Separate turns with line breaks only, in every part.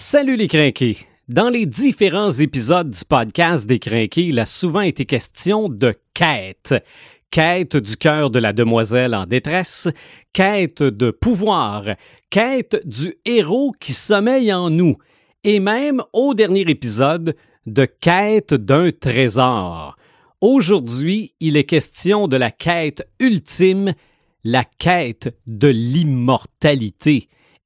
Salut les crinqués! Dans les différents épisodes du podcast des crinqués, il a souvent été question de quête. Quête du cœur de la demoiselle en détresse, quête de pouvoir, quête du héros qui sommeille en nous, et même au dernier épisode, de quête d'un trésor. Aujourd'hui, il est question de la quête ultime, la quête de l'immortalité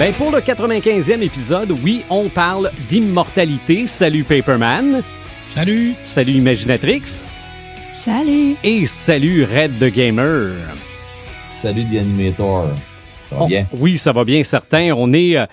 Ben pour le 95e épisode, oui, on parle d'immortalité. Salut Paperman.
Salut.
Salut Imaginatrix.
Salut.
Et salut Red the Gamer.
Salut The Animator. Ça va
On-
bien?
Oui, ça va bien, certain. On est euh,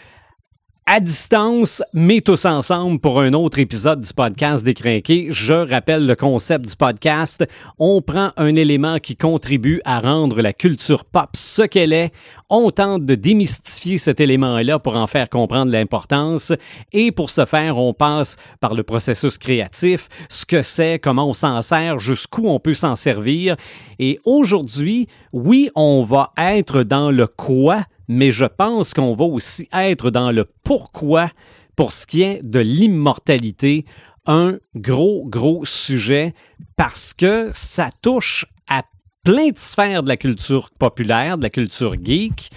à distance, mais tous ensemble pour un autre épisode du podcast des Crinqués. Je rappelle le concept du podcast. On prend un élément qui contribue à rendre la culture pop ce qu'elle est. On tente de démystifier cet élément-là pour en faire comprendre l'importance. Et pour ce faire, on passe par le processus créatif, ce que c'est, comment on s'en sert, jusqu'où on peut s'en servir. Et aujourd'hui, oui, on va être dans le quoi, mais je pense qu'on va aussi être dans le pourquoi pour ce qui est de l'immortalité. Un gros, gros sujet parce que ça touche à plein de sphères de la culture populaire, de la culture geek.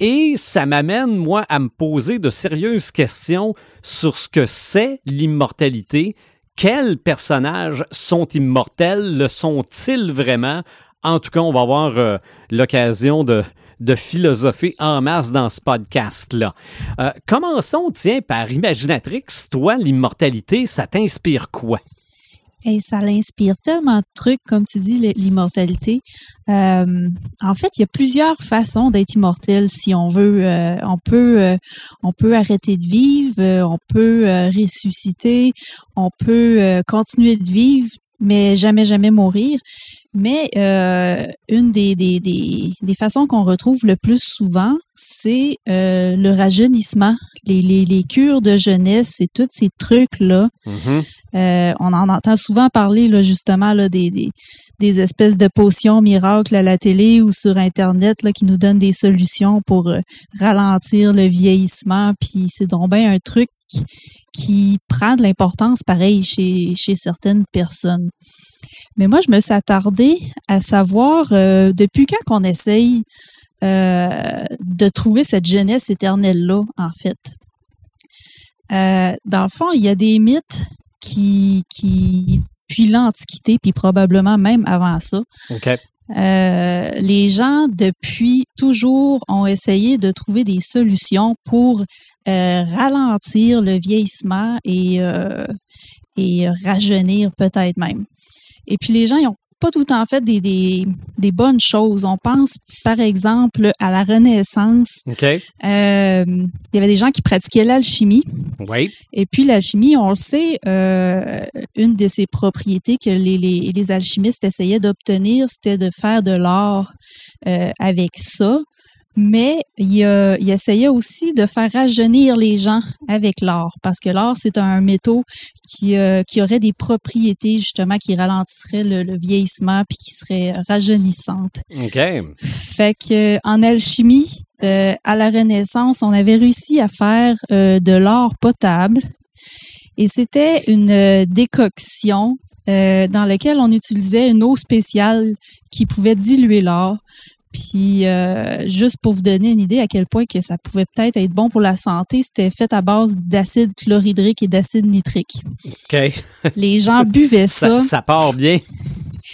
Et ça m'amène, moi, à me poser de sérieuses questions sur ce que c'est l'immortalité. Quels personnages sont immortels? Le sont-ils vraiment? En tout cas, on va avoir euh, l'occasion de, de philosopher en masse dans ce podcast-là. Euh, commençons, tiens, par Imaginatrix. Toi, l'immortalité, ça t'inspire quoi?
Et ça l'inspire tellement de trucs, comme tu dis, l'immortalité. Euh, en fait, il y a plusieurs façons d'être immortel si on veut. Euh, on peut, on peut arrêter de vivre, on peut ressusciter, on peut continuer de vivre, mais jamais, jamais mourir. Mais euh, une des, des, des, des façons qu'on retrouve le plus souvent, c'est euh, le rajeunissement, les, les, les cures de jeunesse et tous ces trucs-là. Euh, on en entend souvent parler là, justement là, des, des, des espèces de potions miracles à la télé ou sur Internet là, qui nous donnent des solutions pour ralentir le vieillissement. Puis c'est donc bien un truc qui, prend de l'importance pareil chez, chez certaines personnes. Mais moi, je me suis attardée à savoir euh, depuis quand qu'on essaye euh, de trouver cette jeunesse éternelle-là, en fait. Euh, dans le fond, il y a des mythes qui, qui depuis l'Antiquité, puis probablement même avant ça, les gens depuis toujours ont essayé de trouver des solutions pour euh, ralentir le vieillissement et, euh, et rajeunir peut-être même. Et puis les gens ils ont pas tout le temps fait des, des, des bonnes choses. On pense par exemple à la Renaissance.
OK.
Euh, il y avait des gens qui pratiquaient l'alchimie.
Oui.
Et puis l'alchimie, on le sait, euh, une de ses propriétés que les, les, les alchimistes essayaient d'obtenir, c'était de faire de l'or euh, avec ça. Mais il, il essayait aussi de faire rajeunir les gens avec l'or, parce que l'or, c'est un métaux qui, euh, qui aurait des propriétés justement qui ralentisseraient le, le vieillissement puis qui seraient rajeunissantes.
OK.
Fait que en alchimie, euh, à la Renaissance, on avait réussi à faire euh, de l'or potable. Et c'était une euh, décoction euh, dans laquelle on utilisait une eau spéciale qui pouvait diluer l'or. Puis, euh, juste pour vous donner une idée à quel point que ça pouvait peut-être être bon pour la santé, c'était fait à base d'acide chlorhydrique et d'acide nitrique.
OK.
Les gens buvaient
Ça,
ça.
ça part bien.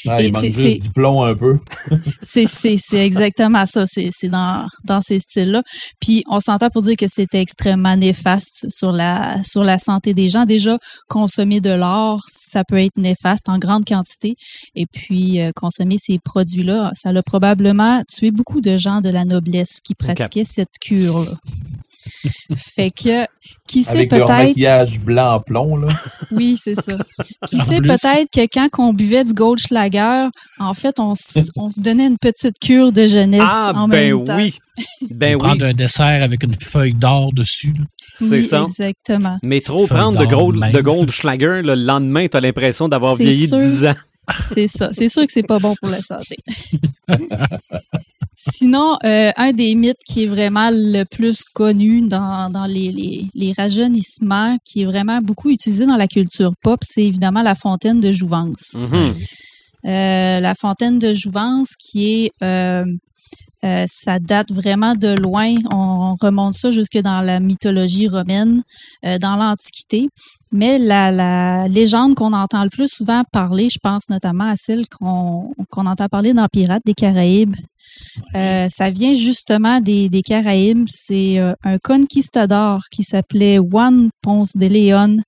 Il manque
c'est-
juste
c'est-
du plomb un peu.
C'est, c'est, c'est exactement ça. C'est, dans, dans ces styles-là. Puis on s'entend pour dire que c'était extrêmement néfaste sur la, sur la santé des gens. Déjà, consommer de l'or, ça peut être néfaste en grande quantité. Et puis, euh, consommer ces produits-là, ça a probablement tué beaucoup de gens de la noblesse qui pratiquaient cette cure-là. Fait que, qui sait peut-être.
maquillage blanc en plomb, là.
Oui, c'est ça. Qui sait peut-être que quand on buvait du Goldschlager, en fait, on, on se donnait une petite cure de jeunesse
Ah,
en
ben
même temps.
oui. Ben oui,
Prendre un dessert avec une feuille d'or dessus.
c'est
Oui,
ça.
exactement.
Mais trop prendre de, gold, de Goldschlager, le lendemain, tu as l'impression d'avoir
C'est
vieilli
sûr.
de 10 ans.
C'est ça. C'est sûr que c'est pas bon pour la santé. Sinon, euh, un des mythes qui est vraiment le plus connu dans, dans les, les, les rajeunissements, qui est vraiment beaucoup utilisé dans la culture pop, c'est évidemment la fontaine de Jouvence.
Mhm.
Euh, la fontaine de Jouvence, qui est, euh, ça date vraiment de loin. On remonte ça jusque dans la mythologie romaine, dans l'Antiquité. Mais la, la légende qu'on entend le plus souvent parler, je pense notamment à celle qu'on qu'on entend parler dans Pirates des Caraïbes. Euh, ça vient justement des, Caraïbes. C'est euh, un conquistador qui s'appelait Juan Ponce de León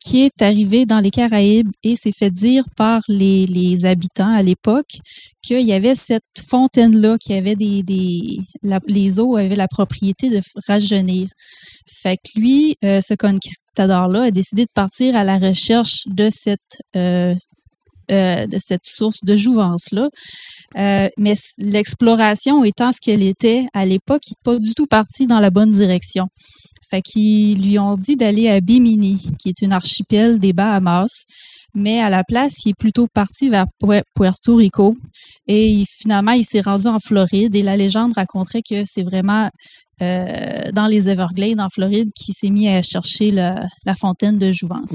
qui est arrivé dans les Caraïbes et s'est fait dire par les, habitants à l'époque qu'il y avait cette fontaine-là, qui avait des, les eaux avaient la propriété de rajeunir. Fait que lui, euh, ce conquistador-là, a décidé de partir à la recherche de cette euh, de cette source de jouvence-là. Euh, mais l'exploration étant ce qu'elle était à l'époque, il n'est pas du tout parti dans la bonne direction. Fait qu'ils lui ont dit d'aller à Bimini, qui est une archipel des Bahamas. Mais à la place, il est plutôt parti vers Pue- Puerto Rico. Et finalement, il s'est rendu en Floride. Et la légende raconterait que c'est vraiment euh, dans les Everglades, en Floride, qu'il s'est mis à chercher la, fontaine de Jouvence.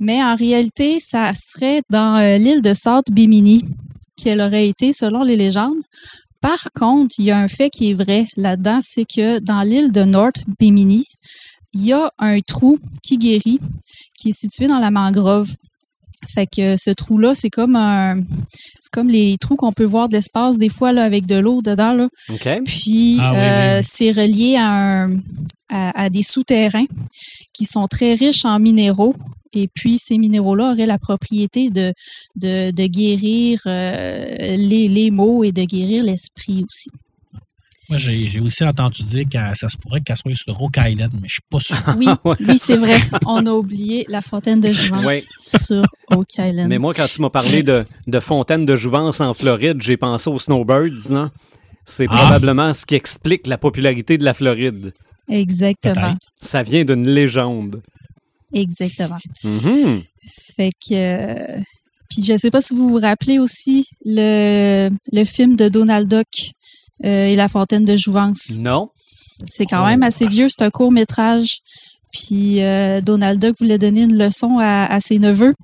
Mais en réalité, ça serait dans euh, l'île de South Bimini qu'elle aurait été, selon les légendes. Par contre, il y a un fait qui est vrai là-dedans, c'est que dans l'île de North Bimini, il y a un trou qui guérit, qui est situé dans la mangrove. Fait que ce trou-là, c'est comme un, c'est comme les trous qu'on peut voir de l'espace des fois là avec de l'eau dedans là.
OK.
Puis
Ah oui,
euh,
oui.
c'est relié à, un, à, à des souterrains qui sont très riches en minéraux. Et puis ces minéraux-là auraient la propriété de, de, de guérir euh, les, les maux et de guérir l'esprit aussi.
Moi, j'ai j'ai aussi entendu dire que ça se pourrait qu'elle soit sur Rock Island, mais je suis pas sûr.
Oui, oui, c'est vrai. On a oublié la fontaine de Jouvence sur Oak Island.
Mais moi, quand tu m'as parlé de, de fontaine de jouvence en Floride, j'ai pensé aux snowbirds, non? C'est
Ah.
probablement ce qui explique la popularité de la Floride.
Exactement.
Ça vient d'une légende.
Exactement.
Mhm.
Fait que. euh, Puis je sais pas si vous vous rappelez aussi le, le film de Donald Duck euh, et la fontaine de Jouvence.
Non?
C'est quand même assez vieux, c'est un court métrage. Puis euh, Donald Duck voulait donner une leçon à, à ses neveux,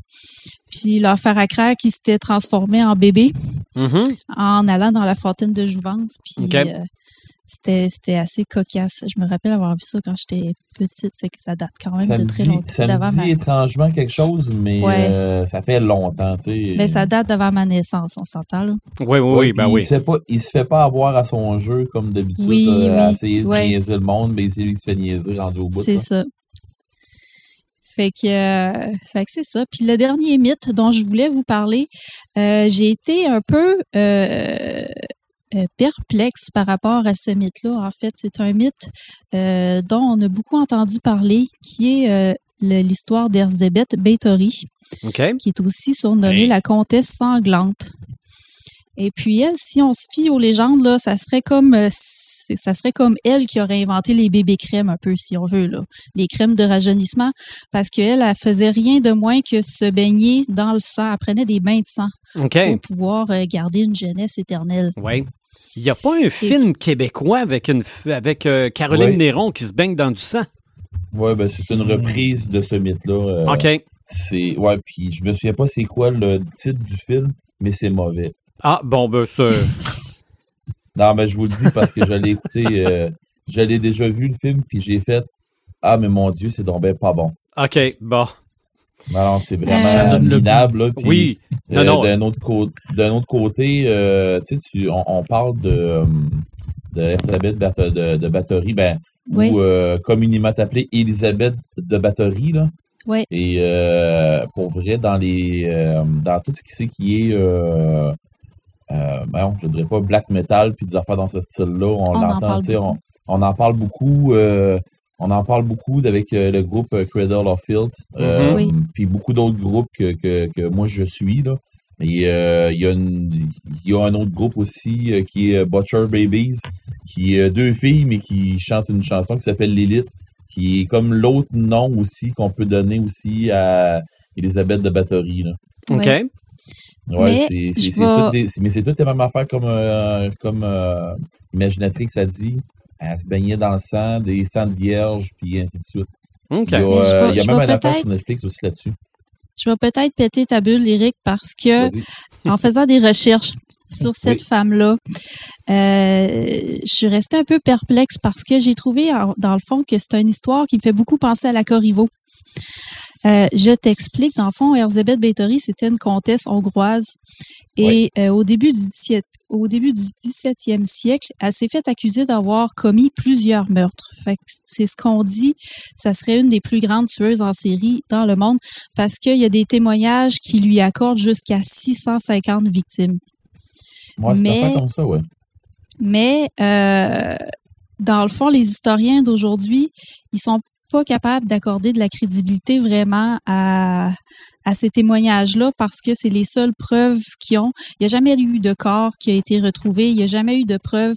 puis leur faire à croire qu'ils s'étaient transformés en bébés
Mhm.
en allant dans la fontaine de Jouvence. Puis euh, c'était c'était assez cocasse. Je me rappelle avoir vu ça quand j'étais petite, c'est que ça date quand même
Ça
de très
dit,
longtemps.
ça me dit
ma-
étrangement quelque chose, mais
Ouais.
euh, ça fait longtemps, tu sais.
Ben, ça date d'avant ma naissance, on s'entend là.
Oui, oui, oui,
Ouais,
ben
puis
oui.
Il se, fait pas, il se fait pas avoir à son jeu comme d'habitude,
Oui,
euh, à essayer de
ouais.
niaiser le monde, mais il se fait niaiser rendu au bout.
C'est ça. Fait que, euh, fait que c'est ça. Puis le dernier mythe dont je voulais vous parler, euh, j'ai été un peu euh, euh, perplexe par rapport à ce mythe-là. En fait, c'est un mythe euh, dont on a beaucoup entendu parler, qui est euh, l'histoire d'Erzébeth Bethori,
OK.
qui est aussi surnommée la comtesse sanglante. Et puis elle, si on se fie aux légendes, là, ça serait comme ça serait comme elle qui aurait inventé les bébés crèmes un peu, si on veut, là. Les crèmes de rajeunissement, parce qu'elle, elle faisait rien de moins que se baigner dans le sang. Elle prenait des bains de sang
OK.
pour pouvoir euh, garder une jeunesse éternelle.
Oui. Il n'y a pas un film québécois avec, une, f- avec euh, Caroline
Oui.
Néron qui se baigne dans du sang?
Ouais, ben c'est une reprise de ce mythe-là. euh,
OK.
C'est ouais, puis je me souviens pas c'est quoi le titre du film, mais c'est mauvais.
Ah, bon, ben, ça.
Non, mais je vous le dis parce que je l'ai écouté, euh, je l'ai déjà vu le film, puis j'ai fait Ah, mais mon Dieu, c'est donc ben pas bon.
OK, bon.
Non, non, c'est vraiment minable. Là, puis,
Oui. Non,
euh,
non.
D'un autre, d'un autre côté, euh, tu sais, tu- on, on parle de, euh, de Elisabeth de, de Bathory, ben,
Oui.
ou euh, communément appelée Elisabeth de Bathory, là.
Oui.
Et euh, pour vrai, dans les euh, dans tout ce qui c'est qui est euh, euh, ben, je dirais pas black metal puis des affaires dans ce style-là, on,
en
l'entend, on, on en parle beaucoup. euh, on en parle beaucoup avec euh, le groupe euh, Cradle of Filth, euh,
Oui.
puis beaucoup d'autres groupes que, que, que moi je suis. Là. Et euh, il y, a une- il y a un autre groupe aussi euh, qui est euh, Butcher Babies, qui est euh, deux filles, mais qui chantent une chanson qui s'appelle Lilith, qui est comme l'autre nom aussi qu'on peut donner aussi à Elisabeth de Bathory. Là.
OK.
Ouais, Mais
c'est,
vais-
toutes des- c'est- mais c'est toutes les mêmes affaires comme, euh, comme euh, Imaginatrix a dit. Elle se baignait dans le sang, des sangs de vierge, puis ainsi de suite. Il y a, euh,
vais-
il y a
je
même un affaire sur Netflix aussi là-dessus.
Je vais peut-être péter ta bulle, Eric, parce que en faisant des recherches sur cette
Oui.
femme-là, euh, je suis restée un peu perplexe parce que j'ai trouvé, dans le fond, que c'est une histoire qui me fait beaucoup penser à la Corriveau. Euh, je t'explique, dans le fond, Erzébeth Báthory, c'était une comtesse hongroise. Et euh, au, début du 17, au début du 17e siècle, elle s'est fait accuser d'avoir commis plusieurs meurtres. C'est ce qu'on dit, ça serait une des plus grandes tueuses en série dans le monde parce qu'il y a des témoignages qui lui accordent jusqu'à 650 victimes.
Moi, c'est
Mais-
pas comme ça, ouais.
Mais euh, dans le fond, les historiens d'aujourd'hui, ils sont pas capables d'accorder de la crédibilité vraiment à, à ces témoignages-là parce que c'est les seules preuves qu'ils ont. Il n'y a jamais eu de corps qui a été retrouvé. Il n'y a jamais eu de preuve.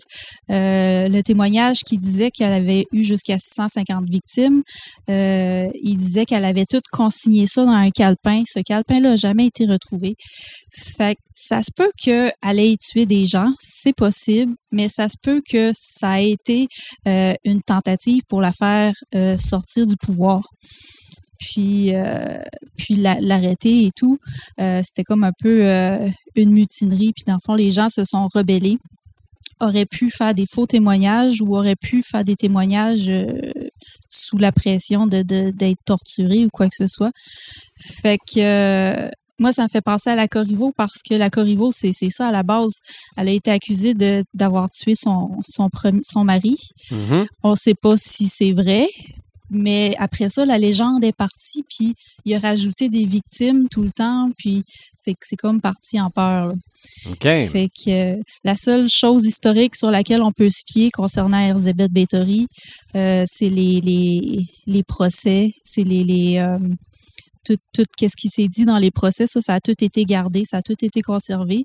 Euh, le témoignage qui disait qu'elle avait eu jusqu'à 650 victimes, euh, il disait qu'elle avait tout consigné ça dans un calepin. Ce calepin-là n'a jamais été retrouvé. Fait que ça se peut qu'elle ait tué des gens, c'est possible, mais ça se peut que ça ait été euh, une tentative pour la faire sortir du pouvoir. Puis, euh, puis la- l'arrêter et tout, euh, c'était comme un peu euh, une mutinerie. Puis dans le fond, les gens se sont rebellés, auraient pu faire des faux témoignages ou auraient pu faire des témoignages sous la pression de, de- d'être torturés ou quoi que ce soit. Fait que moi, ça me fait penser à la Corriveau parce que la Corriveau, c'est, ça à la base. Elle a été accusée d'avoir tué son, son, mari.
Mhm.
On ne sait pas si c'est vrai, mais après ça, la légende est partie, puis il a rajouté des victimes tout le temps, puis c'est, c'est comme parti en peur. là. Fait que euh, la seule chose historique sur laquelle on peut se fier concernant Erzébeth Báthory, euh, c'est les, les, les procès, c'est les, les euh, tout, tout qu'est-ce qui s'est dit dans les procès, ça, ça a tout été gardé, ça a tout été conservé.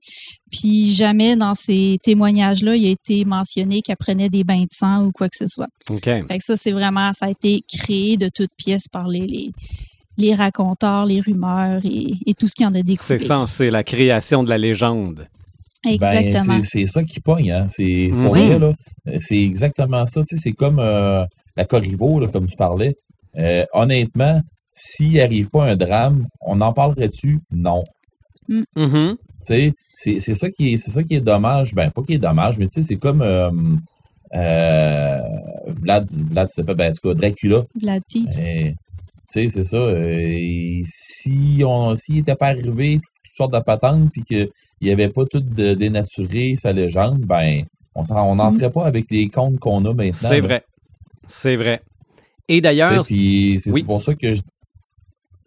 Puis jamais dans ces témoignages-là, il a été mentionné qu'elle prenait des bains de sang ou quoi que ce soit.
OK.
Fait que ça, c'est vraiment, ça a été créé de toutes pièces par les, les, les raconteurs, les rumeurs et, et tout ce qui en a découlé.
C'est ça, c'est la création de la légende.
Exactement.
Ben, c'est, c'est ça qui pogne, hein. C'est, là, euh, c'est exactement ça. Tu sais, c'est comme euh, la Corriveau, là, comme tu parlais. Euh, honnêtement, s'il arrive pas un drame, on en parlerait-tu? Non.
Mhm.
Tu sais, c'est, c'est ça qui est, c'est ça qui est dommage. Ben, pas qui est dommage, mais tu sais, c'est comme euh, euh, Vlad, Vlad, c'est pas, ben, en tout cas, Dracula.
Vlad Tepes.
Euh, tu sais, c'est ça. euh, et si on s'il n'était pas arrivé toutes sortes de patentes puis qu'il n'y avait pas tout de- dénaturé sa légende, ben on n'en
Mm.
serait pas avec les comptes qu'on a maintenant.
C'est vrai. C'est vrai. Et d'ailleurs,
Puis c'est
Oui.
c'est pour ça que je.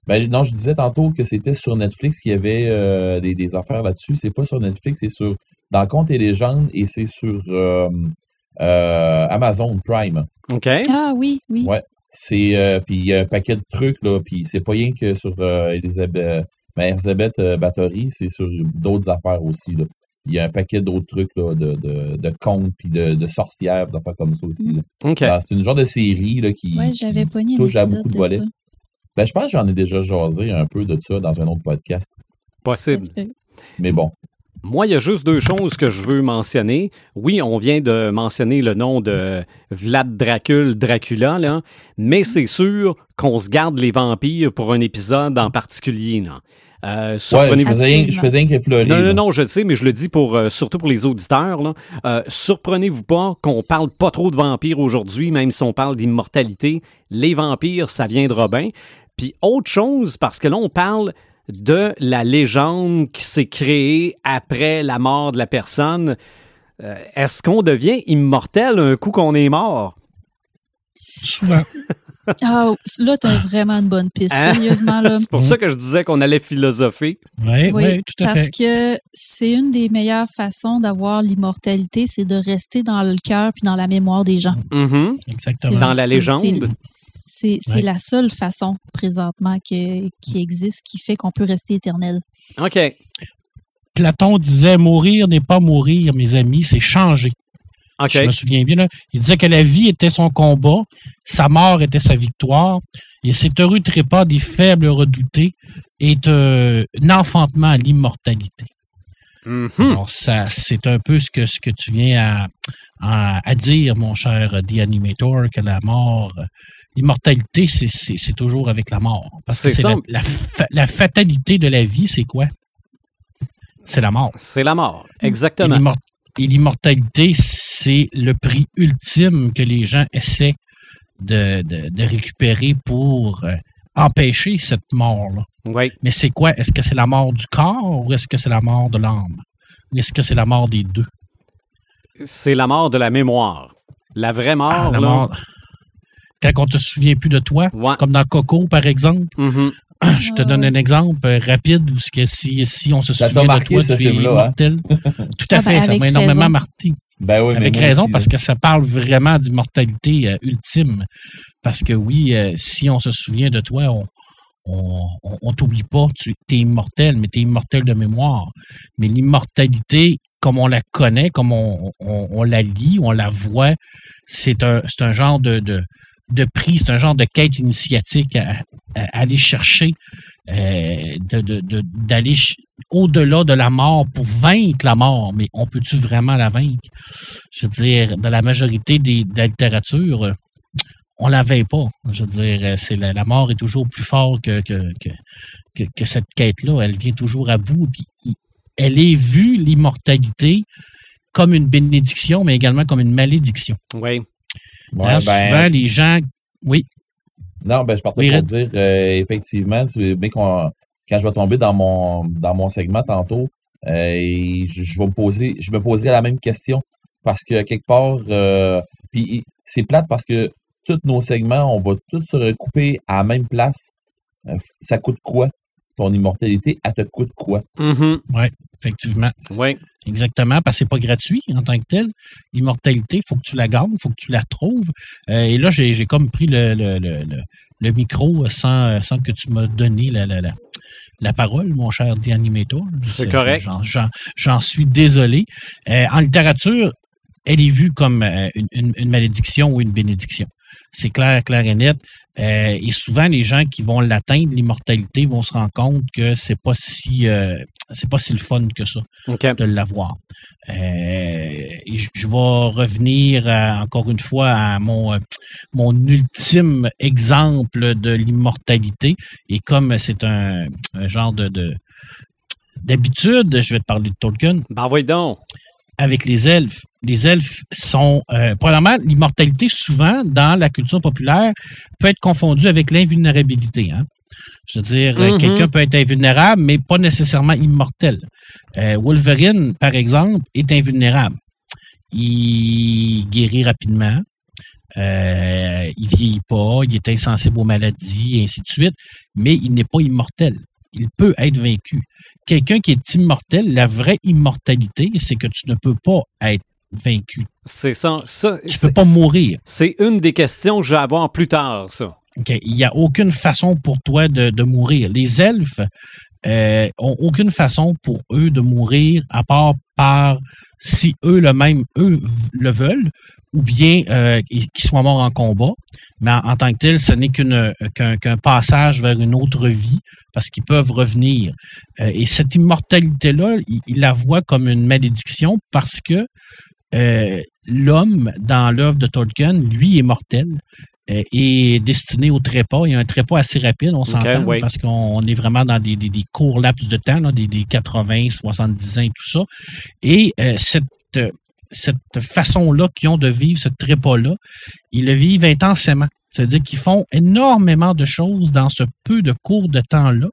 Ben, non, je disais tantôt que c'était sur Netflix qu'il y avait euh, des, des affaires là-dessus. C'est pas sur Netflix, c'est sur dans Compte et Légende et c'est sur euh, euh, Amazon Prime.
OK.
Ah oui, oui.
Ouais. C'est euh, puis il y a un paquet de trucs là, puis c'est pas rien que sur euh, Elisabeth, ben, Elisabeth euh, Bathory, c'est sur d'autres affaires aussi là. Il y a un paquet d'autres trucs là, de, de, de contes puis de, de sorcières, d'affaires comme ça aussi. là.
OK.
Alors, C'est une genre de série là, qui,
Ouais, j'avais
qui
pogné un
touche à beaucoup de
de
volets.
ça.
Ben, je pense que j'en ai déjà jasé un peu de ça dans un autre podcast.
Possible.
Mais bon.
Moi, il y a juste deux choses que je veux mentionner. Oui, on vient de mentionner le nom de Vlad Dracul, Dracula, là, mais c'est sûr qu'on se garde les vampires pour un épisode en particulier. Là. Euh,
Ouais, je
surprenez-vous-
faisais, je faisais rien qu'effleurer.
Non, non, non, je le sais, mais je le dis pour euh, surtout pour les auditeurs. Là. Euh, surprenez-vous pas qu'on parle pas trop de vampires aujourd'hui, même si on parle d'immortalité. Les vampires, ça viendra bien. Puis autre chose, parce que là, on parle de la légende qui s'est créée après la mort de la personne. Euh, Est-ce qu'on devient immortel un coup qu'on est mort?
Souvent.
Ah, là, t'as vraiment une bonne piste.
Hein?
Sérieusement, là.
C'est pour ça que je disais qu'on allait philosopher.
Oui,
Oui,
oui, tout à
parce
fait.
que c'est une des meilleures façons d'avoir l'immortalité, c'est de rester dans le cœur puis dans la mémoire des gens.
Mhm.
Exactement.
Dans la légende.
C'est
Ouais.
la seule façon présentement que- qui existe qui fait qu'on peut rester éternel.
OK.
Platon disait mourir n'est pas mourir, mes amis, c'est changer.
OK.
Je me souviens bien. Là. Il disait que la vie était son combat, sa mort était sa victoire, et cet heureux trépas des faibles redoutés est euh, un enfantement à l'immortalité.
Mhm.
Alors, ça, c'est un peu ce que, ce que tu viens à, à, à dire, mon cher The Animator, que la mort, euh, l'immortalité, c'est- toujours avec la mort. Parce que
C'est
c'est
ça.
la, la fa- la fatalité de la vie, c'est quoi? C'est la mort.
C'est la mort. Exactement.
Et l'immortalité, c'est le prix ultime que les gens essaient de, de- de récupérer pour euh, empêcher cette mort-là.
Oui.
Mais c'est quoi? Est-ce que c'est la mort du corps ou est-ce que c'est la mort de l'âme? Ou est-ce que c'est la mort des deux?
C'est la mort de la mémoire. La vraie mort,
Ah, la
là.
mort- Quand on te souvient plus de toi,
Ouais.
comme dans Coco, par exemple,
Mhm.
je te
Ah,
donne un exemple euh, rapide où que si, si on se
Ça
souvient de toi, tu es
hein?
immortel. Tout à
Ah, ben,
fait, ça m'a énormément marqué.
Ben oui,
Avec raison,
aussi,
parce
là.
que ça parle vraiment d'immortalité euh, ultime. Parce que oui, euh, si on se souvient de toi, on on, on- on t'oublie pas, tu es immortel, mais tu es immortel de mémoire. Mais l'immortalité, comme on la connaît, comme on, on- on la lit, on la voit, c'est un, c'est un genre de, de, de prix, c'est un genre de quête initiatique à, aller chercher, euh, de- de- d'aller au-delà de la mort pour vaincre la mort. Mais on peut-tu vraiment la vaincre? Je veux dire, dans la majorité des, de la littérature, on la vainc pas. Je veux dire, la, mort est toujours plus fort que, cette quête-là. Elle vient toujours à bout. Elle est vue, l'immortalité, comme une bénédiction, mais également comme une malédiction.
Oui.
Ouais, ben,
souvent, les gens. Oui,
Non, ben, je partais
Oui,
pour
Red.
dire, euh, effectivement, c'est bien qu'on- quand je vais tomber dans mon, dans mon segment tantôt, euh, je, je vais me poser, je me poserai la même question. Parce que quelque part, euh, puis c'est plate parce que tous nos segments, on va tous se recouper à la même place. Euh, ça coûte quoi? Ton immortalité, elle te coûte quoi?
Mhm.
Effectivement.
Oui.
Exactement, parce que c'est pas gratuit en tant que tel. L'immortalité, il faut que tu la gagnes, il faut que tu la trouves. Euh, et là, j'ai comme pris le, le, le, le- le micro sans, sans que tu m'as donné la, la, la, la parole, mon cher The Animator.
C'est correct.
J'en- suis désolé. Euh, en littérature, elle est vue comme euh, une, une- une malédiction ou une bénédiction. C'est clair, clair et net. Euh, et souvent, les gens qui vont l'atteindre, l'immortalité, vont se rendre compte que c'est pas si euh, c'est pas si le fun que ça de l'avoir. Euh, et je je vais revenir à- encore une fois à mon, mon ultime exemple de l'immortalité. Et comme c'est un, un genre de, de- d'habitude, je vais te parler de Tolkien,
Ben, voyons donc.
Avec les elfes. Les elfes sont, euh, premièrement, l'immortalité, souvent, dans la culture populaire, peut être confondue avec l'invulnérabilité. Hein? Je veux dire, euh,
Mhm.
quelqu'un peut être invulnérable, mais pas nécessairement immortel. Euh, Wolverine, par exemple, est invulnérable. Il guérit rapidement. Euh, il vieillit pas, il est insensible aux maladies, et ainsi de suite, mais il n'est pas immortel. Il peut être vaincu. Quelqu'un qui est immortel, la vraie immortalité, c'est que tu ne peux pas être vaincu.
C'est ça. ça
Tu peux pas mourir.
C'est une des questions que je vais avoir plus tard, ça.
OK? Il n'y a aucune façon pour toi de, de mourir. Les elfes euh, ont aucune façon pour eux de mourir à part par si eux le même eux le veulent ou bien euh, qu'ils soient morts en combat. Mais en, tant que tel, ce n'est euh, qu'un passage vers une autre vie parce qu'ils peuvent revenir. Euh, et cette immortalité-là, ils il la voient comme une malédiction parce que l'homme, dans l'œuvre de Tolkien, lui est mortel est destiné au trépas. Il y a un trépas assez rapide, on s'entend,
oui.
parce qu'on on est vraiment dans des, des- des courts laps de temps, là, des, des 80, 70 ans et tout ça. Et euh, cette, euh, cette façon-là qu'ils ont de vivre ce trépas-là, ils le vivent intensément. C'est-à-dire qu'ils font énormément de choses dans ce peu de cours de temps-là.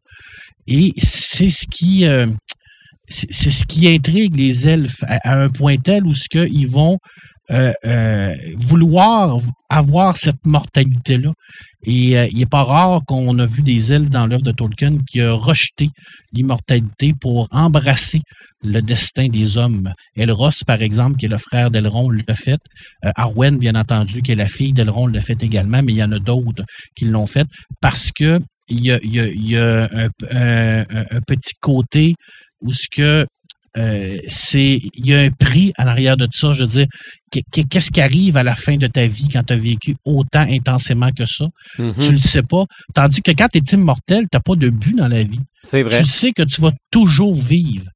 Et c'est ce qui... euh, c'est ce qui intrigue les elfes à, à un point tel où ce que ils vont euh, euh, vouloir avoir cette mortalité-là. Et euh, il n'est pas rare qu'on a vu des îles dans l'œuvre de Tolkien qui a rejeté l'immortalité pour embrasser le destin des hommes. Elros, par exemple, qui est le frère d'Elrond, l'a fait. Arwen, bien entendu, qui est la fille d'Elrond, l'a fait également, mais il y en a d'autres qui l'ont fait parce que il y a, un petit côté où ce que euh, c'est il y a un prix à l'arrière de tout ça. Je veux dire, qu'est- qu'est- qu'est-ce qui arrive à la fin de ta vie quand tu as vécu autant intensément que ça?
Mhm.
Tu le sais pas. Tandis que quand tu es immortel, tu pas de but dans la vie.
C'est
Tu
vrai.
le sais que tu vas toujours vivre.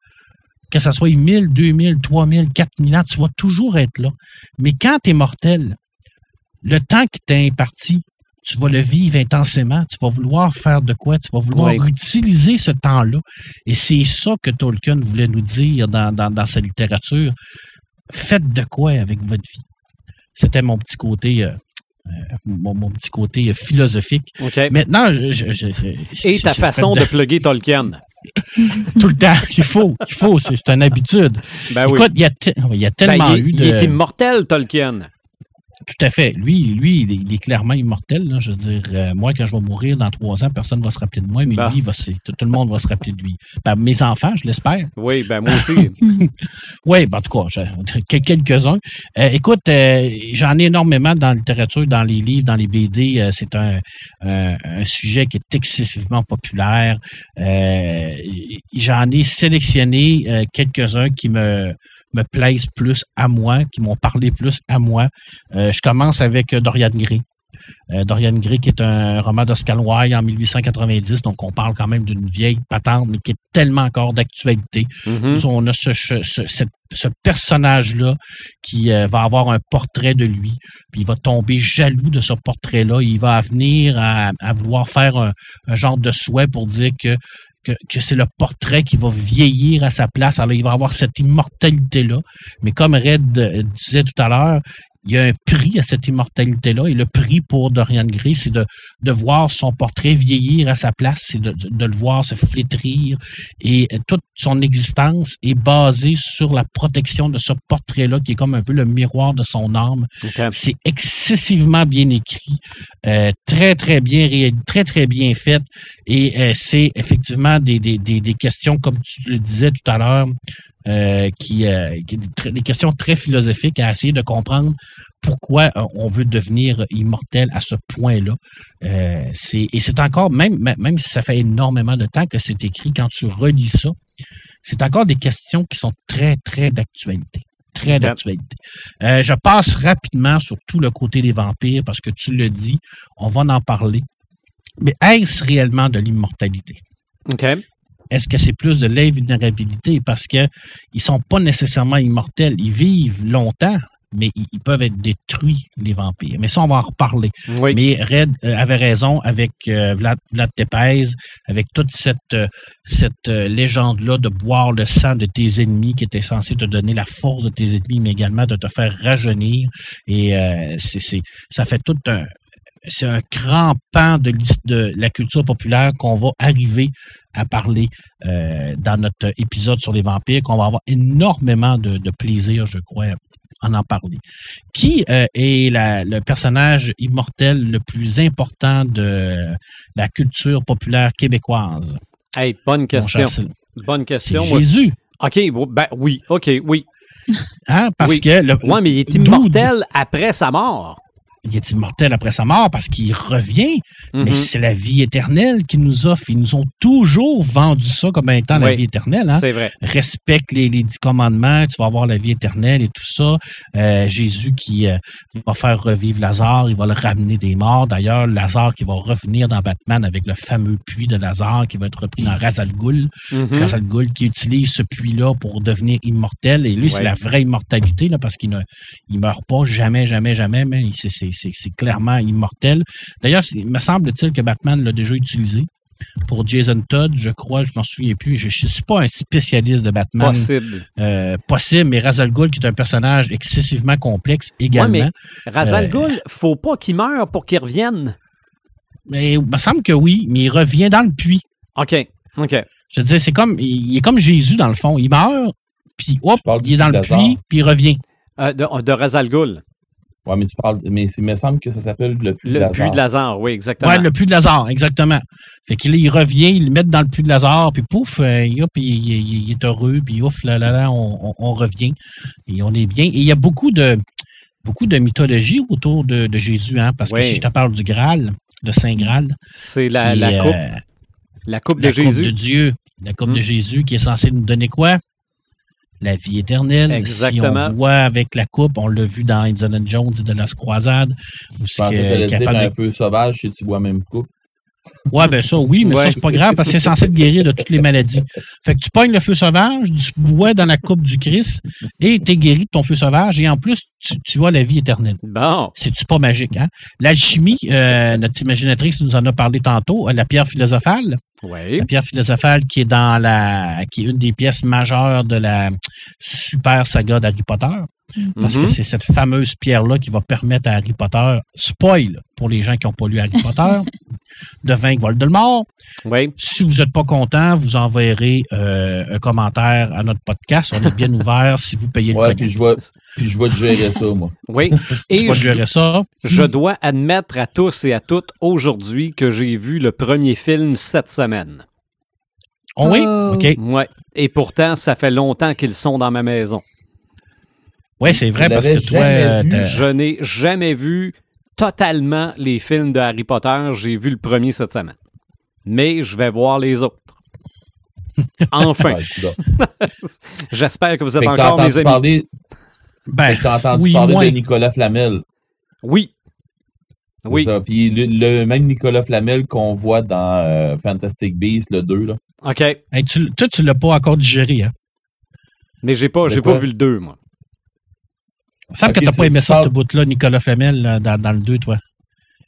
Que ce soit 1000, 2000, 3000, 4000 ans, tu vas toujours être là. Mais quand tu es mortel, le temps qui t'est imparti, tu vas le vivre intensément, tu vas vouloir faire de quoi, tu vas vouloir
Oui.
utiliser ce temps-là. Et c'est ça que Tolkien voulait nous dire dans, dans, dans sa littérature. Faites de quoi avec votre vie. C'était mon petit côté, euh, euh, mon, mon petit côté philosophique.
OK.
Maintenant, je, je- je-
Et
c'est-
ta façon
c'est
de plugger Tolkien.
tout le temps. Il faut, il faut, c'est une habitude.
Ben oui.
Il y a, te- il y a
Ben,
tellement
il,
eu de.
il est immortel, Tolkien.
Tout à fait. Lui, lui, il est, il est clairement immortel. là. Je veux dire, euh, moi, quand je vais mourir dans trois ans, personne ne va se rappeler de moi, mais
Bah.
lui, il va se- tout, tout le monde va se rappeler de lui. Ben, mes enfants, je l'espère.
Oui, ben moi aussi.
Oui, ben, en tout cas, quelques-uns. Euh, écoute, euh, j'en ai énormément dans la littérature, dans les livres, dans les BD. C'est un, sujet qui est excessivement populaire. J'en ai sélectionné quelques-uns qui me me plaisent plus à moi, qui m'ont parlé plus à moi. Euh, je commence avec euh, Dorian Gray. Euh, Dorian Gray, qui est un roman d'Oscar Wilde en 1890, donc on parle quand même d'une vieille patente, mais qui est tellement encore d'actualité.
Mhm.
On a ce, ce, ce- cette- ce personnage-là qui euh, va avoir un portrait de lui, puis il va tomber jaloux de ce portrait-là. Il va venir à, à vouloir faire un, un genre de souhait pour dire que, que, que c'est le portrait qui va vieillir à sa place. Alors, il va avoir cette immortalité-là. Mais comme Red euh, disait tout à l'heure, il y a un prix à cette immortalité-là. Et le prix pour Dorian Gray, c'est de, de voir son portrait vieillir à sa place, c'est de, de- de le voir se flétrir. Et toute son existence est basée sur la protection de ce portrait-là, qui est comme un peu le miroir de son âme. C'est excessivement bien écrit, euh, très, très bien très, très bien fait. Et euh, c'est effectivement des, des, des, des questions, comme tu le disais tout à l'heure, euh, qui, euh, qui- des, questions très philosophiques à essayer de comprendre pourquoi euh, on veut devenir immortel à ce point-là. Euh, c'est, et c'est encore, même, même si ça fait énormément de temps que c'est écrit, quand tu relis ça, c'est encore des questions qui sont très, très d'actualité. Très d'actualité. Euh, je passe rapidement sur tout le côté des vampires parce que tu le dis, on va en parler. Mais est-ce réellement de l'immortalité?
OK.
Est-ce que c'est plus de l'invulnérabilité? Parce que ils sont pas nécessairement immortels. Ils vivent longtemps, mais ils, peuvent être détruits, les vampires. Mais ça, on va en reparler.
Oui.
Mais Red euh, avait raison avec euh, Vlad, Vlad Tepes, avec toute cette, euh, cette euh, légende-là de boire le sang de tes ennemis qui était censé te donner la force de tes ennemis, mais également de te faire rajeunir. Et euh, c'est, c'est- ça fait tout un... C'est un grand pan de, de la culture populaire qu'on va arriver à parler euh, dans notre épisode sur les vampires, qu'on va avoir énormément de, de plaisir, je crois, en en parler. Qui euh, est la- le personnage immortel le plus important de la culture populaire québécoise?
Hey, bonne question.
cher,
Bonne question.
Jésus.
OK, ben oui, OK, oui.
Hein? Parce
Oui.
que le,
Ouais, mais il est immortel après sa mort.
Il est immortel après sa mort? Parce qu'il revient,
Mhm.
mais c'est la vie éternelle qu'il nous offre. Ils nous ont toujours vendu ça comme étant la
Oui.
vie éternelle. Hein?
C'est vrai.
respecte les, les dix commandements, tu vas avoir la vie éternelle et tout ça. Euh, Jésus qui euh, va faire revivre Lazare, il va le ramener des morts. D'ailleurs, Lazare qui va revenir dans Batman avec le fameux puits de Lazare qui va être repris dans Ra's al Ghul.
Mhm.
Ghul qui utilise ce puits-là pour devenir immortel. Et lui,
Ouais.
c'est la vraie immortalité là, parce qu'il ne il meurt pas jamais, jamais, jamais, mais il- c'est- c'est clairement immortel. D'ailleurs, me semble-t-il que Batman l'a déjà utilisé. Pour Jason Todd, je crois, je m'en souviens plus. Je ne suis pas un spécialiste de Batman
Possible.
euh, possible, mais Ra's al Ghul, qui est un personnage excessivement complexe également.
Ouais, Razal
Euh,
Ghul, faut pas qu'il meure pour qu'il revienne.
mais... il me semble que oui, mais il revient dans le puits.
OK, OK.
Je veux dire, c'est comme, il est comme Jésus dans le fond. Il meurt, puis hop, il est dans le puits, puis il revient.
Euh, de, de Razal Ghul.
Ouais, mais tu parles. Mais il me semble que ça s'appelle le puits de
Le
Lazare.
puits de Lazare, oui, exactement.
Ouais, le puits de Lazare, exactement. Fait qu'il il revient, il le met dans le puits de Lazare, puis pouf, euh, hop, il, il- il est heureux, puis ouf, là, là, là, on, on- on revient. Et on est bien. Et il y a beaucoup de beaucoup de mythologie autour de, de Jésus, hein, parce
Oui.
que si je te parle du Graal, le Saint Graal,
C'est la, la
est,
coupe,
euh,
la coupe de
la coupe
Jésus.
de Dieu, la coupe
Hmm.
de Jésus qui est censée nous donner quoi? La vie éternelle.
Exactement.
Si on voit avec la coupe, on l'a vu dans Indiana Jones et de la croisade.
Je pensais que dire un peu sauvage si tu bois même coupe.
Ouais, ben ça, oui, mais
Ouais.
ça, c'est pas grave parce que c'est censé te guérir de toutes les maladies. Fait que tu pognes le feu sauvage, tu bois dans la coupe du Christ et t'es guéri de ton feu sauvage et en plus, tu, tu as la vie éternelle.
Bon.
C'est-tu pas magique, hein? L'alchimie, euh, notre imaginatrice nous en a parlé tantôt, euh, la pierre philosophale.
Oui.
La pierre philosophale qui est dans la, qui est une des pièces majeures de la super saga d'Harry Potter. Parce
Mhm.
que c'est cette fameuse pierre-là qui va permettre à Harry Potter, spoil pour les gens qui n'ont pas lu Harry Potter, de vaincre Voldemort.
Oui.
Si vous n'êtes pas content, vous enverrez euh, un commentaire à notre podcast. On est bien ouvert si vous payez le
Ouais, puis je vais, puis je vais te gérer ça, moi.
Oui.
Je
Et
vais
je,
gérer ça.
je dois admettre à tous et à toutes aujourd'hui que j'ai vu le premier film cette semaine.
Oh oui?
Oh.
OK.
Ouais. Et pourtant, ça fait longtemps qu'ils sont dans ma maison.
Oui, c'est vrai parce que toi, euh,
vu?
Je n'ai jamais vu totalement les films de Harry Potter. J'ai vu le premier cette semaine. Mais je vais voir les autres. Enfin. J'espère que vous êtes encore mes amis.
parler,
ben,
t'as entendu
oui,
parler de Nicolas Flamel.
Oui. Oui.
ça. Puis le, le même Nicolas Flamel qu'on voit dans euh, Fantastic Beasts, le 2, là.
OK.
Hey, tu, toi, tu l'as pas encore digéré. Hein?
Mais j'ai pas, j'ai pas vu le 2, moi.
Il me semble
Ok,
que t'as
tu-
pas aimé ça,
parles-
ce bout-là, Nicolas Flamel, là, dans, dans le 2, toi.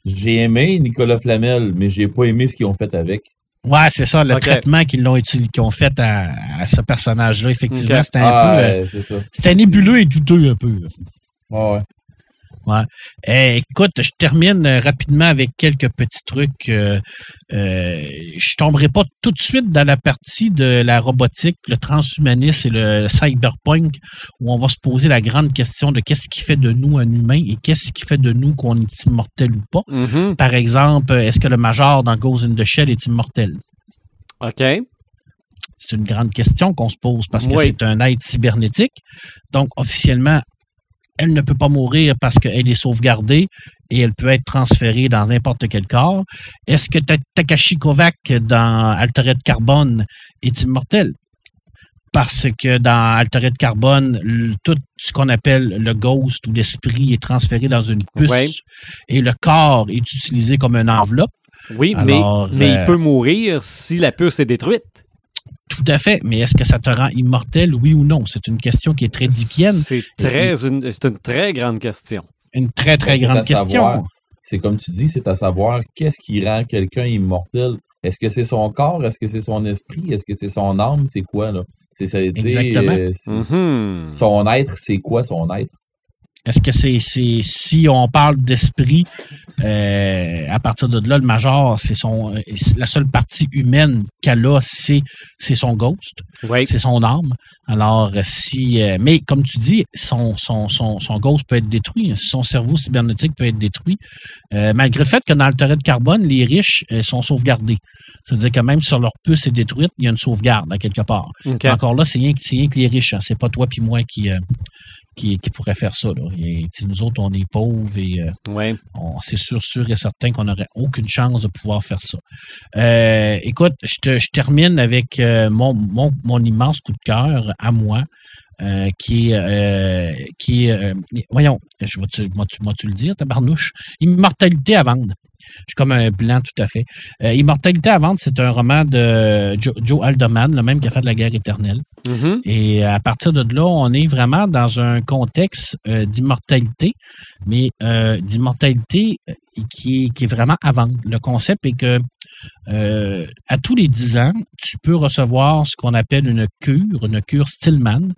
J'ai aimé Nicolas Flamel, mais j'ai pas aimé ce qu'ils ont fait avec.
Ouais, c'est ça, le traitement qu'ils l'ont utilisé, qu'ils ont fait à, à ce personnage-là. Effectivement, c'était un
ah,
peu. euh,
ouais, c'est ça.
c'était nébuleux et douteux un peu.
Ouais, ouais.
Eh, écoute, je termine euh, rapidement avec quelques petits trucs. Euh, euh, je tomberai pas tout de suite dans la partie de la robotique, le transhumanisme et le cyberpunk, où on va se poser la grande question de qu'est-ce qui fait de nous un humain et qu'est-ce qui fait de nous qu'on est immortel ou pas.
Mhm.
Par exemple, est-ce que le major dans Ghost in the Shell est immortel?
OK.
C'est une grande question qu'on se pose parce que
Oui.
c'est un être cybernétique. Donc, officiellement, elle ne peut pas mourir parce qu'elle est sauvegardée et elle peut être transférée dans n'importe quel corps. Est-ce que Ta- Takashi Kovac dans Altered Carbone est immortel? Parce que dans Altered Carbone, le- tout ce qu'on appelle le ghost ou l'esprit est transféré dans une puce et le corps est utilisé comme une enveloppe.
Oui,
Alors,
mais, mais
euh,
il peut mourir si la puce est détruite.
Tout à fait, mais est-ce que ça te rend immortel, oui ou non? C'est une question qui est très dipienne,
C'est très une, c'est une très grande question.
une très, très grande question.
C'est comme tu dis, c'est à savoir qu'est-ce qui rend quelqu'un immortel. Est-ce que c'est son corps? Est-ce que c'est son esprit? Est-ce que c'est son âme? C'est quoi, là? C'est ça,
Exactement.
euh,
Mhm.
Son être, c'est quoi son être?
Est-ce que c'est si on parle d'esprit, euh, à partir de là, le major, c'est son euh, la seule partie humaine qu'elle a, c'est son ghost,
Oui.
c'est son âme. Alors si, euh, mais comme tu dis, son son son son ghost peut être détruit, son cerveau cybernétique peut être détruit, euh, malgré le fait que dans le terrain de carbone, les riches sont sauvegardés. C'est-à-dire que même si leur puce est détruite, il y a une sauvegarde à quelque part. Encore là, c'est rien, rien que les riches. Hein. C'est pas toi puis moi qui, qui, qui pourrait faire ça. Là. Et, tu nous autres, on est pauvres et euh, on- c'est sûr, sûr et certain qu'on n'aurait aucune chance de pouvoir faire ça. Euh, écoute, je, te- je termine avec euh, mon, mon, mon immense coup de cœur à moi. qui est, qui voyons, je vais-tu vais-tu- vais-tu le dire, tabarnouche? Immortalité à vendre. Je suis comme un blanc tout à fait. Euh, Immortalité à vendre, c'est un roman de Joe, Joe Alderman, le même qui a fait de la guerre éternelle.
Mhm.
Et à partir de là, on est vraiment dans un contexte euh, d'immortalité, mais euh, d'immortalité euh, qui est, qui vraiment à vendre. Le concept est que euh, à tous les 10 ans, tu peux recevoir ce qu'on appelle une cure, une cure Stillman,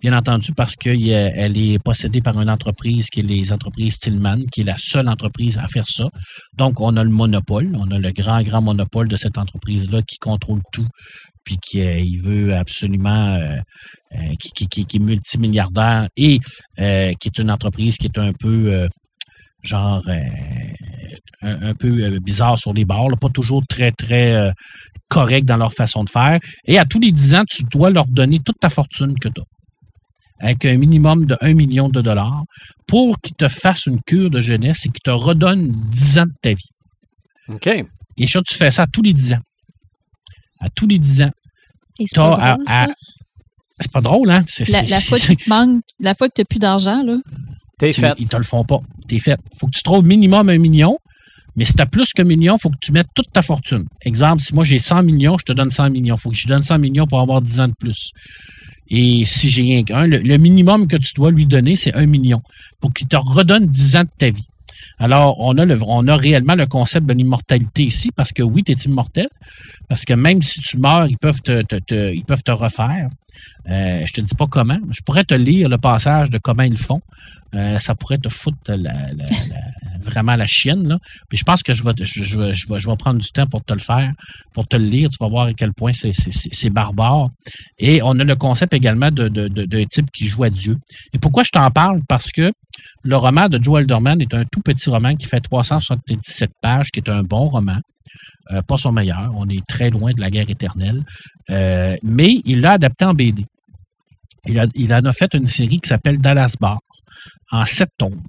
bien entendu parce qu'elle est possédée par une entreprise qui est les entreprises Stillman, qui est la seule entreprise à faire ça. Donc, on a le monopole, on a le grand, grand monopole de cette entreprise-là qui contrôle tout puis qu'il veut absolument, euh, euh, qui, qui- qui- qui est multimilliardaire et euh, qui est une entreprise qui est un peu, euh, genre, euh, un, un peu euh, bizarre sur les bords, là, pas toujours très, très euh, correct dans leur façon de faire. Et à tous les 10 ans, tu dois leur donner toute ta fortune que tu as avec un minimum de 1 million de dollars pour qu'ils te fassent une cure de jeunesse et qu'ils te redonnent 10 ans de ta vie.
OK.
Et ça, tu fais ça à tous les 10 ans. À tous les 10 ans.
Et c'est pas
à-
drôle,
à-
ça.
C'est pas drôle, hein? C'est,
La,
c'est-
la fois manque, la fois que tu n'as plus d'argent, là.
T'es fait.
Ils te le font pas. T'es fait. Faut que tu trouves minimum un million. Mais si tu as plus qu'un million, il faut que tu mettes toute ta fortune. Exemple, si moi j'ai 100 millions, je te donne 100 millions. Il faut que je donne 100 millions pour avoir 10 ans de plus. Et si j'ai rien qu'un, le, le minimum que tu dois lui donner, c'est un million pour qu'il te redonne 10 ans de ta vie. Alors, on a, le, on a réellement le concept de l'immortalité ici parce que oui, tu es immortel. Parce que même si tu meurs, ils peuvent te, ils peuvent te refaire. Euh, je te dis pas comment. Je pourrais te lire le passage de comment ils font. Euh, ça pourrait te foutre la- vraiment la chienne. Là. Puis je pense que je vais, je, je vais- je vais, prendre du temps pour te le faire, pour te le lire. Tu vas voir à quel point c'est- barbare. Et on a le concept également de- de- de- d'un type qui joue à Dieu. Et pourquoi je t'en parle? Parce que le roman de Joe Elderman est un tout petit roman qui fait 377 pages, qui est un bon roman. Euh, pas son meilleur. On est très loin de la guerre éternelle. Euh, mais il l'a adapté en BD. Il, a- il en a fait une série qui s'appelle Dallas Bar en sept tomes.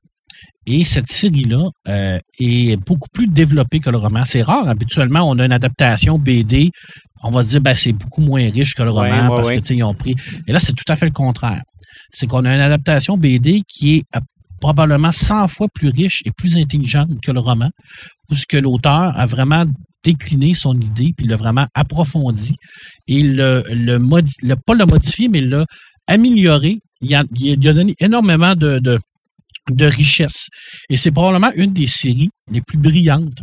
Et cette série-là euh, est beaucoup plus développée que le roman. C'est rare. Habituellement, on a une adaptation BD. On va se dire, ben, c'est beaucoup moins riche que le roman
ouais,
parce
ouais.
que, tu sais, ils ont pris. Et là, c'est tout à fait le contraire. C'est qu'on a une adaptation BD qui est euh, probablement 100 fois plus riche et plus intelligente que le roman, où ce que l'auteur a vraiment décliné son idée, puis l'a vraiment approfondi, et le, le, modi- le- pas le modifié, mais l'a amélioré. Il a, il a- il a donné énormément de, de, de richesse. Et c'est probablement une des séries les plus brillantes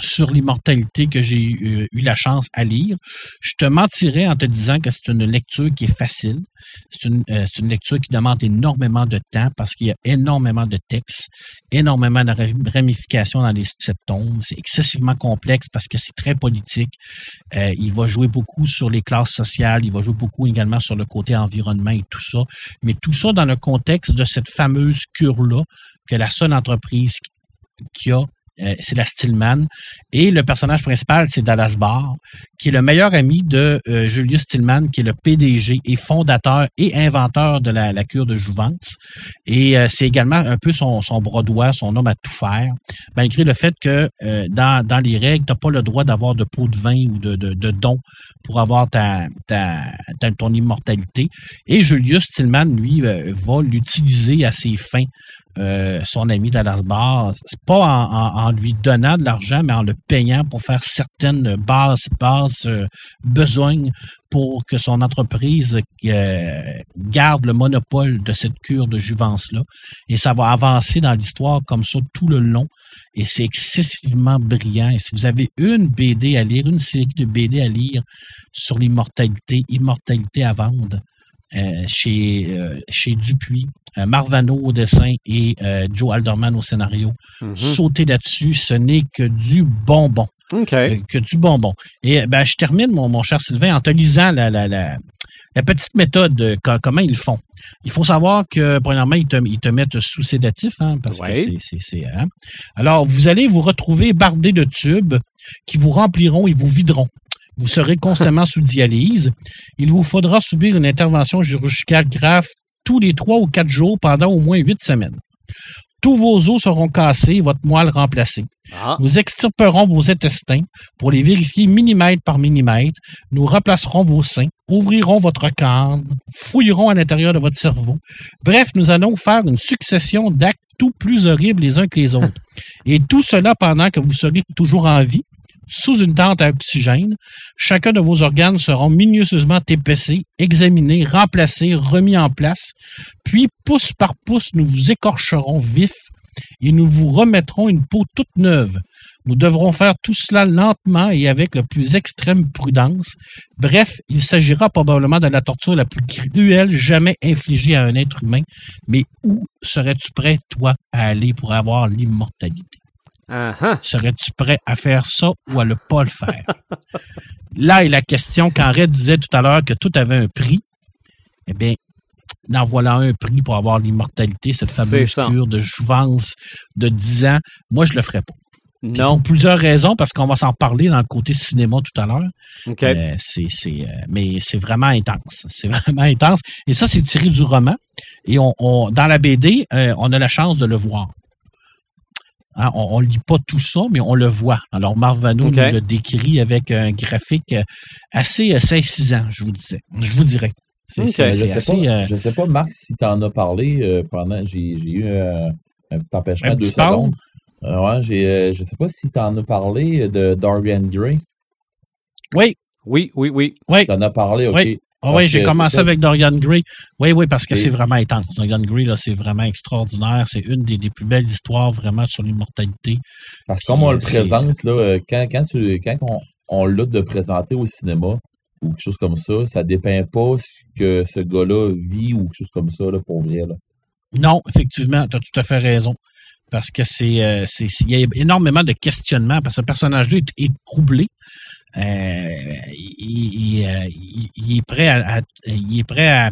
sur l'immortalité que j'ai euh, eu la chance à lire. Je te mentirais en te disant que c'est une lecture qui est facile. C'est une, euh, une lecture qui demande énormément de temps parce qu'il y a énormément de textes, énormément de ra- ramifications dans les sept tomes. C'est excessivement complexe parce que c'est très politique. Euh, il va jouer beaucoup sur les classes sociales, il va jouer beaucoup également sur le côté environnement et tout ça. Mais tout ça dans le contexte de cette fameuse cure-là que la seule entreprise qui a euh, c'est la Stillman. Et le personnage principal, c'est Dallas Barr, qui est le meilleur ami de euh, Julius Stillman, qui est le PDG et fondateur et inventeur de la, cure de jouvence. Et euh, c'est également un peu son, son bras droit, son homme à tout faire, malgré le fait que dans, dans les règles, tu n'as pas le droit d'avoir de pot de vin ou de, de, don pour avoir ta, ta, ton immortalité. Et Julius Stillman, lui, va l'utiliser à ses fins euh, son ami Dallas c'est pas en, lui donnant de l'argent, mais en le payant pour faire certaines bases, bases euh, pour que son entreprise euh, garde le monopole de cette cure de juvence-là. Et ça va avancer dans l'histoire comme ça tout le long. Et c'est excessivement brillant. Et si vous avez une BD à lire, une série de BD à lire sur l'immortalité, immortalité à vendre, chez, euh, chez Dupuis, euh, Marvano au dessin et euh, Joe Alderman au scénario.
Mhm.
Sauter là-dessus, ce n'est que du bonbon. Euh, que du bonbon. Et euh, ben, je termine, mon, mon cher Sylvain, en te lisant la, la, la, la petite méthode, de co- comment ils font. Il faut savoir que, premièrement, ils te, ils te mettent sous sédatif, hein, parce
Ouais.
que c'est- c'est... c'est, hein. Alors, vous allez vous retrouver bardé de tubes qui vous rempliront et vous videront. Vous serez constamment sous dialyse. Il vous faudra subir une intervention chirurgicale grave tous les trois ou quatre jours pendant au moins huit semaines. Tous vos os seront cassés et votre moelle remplacée.
Ah,
Nous extirperons vos intestins pour les vérifier millimètre par millimètre. Nous replacerons vos seins, ouvrirons votre corps, fouillerons à l'intérieur de votre cerveau. Bref, nous allons faire une succession d'actes tout plus horribles les uns que les autres. Et tout cela pendant que vous serez toujours en vie, sous une tente à oxygène. Chacun de vos organes seront minutieusement épaissés, examinés, remplacés, remis en place. Puis, pouce par pouce, nous vous écorcherons vif et nous vous remettrons une peau toute neuve. Nous devrons faire tout cela lentement et avec la plus extrême prudence. Bref, il s'agira probablement de la torture la plus cruelle jamais infligée à un être humain. Mais où serais-tu prêt, toi, à aller pour avoir l'immortalité?
Ah.
Serais-tu prêt à faire ça ou à ne pas le faire? là est la question, quand Red disait tout à l'heure que tout avait un prix, eh bien, en voilà un prix pour avoir l'immortalité, cette fameuse cure de jouvence de 10 ans. Moi, je le ferais pas.
Non.
Pour plusieurs raisons, parce qu'on va s'en parler dans le côté cinéma tout à l'heure. Euh, c'est, c'est, euh, mais c'est vraiment intense. C'est vraiment intense. Et ça, c'est tiré du roman. Et on, on- dans la BD, euh, on a la chance de le voir. Hein, on ne lit pas tout ça, mais on le voit. Alors, Marv Vano
OK.
nous le décrit avec un graphique euh, assez euh, saisissant, je vous disais. Je vous dirais.
Je
c'est
sais
euh,
je sais pas, Marc, si tu en as parlé euh, pendant. J'ai j'ai eu euh, un petit empêchement
Un
de deux secondes. Euh, ouais, j'ai, euh, je sais pas si tu en as parlé de Dorian Gray.
Oui,
Oui, oui, oui.
oui.
Tu en as parlé, ok.
Oui. Ah oui, j'ai commencé avec Dorian Gray. Oui, oui, parce que c'est vraiment intense. Dorian Gray, là, c'est vraiment extraordinaire. C'est une des, des plus belles histoires vraiment sur l'immortalité.
Parce que comme on le
c'est-
présente, là, euh, quand, quand, tu, quand on, on l'a de présenter au cinéma ou quelque chose comme ça, ça dépeint pas ce que ce gars-là vit ou quelque chose comme ça, là, pour vrai. Là.
Non, effectivement, tu as tout à fait raison. Parce que c'est, euh, c'est- il y a énormément de questionnements, parce que ce personnage-là est, est troublé. Euh, euh, il- est prêt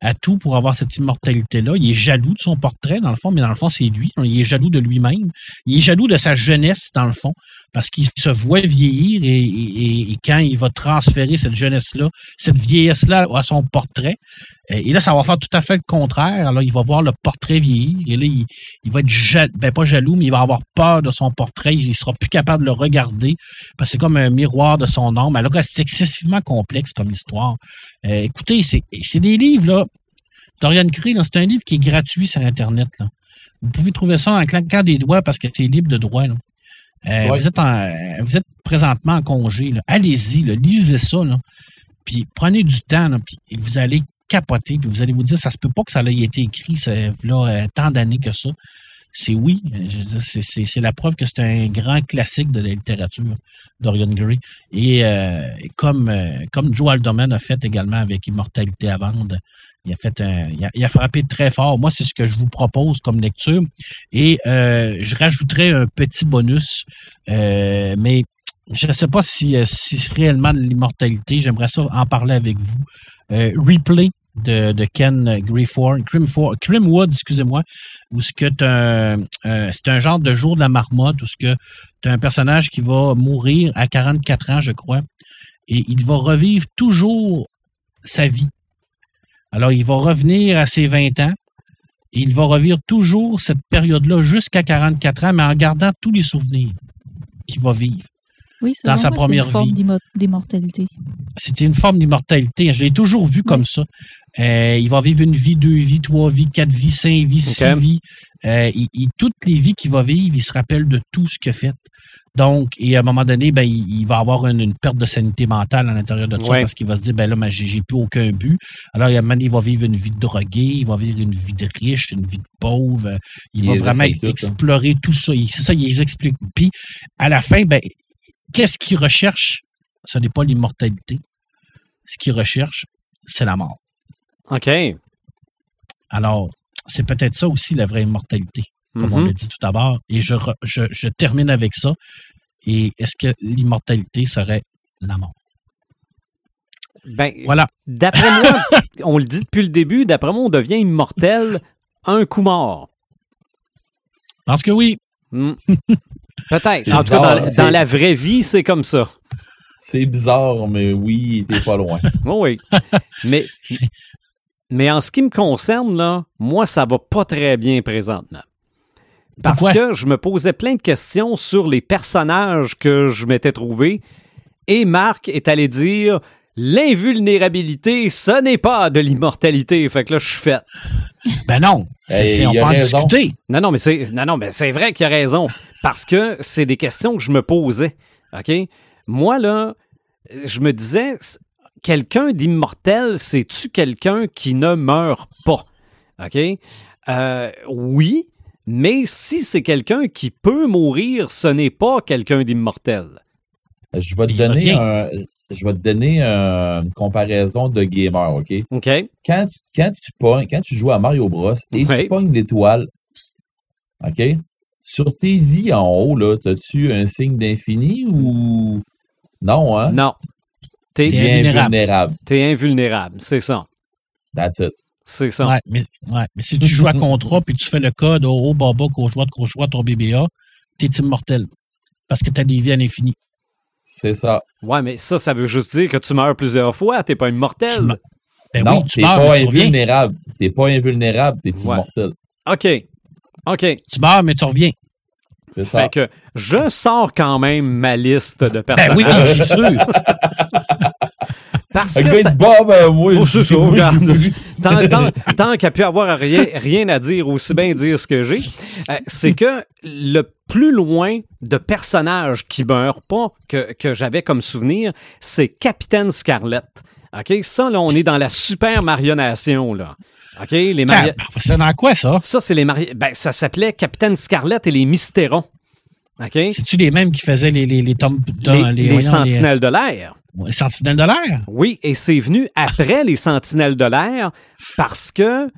à tout pour avoir cette immortalité-là. Il est jaloux de son portrait, dans le fond, mais dans le fond, c'est lui. Il est jaloux de lui-même. Il est jaloux de sa jeunesse, dans le fond, parce qu'il se voit vieillir et, quand il va transférer cette jeunesse-là, cette vieillesse-là à son portrait, euh, et là, ça va faire tout à fait le contraire. Alors, il va voir le portrait vieillir. Et là, il, va être jaloux, ben pas jaloux, mais il va avoir peur de son portrait. Il sera plus capable de le regarder. Parce que c'est comme un miroir de son âme. Alors, c'est excessivement complexe comme histoire. Euh, écoutez, c'est des livres, là. Dorian Gray, c'est un livre qui est gratuit sur Internet. Vous pouvez trouver ça en claquant des doigts parce que c'est libre de droit. là. Euh,
Ouais.
vous, êtes en- euh, vous êtes présentement en congé. Allez-y, lisez ça. Là. Puis prenez du temps, là, puis vous allez capoter, puis vous allez vous dire, ça se peut pas que ça ait été écrit ça, là, euh, tant d'années que ça. C'est oui, c'est- la preuve que c'est un grand classique de la littérature, Dorian Gray. Et euh, comme, comme Joe Alderman a fait également avec Immortalité à vendre, il a fait un, il a, frappé très fort. Moi, c'est ce que je vous propose comme lecture. Et euh, je rajouterai un petit bonus, euh, mais je ne sais pas si, euh, si c'est réellement de l'immortalité. J'aimerais ça en parler avec vous. Euh, Replay de, de Ken Greyford, Crimford, Crimwood, excusez-moi, où ce que euh, c'est un genre de jour de la marmotte où ce que tu as un personnage qui va mourir à 44 ans, je crois, et il va revivre toujours sa vie. Alors, il va revenir à ses 20 ans et il va revivre toujours cette période-là jusqu'à 44 ans, mais en gardant tous les souvenirs qu'il va vivre.
Oui, c'est
Dans sa première
une forme d'immortalité.
C'était une forme d'immortalité. Je l'ai toujours vu comme ça. Euh, il va vivre une vie, deux vies, trois vies, quatre vies, cinq vies, six vies. Euh, il- il- toutes les vies qu'il va vivre, il se rappelle de tout ce qu'il a fait. Donc, et à un moment donné, ben, il, il va avoir une, une perte de sanité mentale à l'intérieur de
Ouais.
parce qu'il va se dire, ben là, ben, j'ai plus aucun but. Alors, il, il va vivre une vie de drogué, il va vivre une vie de riche, une vie de pauvre. Il,
Il
va vraiment
hein.
explorer tout ça. Il- C'est ça, il les explique. Puis, à la fin, ben, qu'est-ce qu'il recherche? Ce n'est pas l'immortalité. Ce qu'il recherche, c'est la mort.
OK.
Alors, c'est peut-être ça aussi la vraie immortalité, comme on
Mhm.
l'a dit tout à l'heure. Et je, re- je, je termine avec ça. Et est-ce que l'immortalité serait la mort?
Ben,
Voilà.
d'après moi, on le dit depuis le début, d'après moi, on devient immortel un coup mort.
Parce que oui,
Hmm. Peut-être. En tout cas, dans, la vraie vie, c'est comme ça.
C'est bizarre, mais oui, t'es pas loin.
Oui, oui. Mais, en ce qui me concerne, là, moi, ça va pas très bien présentement. Parce
Pourquoi?
que je me posais plein de questions sur les personnages que je m'étais trouvés. Et Marc est allé dire l'invulnérabilité, ce n'est pas de l'immortalité. Fait que là, je suis fait.
ben non, c'est,
Hey,
c'est- on peut en
raison.
discuter.
Non, non, mais c'est, non, non, mais c'est vrai qu'il a raison. Parce que c'est des questions que je me posais. OK? Moi, là, je me disais, quelqu'un d'immortel, c'est-tu quelqu'un qui ne meurt pas? OK? Euh, oui, mais si c'est quelqu'un qui peut mourir, ce n'est pas quelqu'un d'immortel.
Je vais te donner un, je vais te donner un- une comparaison de gamer, OK?
OK?
Quand tu, quand tu pognes, quand tu joues à Mario Bros et
Ouais.
tu pognes l'étoile, OK? Sur tes vies en haut, là, as-tu un signe d'infini ou. Non, hein?
Non. T'es
invulnérable.
vulnérable.
t'es invulnérable, c'est ça.
That's it.
C'est ça.
Ouais, mais, ouais, mais si tu joues à contrat puis tu fais le code au haut, bas, bas, gauche, droite, gauche, droite, ton BBA, t'es immortel. Parce que t'as des vies à l'infini.
C'est ça.
Ouais, mais ça, ça veut juste dire que tu meurs plusieurs fois, t'es pas
Tu
immortel.
meurs. Ben
non,
oui, tu
t'es
meurs,
pas
mais tu reviens.
invulnérable. T'es pas invulnérable, t'es
Ouais.
immortel.
OK. OK.
Tu meurs, mais tu reviens.
C'est ça.
Fait que je sors quand même ma liste de
Ben
personnages.
oui, ben, c'est sûr.
parce que ça- Oh, c'est ça, tant, tant- tant qu'il n'y a pu avoir rien, rien à dire, aussi bien dire ce que j'ai, euh, c'est que le plus loin de personnages qui meurent pas que, que j'avais comme souvenir, c'est Capitaine Scarlett. OK? Ça, là, on est dans la super marionation, là. OK? Les mari-
C'est dans quoi, ça?
Ça, c'est les mari- Ben, ça s'appelait Capitaine Scarlett et les Mystérons. OK?
C'est-tu les mêmes qui faisaient les, les, les, tom-
Les, les
voyons,
sentinelles de l'air.
Les sentinelles de l'air?
Oui, et c'est venu après les Sentinelles de l'air parce que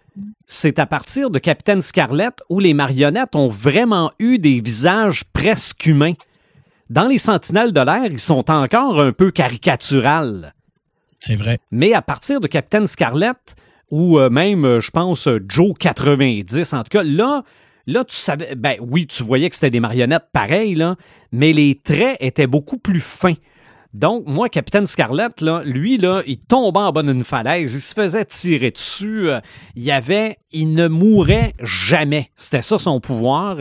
c'est à partir de Capitaine Scarlett où les marionnettes ont vraiment eu des visages presque humains. Dans les Sentinelles de l'air, ils sont encore un peu caricaturales.
C'est vrai.
Mais à partir de Capitaine Scarlett, ou euh, même, euh, je pense, euh, Joe 90, en tout cas, là, là, tu savais, ben oui, tu voyais que c'était des marionnettes pareilles, là, mais les traits étaient beaucoup plus fins. Donc, moi, Capitaine Scarlett, là, lui, là, il tombait en bas d'une falaise, il se faisait tirer dessus, euh, il y avait, il ne mourait jamais. C'était ça son pouvoir.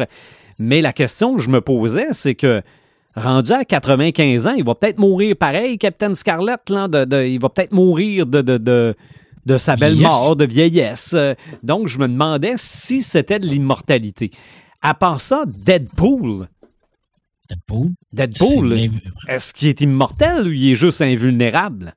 Mais la question que je me posais, c'est que rendu à 95 ans, il va peut-être mourir pareil, Capitaine Scarlett, là, de, de- il va peut-être mourir de, de, sa belle
Vieillesse.
mort, de vieillesse. Donc, je me demandais si c'était de l'immortalité. À part ça, Deadpool.
Deadpool.
Deadpool, est-ce qu'il est immortel ou il est juste invulnérable?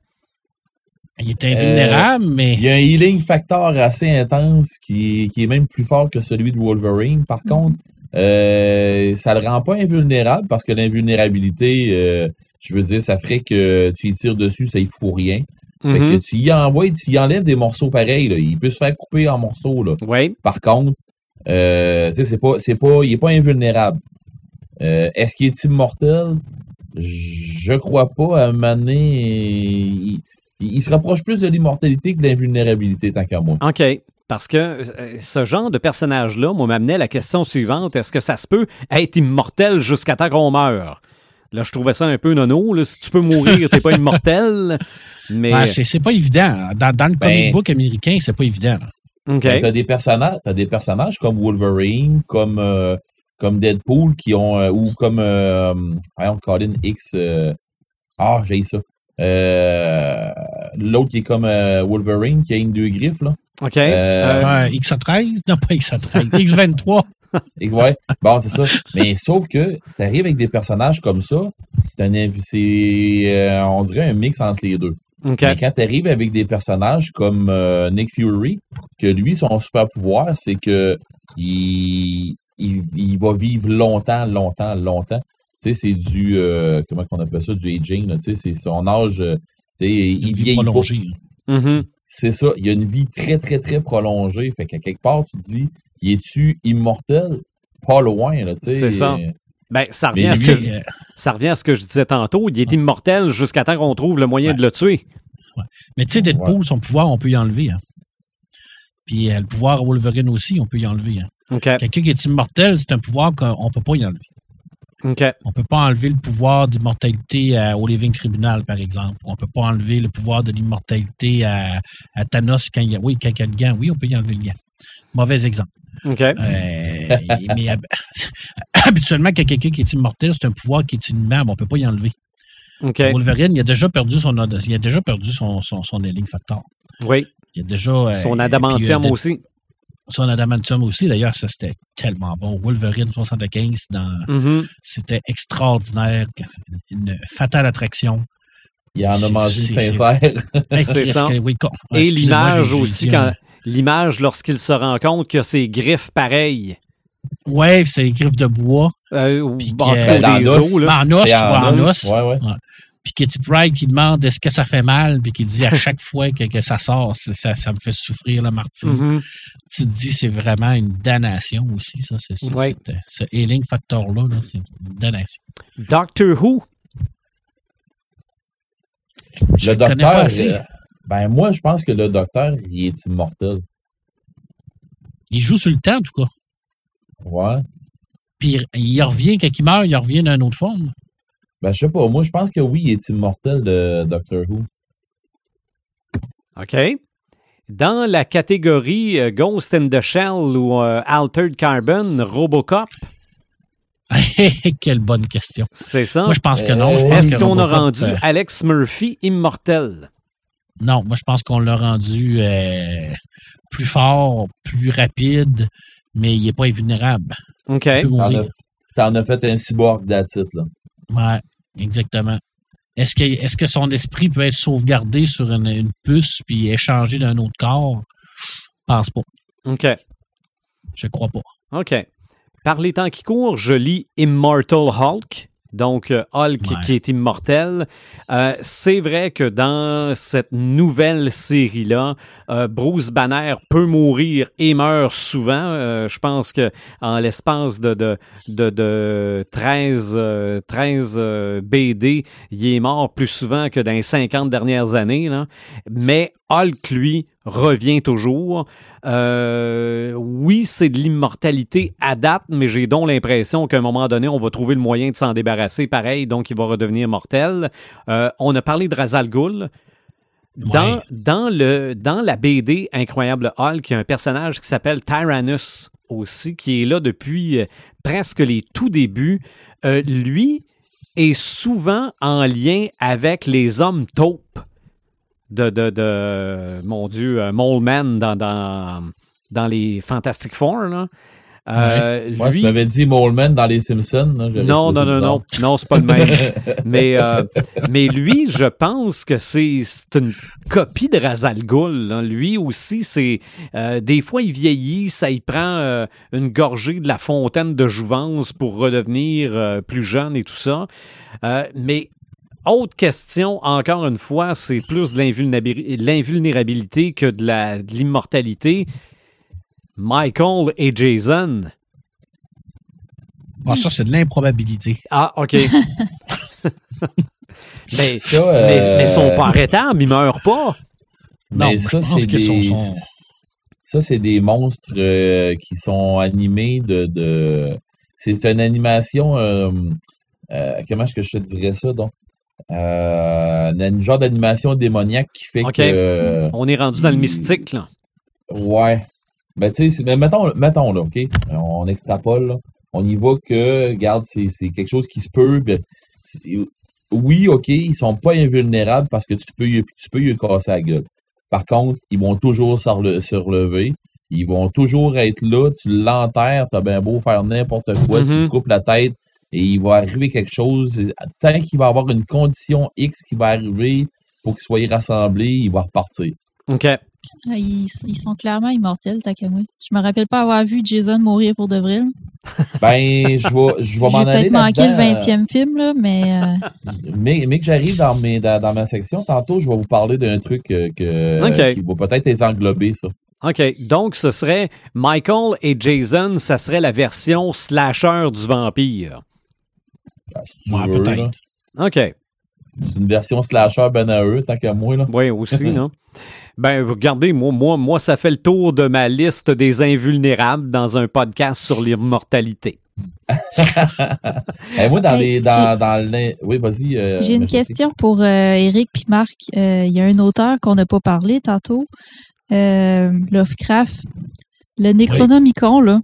Il est invulnérable,
Il
mais
y a un healing factor assez intense qui est, qui est même plus fort que celui de Wolverine. Par contre, euh, ça le rend pas invulnérable parce que l'invulnérabilité, euh, je veux dire, ça ferait que tu y tires dessus, ça y fout rien. Fait que
Mhm.
tu y envoies, tu y enlèves des morceaux pareils. Là. Il peut se faire couper en morceaux. Là.
Oui.
Par contre, euh, c'est pas, c'est pas, il est pas invulnérable. Euh, est-ce qu'il est immortel? Je crois pas. À un moment donné, il, se rapproche plus de l'immortalité que de l'invulnérabilité, tant qu'à moi.
OK. Parce que euh, ce genre de personnage-là, moi, m'amenait à la question suivante. Est-ce que ça se peut être immortel jusqu'à temps qu'on meure? Là, je trouvais ça un peu nono. Là. Si tu peux mourir, t'es pas immortel. Mais.
ben, c'est pas évident. Dans, dans le
Ben-
comic book américain, c'est pas évident. là.
OK.
Ben, T'as des personnages, des personnages comme Wolverine, comme euh, comme Deadpool qui ont euh, ou comme euh, voyons, Colin X. euh, ah, j'ai ça. Euh, L'autre qui est comme euh, Wolverine qui a une deux griffes là.
OK.
Euh,
Euh,
Ouais, X13? Non, pas X13. X23.
Et ouais, bon, c'est ça. Mais sauf que tu arrives avec des personnages comme ça, c'est un c'est euh, on dirait un mix entre les deux.
OK.
Mais quand tu arrives avec des personnages comme euh, Nick Fury, que lui, son super pouvoir, c'est que il, il, il va vivre longtemps, longtemps, longtemps. Tu sais, c'est du euh, comment on appelle ça, du aging, tu sais, c'est son âge. euh, Tu sais, il vieillit pas.
prolongée.
Mhm.
C'est ça, il y a une vie très, très, très prolongée. Fait qu'à quelque part, tu te dis, es-tu immortel? Pas loin, là, tu sais.
C'est ça.
Euh,
Ben, ça
Mais
revient, à ce que,
euh,
ça revient à ce que je disais tantôt. Il est immortel jusqu'à temps qu'on trouve le moyen
Ouais.
de le tuer.
mais tu sais, Deadpool, son pouvoir, on peut y enlever. hein. Puis euh, le pouvoir à Wolverine aussi, on peut y enlever. hein. Quelqu'un qui est immortel, c'est un pouvoir qu'on ne peut pas y enlever. On peut pas enlever le pouvoir d'immortalité à- au Living Tribunal, par exemple. On peut pas enlever le pouvoir de l'immortalité à, à Thanos quand il y a, oui, quand il y a le gant. Oui, on peut y enlever le gant. Mauvais exemple. Euh, mais hab- habituellement, quand quelqu'un qui est immortel, c'est un pouvoir qui est inimable. On peut pas y enlever. Wolverine, il a déjà perdu son, il a déjà perdu son, son, son factor.
Oui.
Il a déjà. euh,
Son
puis,
adamantium
euh, de-
aussi.
Son adamantium aussi. D'ailleurs, ça, c'était tellement bon. Wolverine 75, dans,
Mhm.
c'était extraordinaire. Une fatale attraction.
Il en a mangé une sincère.
C'est
Est-ce
ça.
oui, con-
Et l'image aussi, quand l'image lorsqu'il se rend compte que ses griffes pareilles.
Ouais, c'est les griffes de bois.
Euh, ou
Puis
en
Ben,
des os, là.
En os, en os.
Ouais, ouais.
Puis Kitty Pride qui demande est-ce que ça fait mal, puis qui dit à chaque fois que, que ça sort, ça, ça me fait souffrir, la Martine.
Mhm.
Tu te dis c'est vraiment une damnation aussi, ça. C'est,
Ouais.
ce healing factor-là, là, c'est une damnation.
Doctor Who.
Je
le
le
docteur,
assez.
euh, ben moi, je pense que le docteur, il est immortel.
Il joue sur le temps, en tout cas.
Ouais.
Puis il- il revient, quand il meurt, il revient d'une autre forme.
Ben, je sais pas. Moi, je pense que oui, il est immortel, le Doctor Who.
OK. Dans la catégorie euh, Ghost in the Shell ou euh, Altered Carbon, Robocop,
Quelle bonne question.
c'est ça?
Moi, je pense que non. Je pense
Est-ce qu'on a rendu
euh,
Alex Murphy immortel?
Non, moi, je pense qu'on l'a rendu euh, plus fort, plus rapide, mais il n'est pas invulnérable.
OK.
T'en as, t'en as fait un cyborg d'attitude, là.
Ouais, exactement. Est-ce que, son esprit peut être sauvegardé sur une, une puce puis échangé d'un autre corps? Je pense pas.
OK.
Je crois pas.
OK. Par les temps qui courent, je lis Immortal Hulk. Donc, euh, Hulk
Ouais.
qui est immortel. Euh, c'est vrai que dans cette nouvelle série-là, euh, Bruce Banner peut mourir et meurt souvent. Euh, je pense que en l'espace de, de, de, de 13, euh, 13 euh, BD, il est mort plus souvent que dans les 50 dernières années. Là. Mais Hulk, lui, revient toujours. Euh, oui, c'est de l'immortalité à date, mais j'ai donc l'impression qu'à un moment donné, on va trouver le moyen de s'en débarrasser pareil, donc il va redevenir mortel. Euh, on a parlé de Razal Ghul. Dans,
Ouais.
dans, le, dans la BD Incroyable Hulk, il y a un personnage qui s'appelle Tyrannus aussi, qui est là depuis euh, presque les tout débuts. Euh, lui est souvent en lien avec les hommes taupes de, de, de mon Dieu, euh, Mole Man dans, dans, dans les Fantastic Four. Là. Euh,
Moi,
lui-
tu m'avais dit Moleman dans Les Simpsons. là,
non, non, non, non, non, c'est pas le même. mais, euh, mais lui, je pense que c'est une copie de Razal Ghul. là. Lui aussi, c'est euh, des fois il vieillit, ça y prend euh, une gorgée de la fontaine de jouvence pour redevenir euh, plus jeune et tout ça. Euh, mais autre question, encore une fois, c'est plus de l'invulnérabi- l'invulnérabilité que de l'immortalité. Michael et Jason.
Ah, ça, c'est de l'improbabilité.
Ah, OK. mais,
Ça,
mais,
euh,
mais ils sont pas arrêtables, ils meurent pas.
Non,
Mais
je
ça,
pense
c'est
que
des...
sont- sont-
Ça, c'est des monstres euh, qui sont animés de... de... C'est une animation... euh, euh, comment est-ce que je te dirais ça, donc? Euh, un genre d'animation démoniaque qui fait que... euh,
On est rendu dans le
il-
mystique, là.
Ouais. Ben, tu sais, mais mettons, mettons là, OK? On extrapole, là. On y va que, regarde, c'est quelque chose qui se peut. ben, oui, OK, ils sont pas invulnérables parce que tu peux, y- tu peux y casser la gueule. Par contre, ils vont toujours se rele- se relever. Ils vont toujours être là. Tu l'enterres, t'as bien beau faire n'importe quoi. Tu
Mhm.
lui coupes la tête et il va arriver quelque chose. Tant qu'il va avoir une condition X qui va arriver pour qu'il soit rassemblé, il va repartir.
OK.
Ah, Ils, ils sont clairement immortels, Takamui. Je me rappelle pas avoir vu Jason mourir pour de vrai. là.
Ben, je vais, je vais
J'ai
m'en aller
peut-être manqué le
là-dedans.
20e film, là, mais euh,
Mais, mais que j'arrive dans, mes, dans, dans ma section, tantôt, je vais vous parler d'un truc euh, que,
Ok.
qui va peut-être les englober, ça.
OK. Donc, ce serait Michael et Jason, ça serait la version slasher du vampire.
Ben, si
Ouais, peut-être.
OK.
C'est une version slasher ben à eux, tant qu'à moi. Là.
Oui, aussi, non? Ben, regardez, moi, moi, moi, ça fait le tour de ma liste des invulnérables dans un podcast sur l'immortalité.
Eh, moi, dans
Hey,
les. Dans, dans les... Oui, vas-y. euh,
j'ai une question pour euh, Eric puis Marc. Euh, Il y a un auteur qu'on n'a pas parlé tantôt, euh, Lovecraft. Le Necronomicon, là,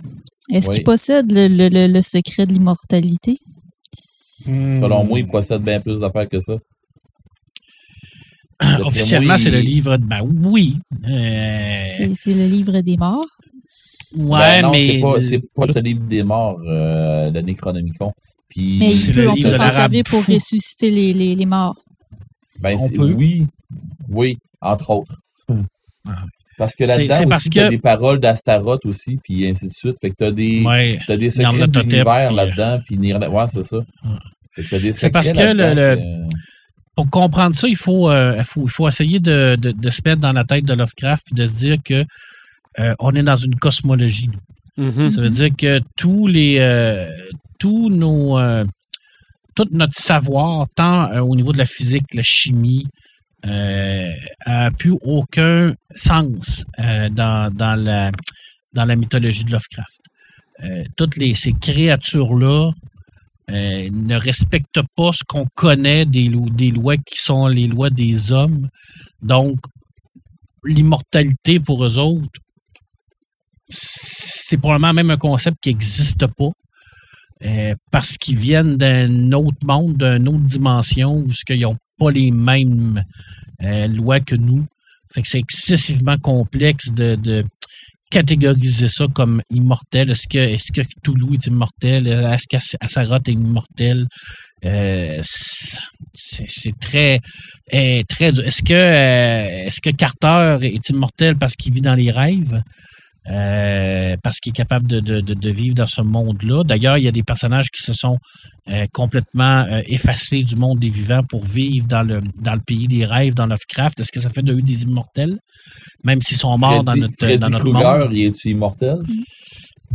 est-ce
Oui.
qu'il possède le, le- le- le secret de l'immortalité?
Selon
Hmm.
moi, il possède bien plus d'affaires que ça.
Officiellement, c'est le livre de. Ben oui. Euh,
C'est le livre des morts?
ouais,
Ben non,
mais.
c'est pas, le livre des morts, euh, le Necronomicon. Puis,
Mais il peut, on peut s'en servir pour
fou.
ressusciter les, les, les morts.
Ben,
On
c'est-
peut.
oui, oui, entre autres.
Ah.
Parce que là-dedans aussi, t'as
que-
des paroles d'Astaroth aussi, puis ainsi de suite. Fait que t'as des,
Ouais.
t'as des secrets de l'univers
puis,
là-dedans, puis ouais, c'est ça.
Ouais. C'est parce que le-
là-dedans
le- Pour comprendre ça, il faut, euh, il faut, il faut essayer de, de- de se mettre dans la tête de Lovecraft et de se dire que euh, on est dans une cosmologie. nous.
Mhm.
Ça veut dire que tous les euh, tous nos euh, tout notre savoir, tant euh, au niveau de la physique, la chimie, euh, a plus aucun sens euh, dans, dans, la, dans la mythologie de Lovecraft. Euh, toutes les, ces créatures-là euh, ne respectent pas ce qu'on connaît des, lo- des lois qui sont les lois des hommes. Donc, l'immortalité pour eux autres, c'est probablement même un concept qui n'existe pas. euh, parce qu'ils viennent d'un autre monde, d'une autre dimension, où ils n'ont pas les mêmes euh, lois que nous. Fait que c'est excessivement complexe de catégoriser ça comme immortel? Est-ce que, est-ce que Toulouse est immortel? Est-ce qu'Assaroth est immortel? Euh, c'est très, eh, très. Est-ce que, euh, est-ce que Carter est immortel parce qu'il vit dans les rêves? Euh, parce qu'il est capable de, de- de- de vivre dans ce monde-là. D'ailleurs, il y a des personnages qui se sont euh, complètement euh, effacés du monde des vivants pour vivre dans le, dans le pays des rêves, dans Lovecraft. Est-ce que ça fait de eux des immortels? Même s'ils sont morts dans notre,
Freddy
dans notre
Krueger,
monde.
il est-tu immortel?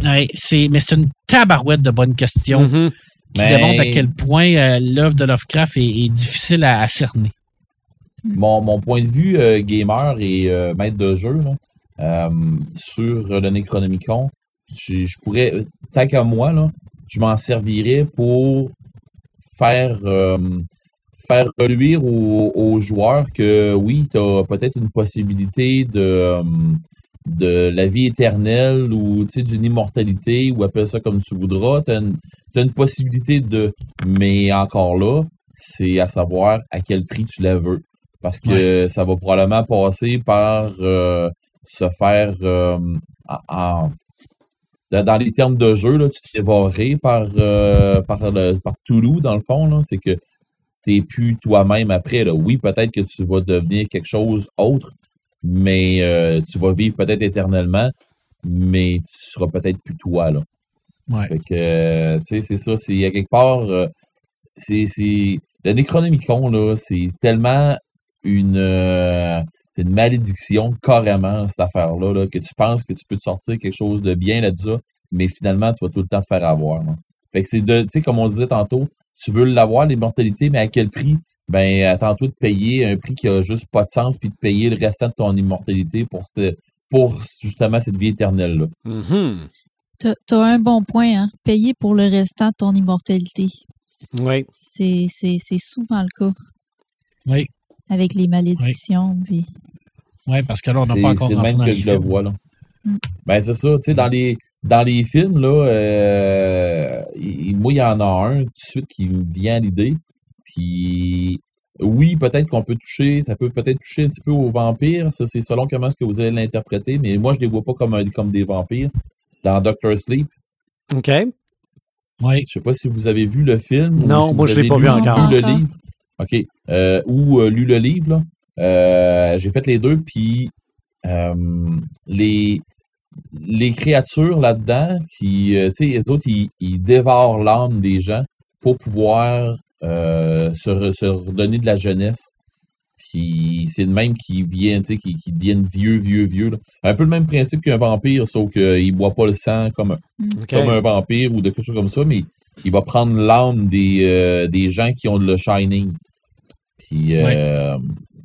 Ouais, c'est, mais c'est une tabarouette de bonnes questions
Mhm.
qui
Mais-
démontre à quel point euh, l'œuvre de Lovecraft est, est difficile à, à cerner.
Mon, mon point de vue euh, gamer et euh, maître de jeu là, euh, sur le Necronomicon, je, je pourrais, tant qu'à moi, là, je m'en servirais pour faire, euh, faire reluire aux, aux joueurs que oui, tu as peut-être une possibilité de, euh, de la vie éternelle ou tu sais, d'une immortalité ou appelle ça comme tu voudras. Tu as, une possibilité de. Mais encore là, c'est à savoir à quel prix tu la veux. Parce que ça va probablement passer par euh, se faire euh, en, dans les termes de jeu, là, tu te fais par, euh, par, le, par Toulouse, dans le fond. là. C'est que tu n'es plus toi-même après. Là. Oui, peut-être que tu vas devenir quelque chose autre, mais euh, tu vas vivre peut-être éternellement, mais tu seras peut-être plus toi. Là.
Ouais.
Fait que, tu sais, c'est ça, c'est à quelque part, c'est, c'est, le Necronomicon, là, c'est tellement une, euh, c'est une malédiction, carrément, cette affaire-là, là, que tu penses que tu peux te sortir quelque chose de bien là-dessus, mais finalement, tu vas tout le temps te faire avoir. là. Fait que c'est de, tu sais, comme on disait tantôt, tu veux l'avoir, l'immortalité, mais à quel prix? Ben, attends-toi de payer un prix qui a juste pas de sens, puis de payer le restant de ton immortalité pour, cette- pour justement cette vie éternelle-là.
Mhm.
T'as t'as un bon point, hein? Payer pour le restant de ton immortalité.
Oui.
C'est c'est- c'est souvent le cas
Oui,
avec les malédictions. puis-
ouais, parce que là, on n'a pas encore
c'est même
dans
que je le vois, là.
Mm.
Ben, c'est ça. Tu sais, dans les, dans les films, là, euh, il- moi, il y en a un tout de suite qui me vient à l'idée. Puis, oui, peut-être qu'on peut toucher, ça peut peut-être toucher un petit peu aux vampires. Ça, c'est selon comment est-ce que vous allez l'interpréter. Mais moi, je les vois pas comme, un- comme des vampires. Dans Doctor Sleep,
OK.
Oui,
je sais pas si vous avez vu le film. ou
Non,
si
moi,
vous
je l'ai
avez
pas
lu-
vu encore.
pas
lu le
encore.
livre. OK. Euh, ou euh, lu le livre, là. Euh, j'ai fait les deux, puis les, les créatures là-dedans, qui, tu sais, les autres, ils, ils dévorent l'âme des gens pour pouvoir euh, se, re- se redonner de la jeunesse. Puis c'est le même qui vient, tu sais, qui, qui deviennent vieux, vieux, vieux. là. Un peu le même principe qu'un vampire, sauf qu'il ne boit pas le sang comme un
OK.
comme un vampire ou de quelque chose comme ça, mais il va prendre l'âme des, euh, des gens qui ont le Shining. Puis, euh,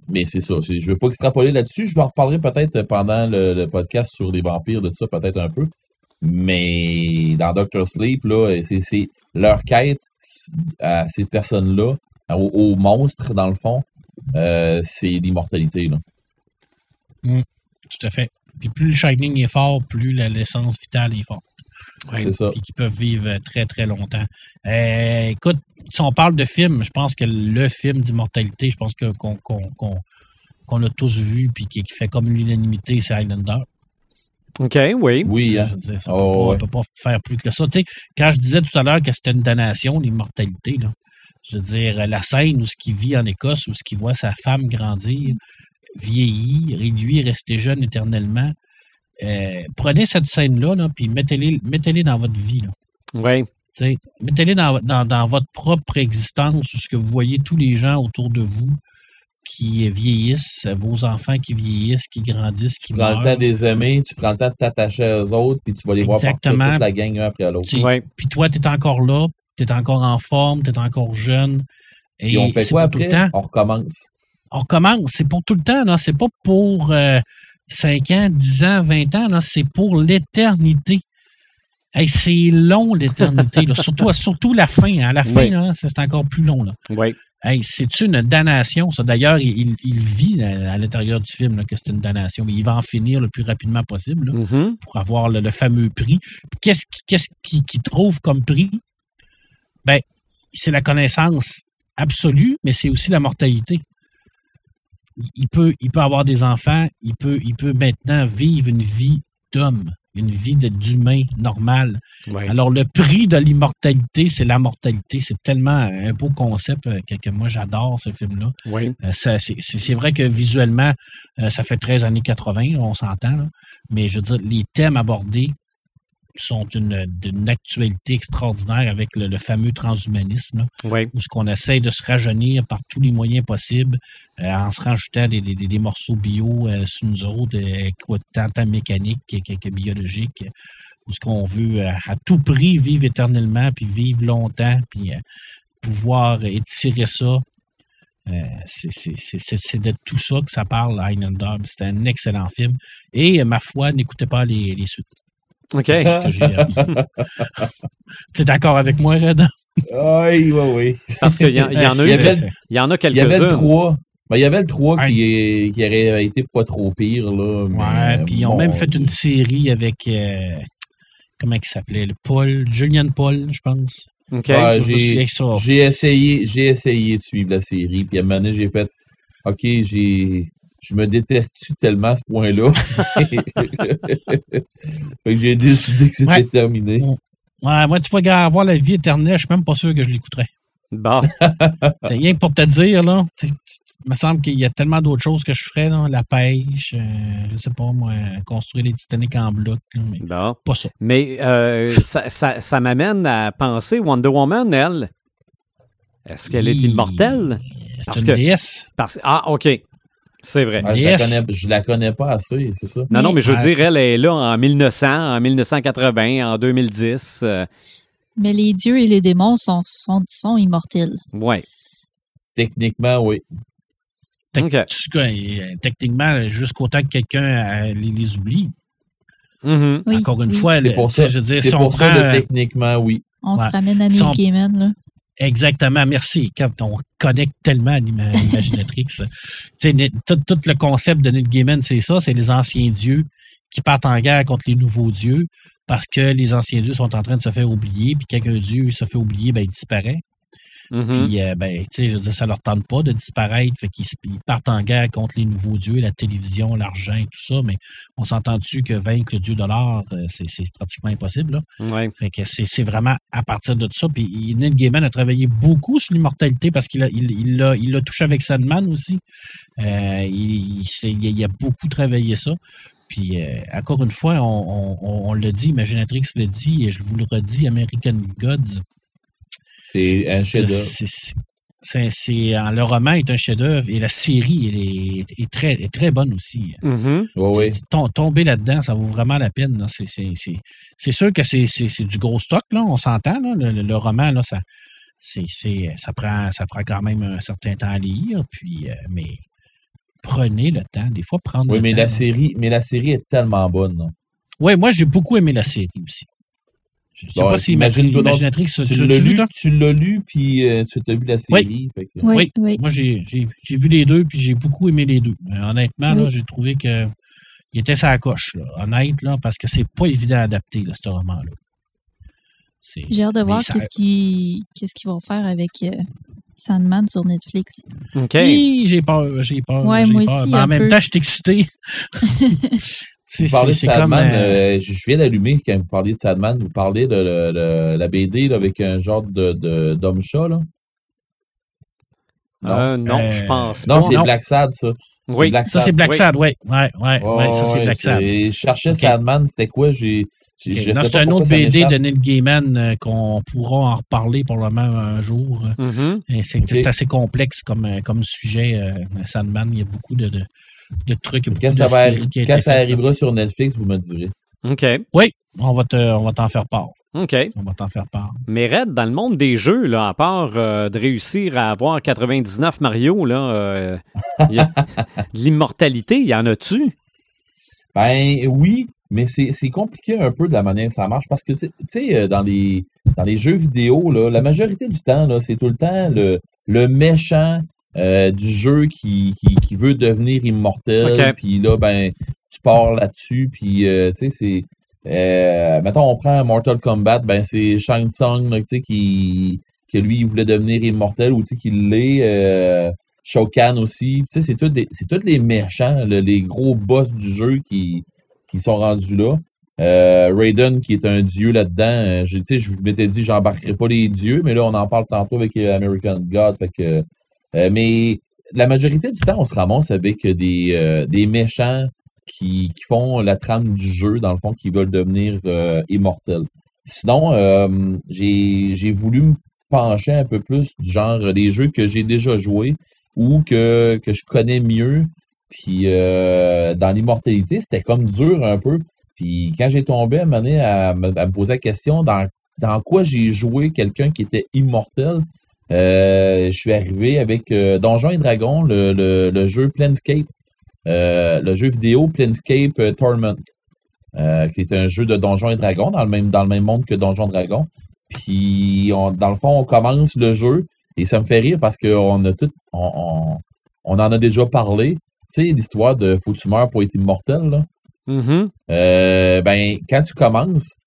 mais c'est ça. Je ne veux pas extrapoler là-dessus. Je vous en reparlerai peut-être pendant le, le podcast sur les vampires, de tout ça, peut-être un peu. Mais dans Doctor Sleep, là, c'est leur quête à ces personnes-là, aux, aux monstres, dans le fond, euh, c'est l'immortalité. là.
tout à fait. Puis plus le Shining est fort, plus l'essence vitale est forte.
C'est ça.
Puis qui peuvent vivre euh, très, très longtemps. Euh, écoute, si on parle de film, je pense que le film d'immortalité, je pense que- qu'on qu'on- qu'on- qu'on a tous vu puis qui, qui fait comme l'unanimité, c'est Highlander.
OK, oui.
Oui, hein.
dire, ça
Oh,
peut pas-
ouais.
on peut pas faire plus que ça. Tu sais, quand je disais tout à l'heure que c'était une damnation, l'immortalité, là, je veux dire, la scène où ce qui vit en Écosse, où ce qui voit sa femme grandir, vieillir, et lui rester jeune éternellement, euh, prenez cette scène-là, là, puis mettez-les mettez dans votre vie.
Oui.
Tu sais, Mettez-les dans, dans, dans votre propre existence, où ce que vous voyez tous les gens autour de vous qui vieillissent, vos enfants qui vieillissent, qui grandissent, qui
Tu prends le temps de les aimer, tu prends le temps de t'attacher aux autres, puis tu vas les voir partir
Exactement.
toute la gang un après l'autre.
Ouais.
Puis toi, tu es encore là, tu es encore en forme, tu es encore jeune. Et
Et on fait quoi
pas tout le
après?
temps.
On recommence.
on commence. C'est pour tout le temps, là. C'est pas pour euh, 5 ans, 10 ans, 20 ans, là. C'est pour l'éternité. Hey, c'est long, l'éternité. surtout, surtout la fin. hein. À la fin,
Oui.
c'est encore plus long. Là.
Oui.
Hey, c'est une damnation, ça? D'ailleurs, il, vit à, à l'intérieur du film là, que c'est une damnation. Mais il va en finir le plus rapidement possible là,
Mhm.
pour avoir le, le fameux prix. Qu'est-ce qui- qu'est-ce qu'il qu'il trouve comme prix? Ben, c'est la connaissance absolue, mais c'est aussi la mortalité. Il- peut, il peut avoir des enfants, il peut, il peut maintenant vivre une vie d'homme, une vie d'humain normal. Alors, le prix de l'immortalité, c'est la mortalité. C'est tellement un beau concept euh, que, que moi, j'adore ce film-là. Euh, ça, c'est- vrai que visuellement, euh, ça fait 13 années 80, là, on s'entend, mais je veux dire, les thèmes abordés sont d'une actualité extraordinaire avec le, le fameux transhumanisme, là,
Oui.
où ce qu'on essaye de se rajeunir par tous les moyens possibles euh, en se rajoutant des, des- des- morceaux bio euh, sur nous autres, euh, quoi, tant, tant mécaniques que, que- que biologiques, euh, où ce qu'on veut euh, à tout prix vivre éternellement, puis vivre longtemps, puis pouvoir étirer ça. C'est- de tout ça que ça parle, Highlander. C'est un excellent film. Et ma foi, n'écoutez pas les, les suites.
OK.
C'est ce que j'ai appris. Tu es d'accord avec moi, Red?
Oui, oui, oui.
Parce qu'il y, en- il y en a eu, il y en a
Il y avait le
quelques-uns.
3. Ben, il y avait le 3
Ouais.
qui, est- qui aurait été pas trop pire. Là,
Ouais, puis ils ont
bon,
même fait une série avec. euh, comment il s'appelait? Le Paul, Julian Paul, je pense.
OK.
Ouais,
Je me
j'ai-
souviens que ça.
J'ai essayé, j'ai essayé de suivre la série, puis à un moment donné, j'ai fait OK, j'ai. Je me déteste tellement à ce point-là? Fait que j'ai décidé que c'était
Ouais.
terminé.
Ouais, moi, tu vas avoir la vie éternelle, je suis même pas sûr que je l'écouterais.
Bon.
C'est rien que pour te dire, là. Il me semble qu'il y a tellement d'autres choses que je ferais, là. La pêche, euh, je sais pas, moi, construire des Titanic en bloc, là, mais
Bon.
pas ça.
Mais euh, ça, ça- ça m'amène à penser Wonder Woman, elle. Est-ce qu'elle est immortelle?
C'est
Parce
une
que-
déesse?
Parce... Ah, OK. C'est vrai.
Ah, je, la
Yes.
connais, je la connais pas assez, c'est ça.
Non, non, mais je veux
Ouais.
dire, elle est là en 1900, en 1980, en 2010. euh,
Mais les dieux et les démons sont, sont, sont immortels.
ouais.
Techniquement, oui.
Tec-
OK.
tu sais, euh, Techniquement, jusqu'au temps que quelqu'un euh, les, les oublie.
Mhm.
Oui,
Encore une
oui.
fois,
C'est pour ça.
je veux dire, si on
pour
prend,
ça,
euh,
le techniquement, oui.
On
Ouais.
se ramène à Neil Gaiman, là.
Exactement, merci. On connecte tellement à l'ima- l'Imaginatrix. Tout, tout le concept de Neil Gaiman, c'est ça, c'est les anciens dieux qui partent en guerre contre les nouveaux dieux parce que les anciens dieux sont en train de se faire oublier, puis quand un dieu se fait oublier, ben, il disparaît.
Mhm.
Puis, euh, ben, tu sais, je veux dire, ça leur tente pas de disparaître, fait qu'ils ils partent en guerre contre les nouveaux dieux, la télévision, l'argent et tout ça, mais on s'entend-tu que vaincre le dieu de l'or, euh, c'est c'est pratiquement impossible, là?
Ouais.
Fait que c'est c'est vraiment à partir de ça. Puis il- Neil Gaiman a travaillé beaucoup sur l'immortalité parce qu'il a, il, il l'a, il l'a touché avec Sandman aussi. Euh, il, il, il a- il beaucoup travaillé ça. Puis euh, encore une fois, on, on, on, on l'a dit, Imaginatrix l'a dit, et je vous le redis, American Gods.
C'est un chef-d'œuvre.
c'est- c'est- c'est- c'est- le roman est un chef-d'œuvre et la série est, est très, est très bonne aussi.
Mhm.
Oui, oui.
Tom- tomber là-dedans, ça vaut vraiment la peine. là. C'est, c'est, c'est, c'est sûr que c'est, c'est, c'est du gros stock, là, on s'entend. Là, le, le- le roman, là, ça, c'est, c'est, ça, prend, ça prend quand même un certain temps à lire. Puis, euh, mais prenez le temps. Des fois, prendre
Oui,
le
mais
temps.
la série, mais la série est tellement bonne.
Oui, moi, j'ai beaucoup aimé la série aussi. Je sais
Bon,
pas si
imagine-toi donc,
Imaginatrix, tu,
Tu
l'as
lu, tu l'as lu, puis euh, tu as vu la série. fait que-
Oui,
Oui. Moi, j'ai, j'ai, j'ai vu les deux, puis j'ai beaucoup aimé les deux. Mais honnêtement,
Oui.
j'ai trouvé que il était sa coche, là, honnête, là, parce que c'est pas évident à adapter, là, ce roman-là.
J'ai hâte de voir qu'est-ce qu'ils qu'est-ce qu'ils vont faire avec euh, Sandman sur Netflix.
OK.
Oui, j'ai peur, j'ai peur.
Ouais, moi
peur.
aussi,
Mais en
un
même
peu.
temps, je suis excité. c'est,
Vous parlez de
c'est- c'est.
Sadman,
euh,
euh, je viens d'allumer quand vous parliez de Sadman, vous parlez de le- le- la BD là, avec un genre de, de, d'homme-chat, là?
Euh, non,
Euh,
je pense
Non,
pas.
c'est
non.
Black Sad, ça.
Oui.
Black
ça, c'est
Sad.
Black
oui.
Sad, oui. Ouais, ouais, ouais, ça, c'est Black Sad.
c'est- Je cherchais
Ok.
Sadman, c'était quoi? J'ai, j'ai-
Ok,
je
non,
sais
c'est
pas
un autre BD de Neil Gaiman euh, qu'on pourra en reparler probablement un jour.
Mhm.
Et c'est, c'est assez complexe comme, comme sujet, euh, Sandman. Il y a beaucoup de, de, de trucs.
Quand ça, va arri-
qui
quand ça arrivera sur Netflix, vous me direz.
OK.
Oui, on va, te, on va t'en faire part.
OK.
On va t'en faire part.
Mais Red, dans le monde des jeux, là, à part euh, de réussir à avoir 99 Mario, là, euh, l'immortalité, il y en a-tu?
Ben oui, mais c'est c'est compliqué un peu de la manière que ça marche parce que tu sais- euh, dans les dans les jeux vidéo, là, la majorité du temps, là, c'est tout le temps le, le méchant euh, du jeu qui, qui, qui veut devenir immortel.
Ok.
Puis là, ben, tu pars là-dessus, puis euh, tu sais, c'est. Euh, mettons, on prend Mortal Kombat, ben c'est Shang Tsung tu sais, qui, que lui, il voulait devenir immortel ou tu sais, qu'il l'est. Euh, Shao Kahn aussi. Tu sais, c'est tous tous les méchants, là, les gros boss du jeu qui, qui sont rendus là. Euh, Raiden, qui est un dieu là-dedans, je, tu sais, je m'étais dit, j'embarquerai pas les dieux, mais là, on en parle tantôt avec American God. Fait que, euh, mais la majorité du temps, on se ramasse avec des, euh, des méchants qui, qui font la trame du jeu, dans le fond, qui veulent devenir euh, immortels. Sinon, j'ai voulu me pencher un peu plus du genre des jeux que j'ai déjà joués ou que, que je connais mieux. Puis dans l'immortalité, c'était comme dur un peu. Puis quand j'ai tombé à à, me- à me poser la question dans, dans quoi j'ai joué quelqu'un qui était immortel, je suis arrivé avec euh, Donjons et Dragons, le, le, le jeu Planescape, euh, le jeu vidéo Planescape euh, Torment, euh, qui est un jeu de Donjons et Dragons dans le même, dans le même monde que Donjons et Dragons. Puis on- dans le fond, on commence le jeu et ça me fait rire parce qu'on a tout, on, on, on en a déjà parlé. Tu sais, l'histoire de faut tu meurs pour être immortel, là.
Mhm.
Euh, ben, quand tu commences,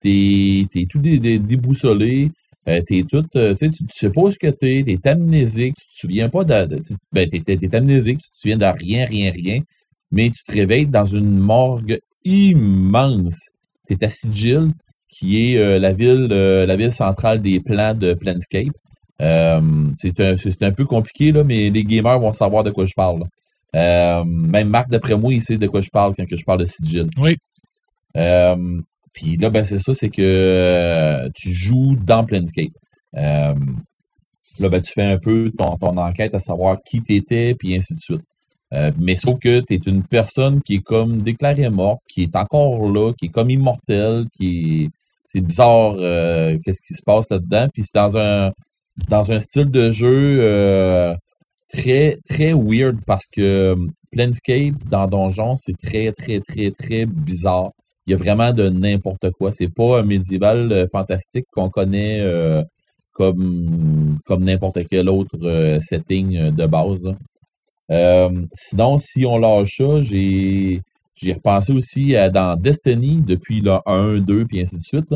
t'es es tout dé- dé- déboussolé, euh, t'es tout, euh, tu tu tu sais pas ce que t'es, t'es amnésique, tu te souviens pas de, ben, t'es t'es- amnésique, tu te souviens de rien, rien, rien, mais tu te réveilles dans une morgue immense. T'es à Sigil, qui est euh, la ville, euh, la ville centrale des plans de Planescape. Euh, c'est un, c'est un peu compliqué, là, mais les gamers vont savoir de quoi je parle. Euh, même Marc, d'après moi, il sait de quoi je parle quand je parle de Sigil.
Oui.
Euh, Puis là, ben c'est ça, c'est que euh, tu joues dans Planescape. Euh, là, ben, tu fais un peu ton, ton enquête à savoir qui t'étais, puis ainsi de suite. Euh, mais sauf que tu es une personne qui est comme déclarée morte, qui est encore là, qui est comme immortelle, qui est. C'est bizarre euh, qu'est-ce qui se passe là-dedans. Puis c'est dans un dans un style de jeu euh, très, très weird parce que Planescape dans Donjon, c'est très, très, très, très bizarre. Il y a vraiment de n'importe quoi. C'est pas un médiéval euh, fantastique qu'on connaît euh, comme, comme n'importe quel autre euh, setting de base. sinon, si on lâche ça, j'ai repensé aussi dans Destiny depuis le 1, 2, puis ainsi de suite.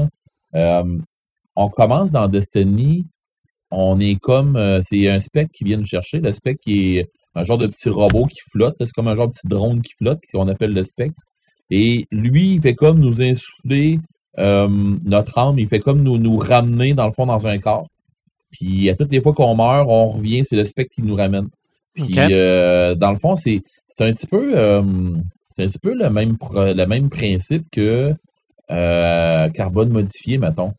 on commence dans Destiny, on est comme c'est un spec qui vient nous chercher, le spec qui est un genre de petit robot qui flotte, c'est comme un genre de petit drone qui flotte qu'on appelle le spectre. Et lui, il fait comme nous insuffler euh, notre âme, il fait comme nous, nous ramener dans le fond dans un corps. Puis à toutes les fois qu'on meurt, on revient, c'est le spectre qui nous ramène. Puis euh, dans le fond, c'est c'est un petit peu euh, c'est un petit peu le même le même principe que carbone modifié, mettons.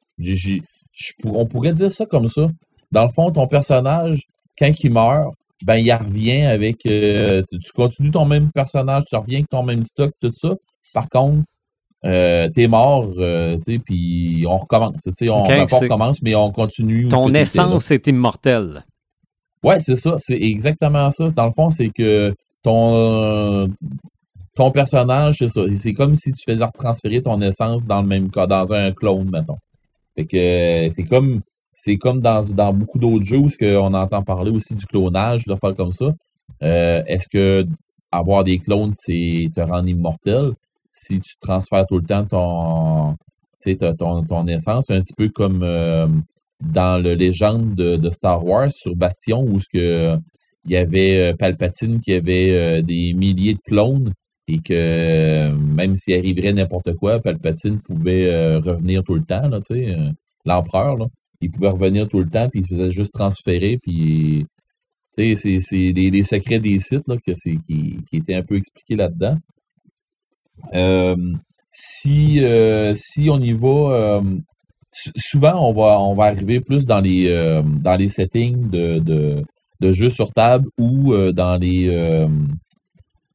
On pourrait dire ça comme ça. Dans le fond, ton personnage, quand il meurt, ben il revient avec tu continues ton même personnage, tu reviens avec ton même stock, tout ça. Par contre, euh, t'es mort, euh, tu sais, puis on recommence. Tu sais, on, recommence, mais on continue.
Ton essence est immortelle.
Ouais, c'est ça. C'est exactement ça. Dans le fond, c'est que ton, ton personnage, c'est ça. C'est comme si tu faisais transférer ton essence dans le même cas, dans un clone, mettons. Fait que euh, c'est comme c'est comme dans, dans beaucoup d'autres jeux où on entend parler aussi du clonage, de faire comme ça. Euh, Est-ce que avoir des clones, c'est te rendre immortel? Si tu transfères tout le temps ton, ton, ton essence, un petit peu comme euh, dans le légende de, Star Wars sur Bastion où il y avait euh, Palpatine qui avait euh, des milliers de clones et que même s'il arriverait n'importe quoi, Palpatine pouvait revenir tout le temps, là, l'empereur, il pouvait revenir tout le temps, puis il se faisait juste transférer, puis c'est, les, secrets des sites là, que qui, qui étaient un peu expliqués là-dedans. Euh, si, euh, si on y va, euh, sou- souvent on va, arriver plus dans les, les settings de, de, jeux sur table ou dans les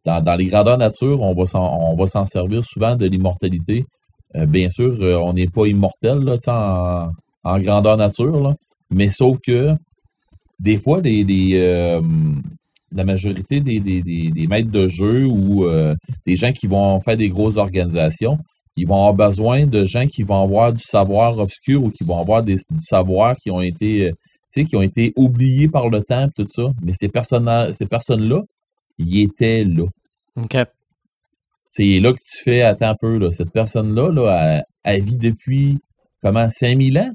dans, dans les grandeurs nature, on va s'en, s'en servir souvent de l'immortalité. bien sûr, on n'est pas immortel là, en, en grandeur nature, mais sauf que des fois, euh, la majorité des, des, des, des maîtres de jeu ou euh, des gens qui vont faire des grosses organisations, ils vont avoir besoin de gens qui vont avoir du savoir obscur ou qui vont avoir des, du savoir qui ont été, euh, qui ont été oubliés par le temps, tout ça. Mais ces personnes, ces personnes-là, ils étaient là.
OK.
C'est là que tu fais, attends un peu, là, cette personne-là, là, elle, elle vit depuis, comment, 5000 ans?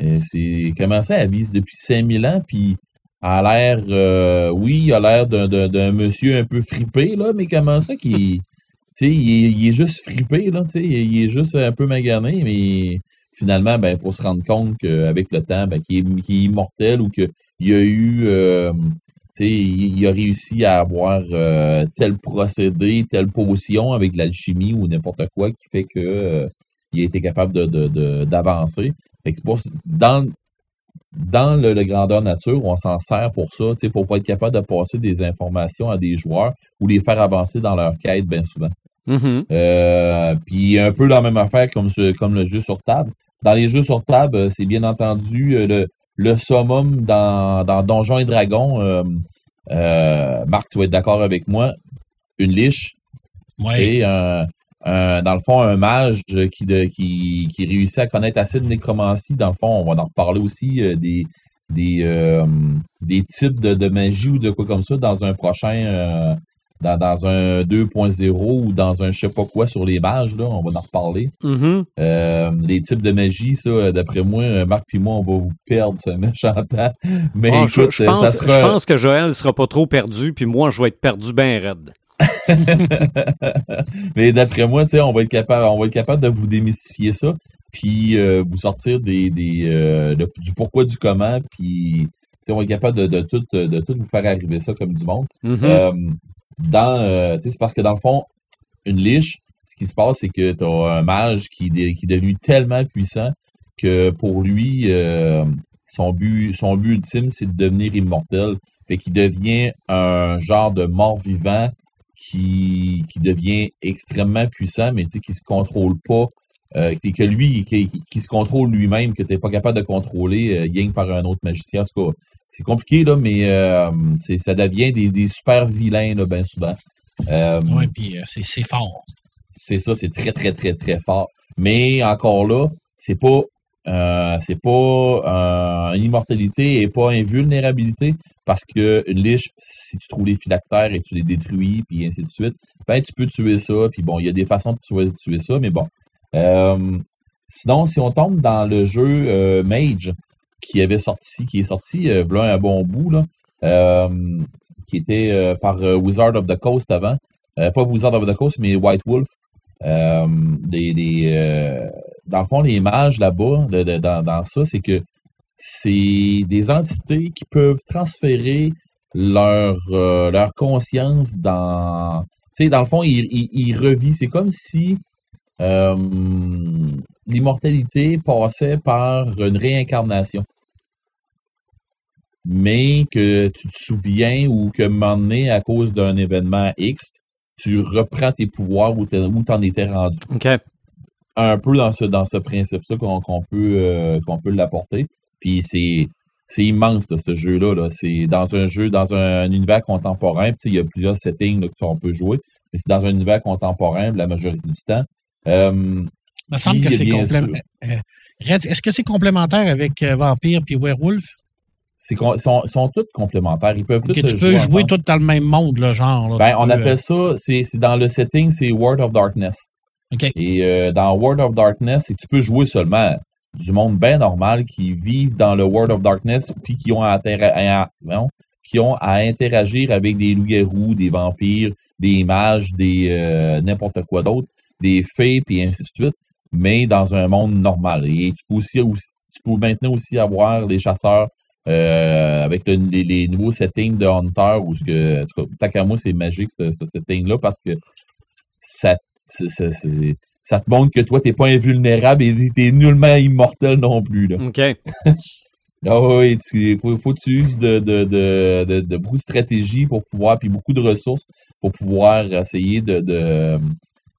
Euh, c'est, comment ça, elle vit depuis 5000 ans, puis a l'air, euh, oui, il a l'air d'un, monsieur un peu fripé, là, mais comment ça qu'il, il, il est juste fripé, là, sais, il est juste un peu magané, mais finalement, ben, pour se rendre compte qu'avec le temps, ben, qu'il est, est immortel ou qu'il a eu, euh, il, il a réussi à avoir euh, tel procédé, telle potion avec l'alchimie ou n'importe quoi qui fait que euh, il a été capable de, d'avancer. Dans dans le, le grandeur nature, on s'en sert pour ça, tu sais, pour pas être capable de passer des informations à des joueurs ou les faire avancer dans leur quête bien souvent.
Mhm.
Euh, puis un peu la même affaire comme, ce- comme le jeu sur table. Dans les jeux sur table, euh, c'est bien entendu euh, le, le summum dans, dans Donjons et Dragons. euh, euh, Marc, tu vas être d'accord avec moi. Une liche,
Ouais.
c'est un, un- dans le fond un mage qui, de, qui, qui réussit à connaître assez de nécromancie. Dans le fond, on va en reparler aussi euh, des, des, euh, des types de, de magie ou de quoi comme ça dans un prochain euh, dans, dans un 2.0 ou dans un je sais pas quoi sur les mages, là, on va en reparler.
Mhm.
Euh, les types de magie, ça, euh, d'après moi, euh, Marc puis moi, on va vous perdre ce méchant temps. Mais
Ah, je,
écoute,
je
euh,
pense,
ça
je
sera.
pense que Joël sera pas trop perdu, puis moi, je vais être perdu bien raide.
Mais d'après moi, tu sais, on va être capable, on va être capable de vous démystifier ça, puis euh, vous sortir des, des euh, de- du pourquoi du comment, puis tu sais, on va être capable de, de tout de tout vous faire arriver ça comme du monde. Euh, dans, euh, tu sais, c'est parce que dans le fond, une liche, ce qui se passe, c'est que tu as un mage qui, qui est devenu tellement puissant que pour lui, euh, son but, son but ultime, c'est de devenir immortel. Fait qu'il devient un genre de mort-vivant qui, qui devient extrêmement puissant, mais tu sais, qui se contrôle pas. Euh, que lui, qui, qui- se contrôle lui-même, que tu n'es pas capable de contrôler, euh, que par un autre magicien. En tout cas, c'est compliqué, là, mais euh, ça devient des, des super vilains, là, bien souvent. Euh,
Ouais, puis euh, c'est fort.
c'est ça, c'est très, très, très, très fort. Mais encore là, c'est pas euh, c'est pas euh, une immortalité et pas une vulnérabilité parce que liche, si tu trouves les phylactères et tu les détruis, puis ainsi de suite, ben tu peux tuer ça, puis bon, il y a des façons de tuer, ça, mais bon. Euh, sinon, si on tombe dans le jeu Mage, qui avait sorti, qui est sorti, v'là un bon bout, là, qui était par Wizard of the Coast avant. Pas Wizard of the Coast, mais White Wolf. Des, dans le fond, les là-bas, dans, ça, c'est que c'est des entités qui peuvent transférer leur, euh, conscience dans. Tu sais, dans le fond, ils ils-. C'est comme si euh, l'immortalité passait par une réincarnation. Mais que tu te souviens ou que à cause d'un événement X, tu reprends tes pouvoirs où t'en étais rendu. Un peu dans ce, dans ce principe-là qu'on peut, euh, qu'on peut l'apporter. Puis c'est c'est immense, là, ce jeu-là. Là. C'est dans un jeu, dans un, univers contemporain. Puis, il y a plusieurs settings là, qu'on peut jouer. Mais c'est dans un univers contemporain la majorité du temps. Euh,
Il me semble que c'est complémentaire. Red, est-ce que c'est complémentaire avec euh, Vampire puis Werewolf?
sont, sont toutes complémentaires. Ils peuvent tous
tu peux jouer
ensemble.
tout dans le même monde, là, genre. là,
Ben, on
peux,
appelle ça, c'est dans le setting, c'est World of Darkness.
Euh.
Et euh, dans World of Darkness, que tu peux jouer seulement du monde bien normal qui vivent dans le World of Darkness puis qui ont à, non, qui ont à interagir avec des loups-garous, des vampires, des mages, des euh, n'importe quoi d'autre, des fées puis ainsi de suite, mais dans un monde normal. Et tu peux aussi, tu peux maintenant aussi avoir les chasseurs euh, avec le- les, nouveaux settings de Hunter ou ce que en moi, c'est magique ce, ce setting-là parce que ça, ça te montre que toi, t'es pas invulnérable et t'es nullement immortel non plus. Là.
OK.
Ah oui, il faut, faut que tu uses de, de, de, de, de beaucoup de stratégies pour pouvoir, puis beaucoup de ressources pour pouvoir essayer de, de,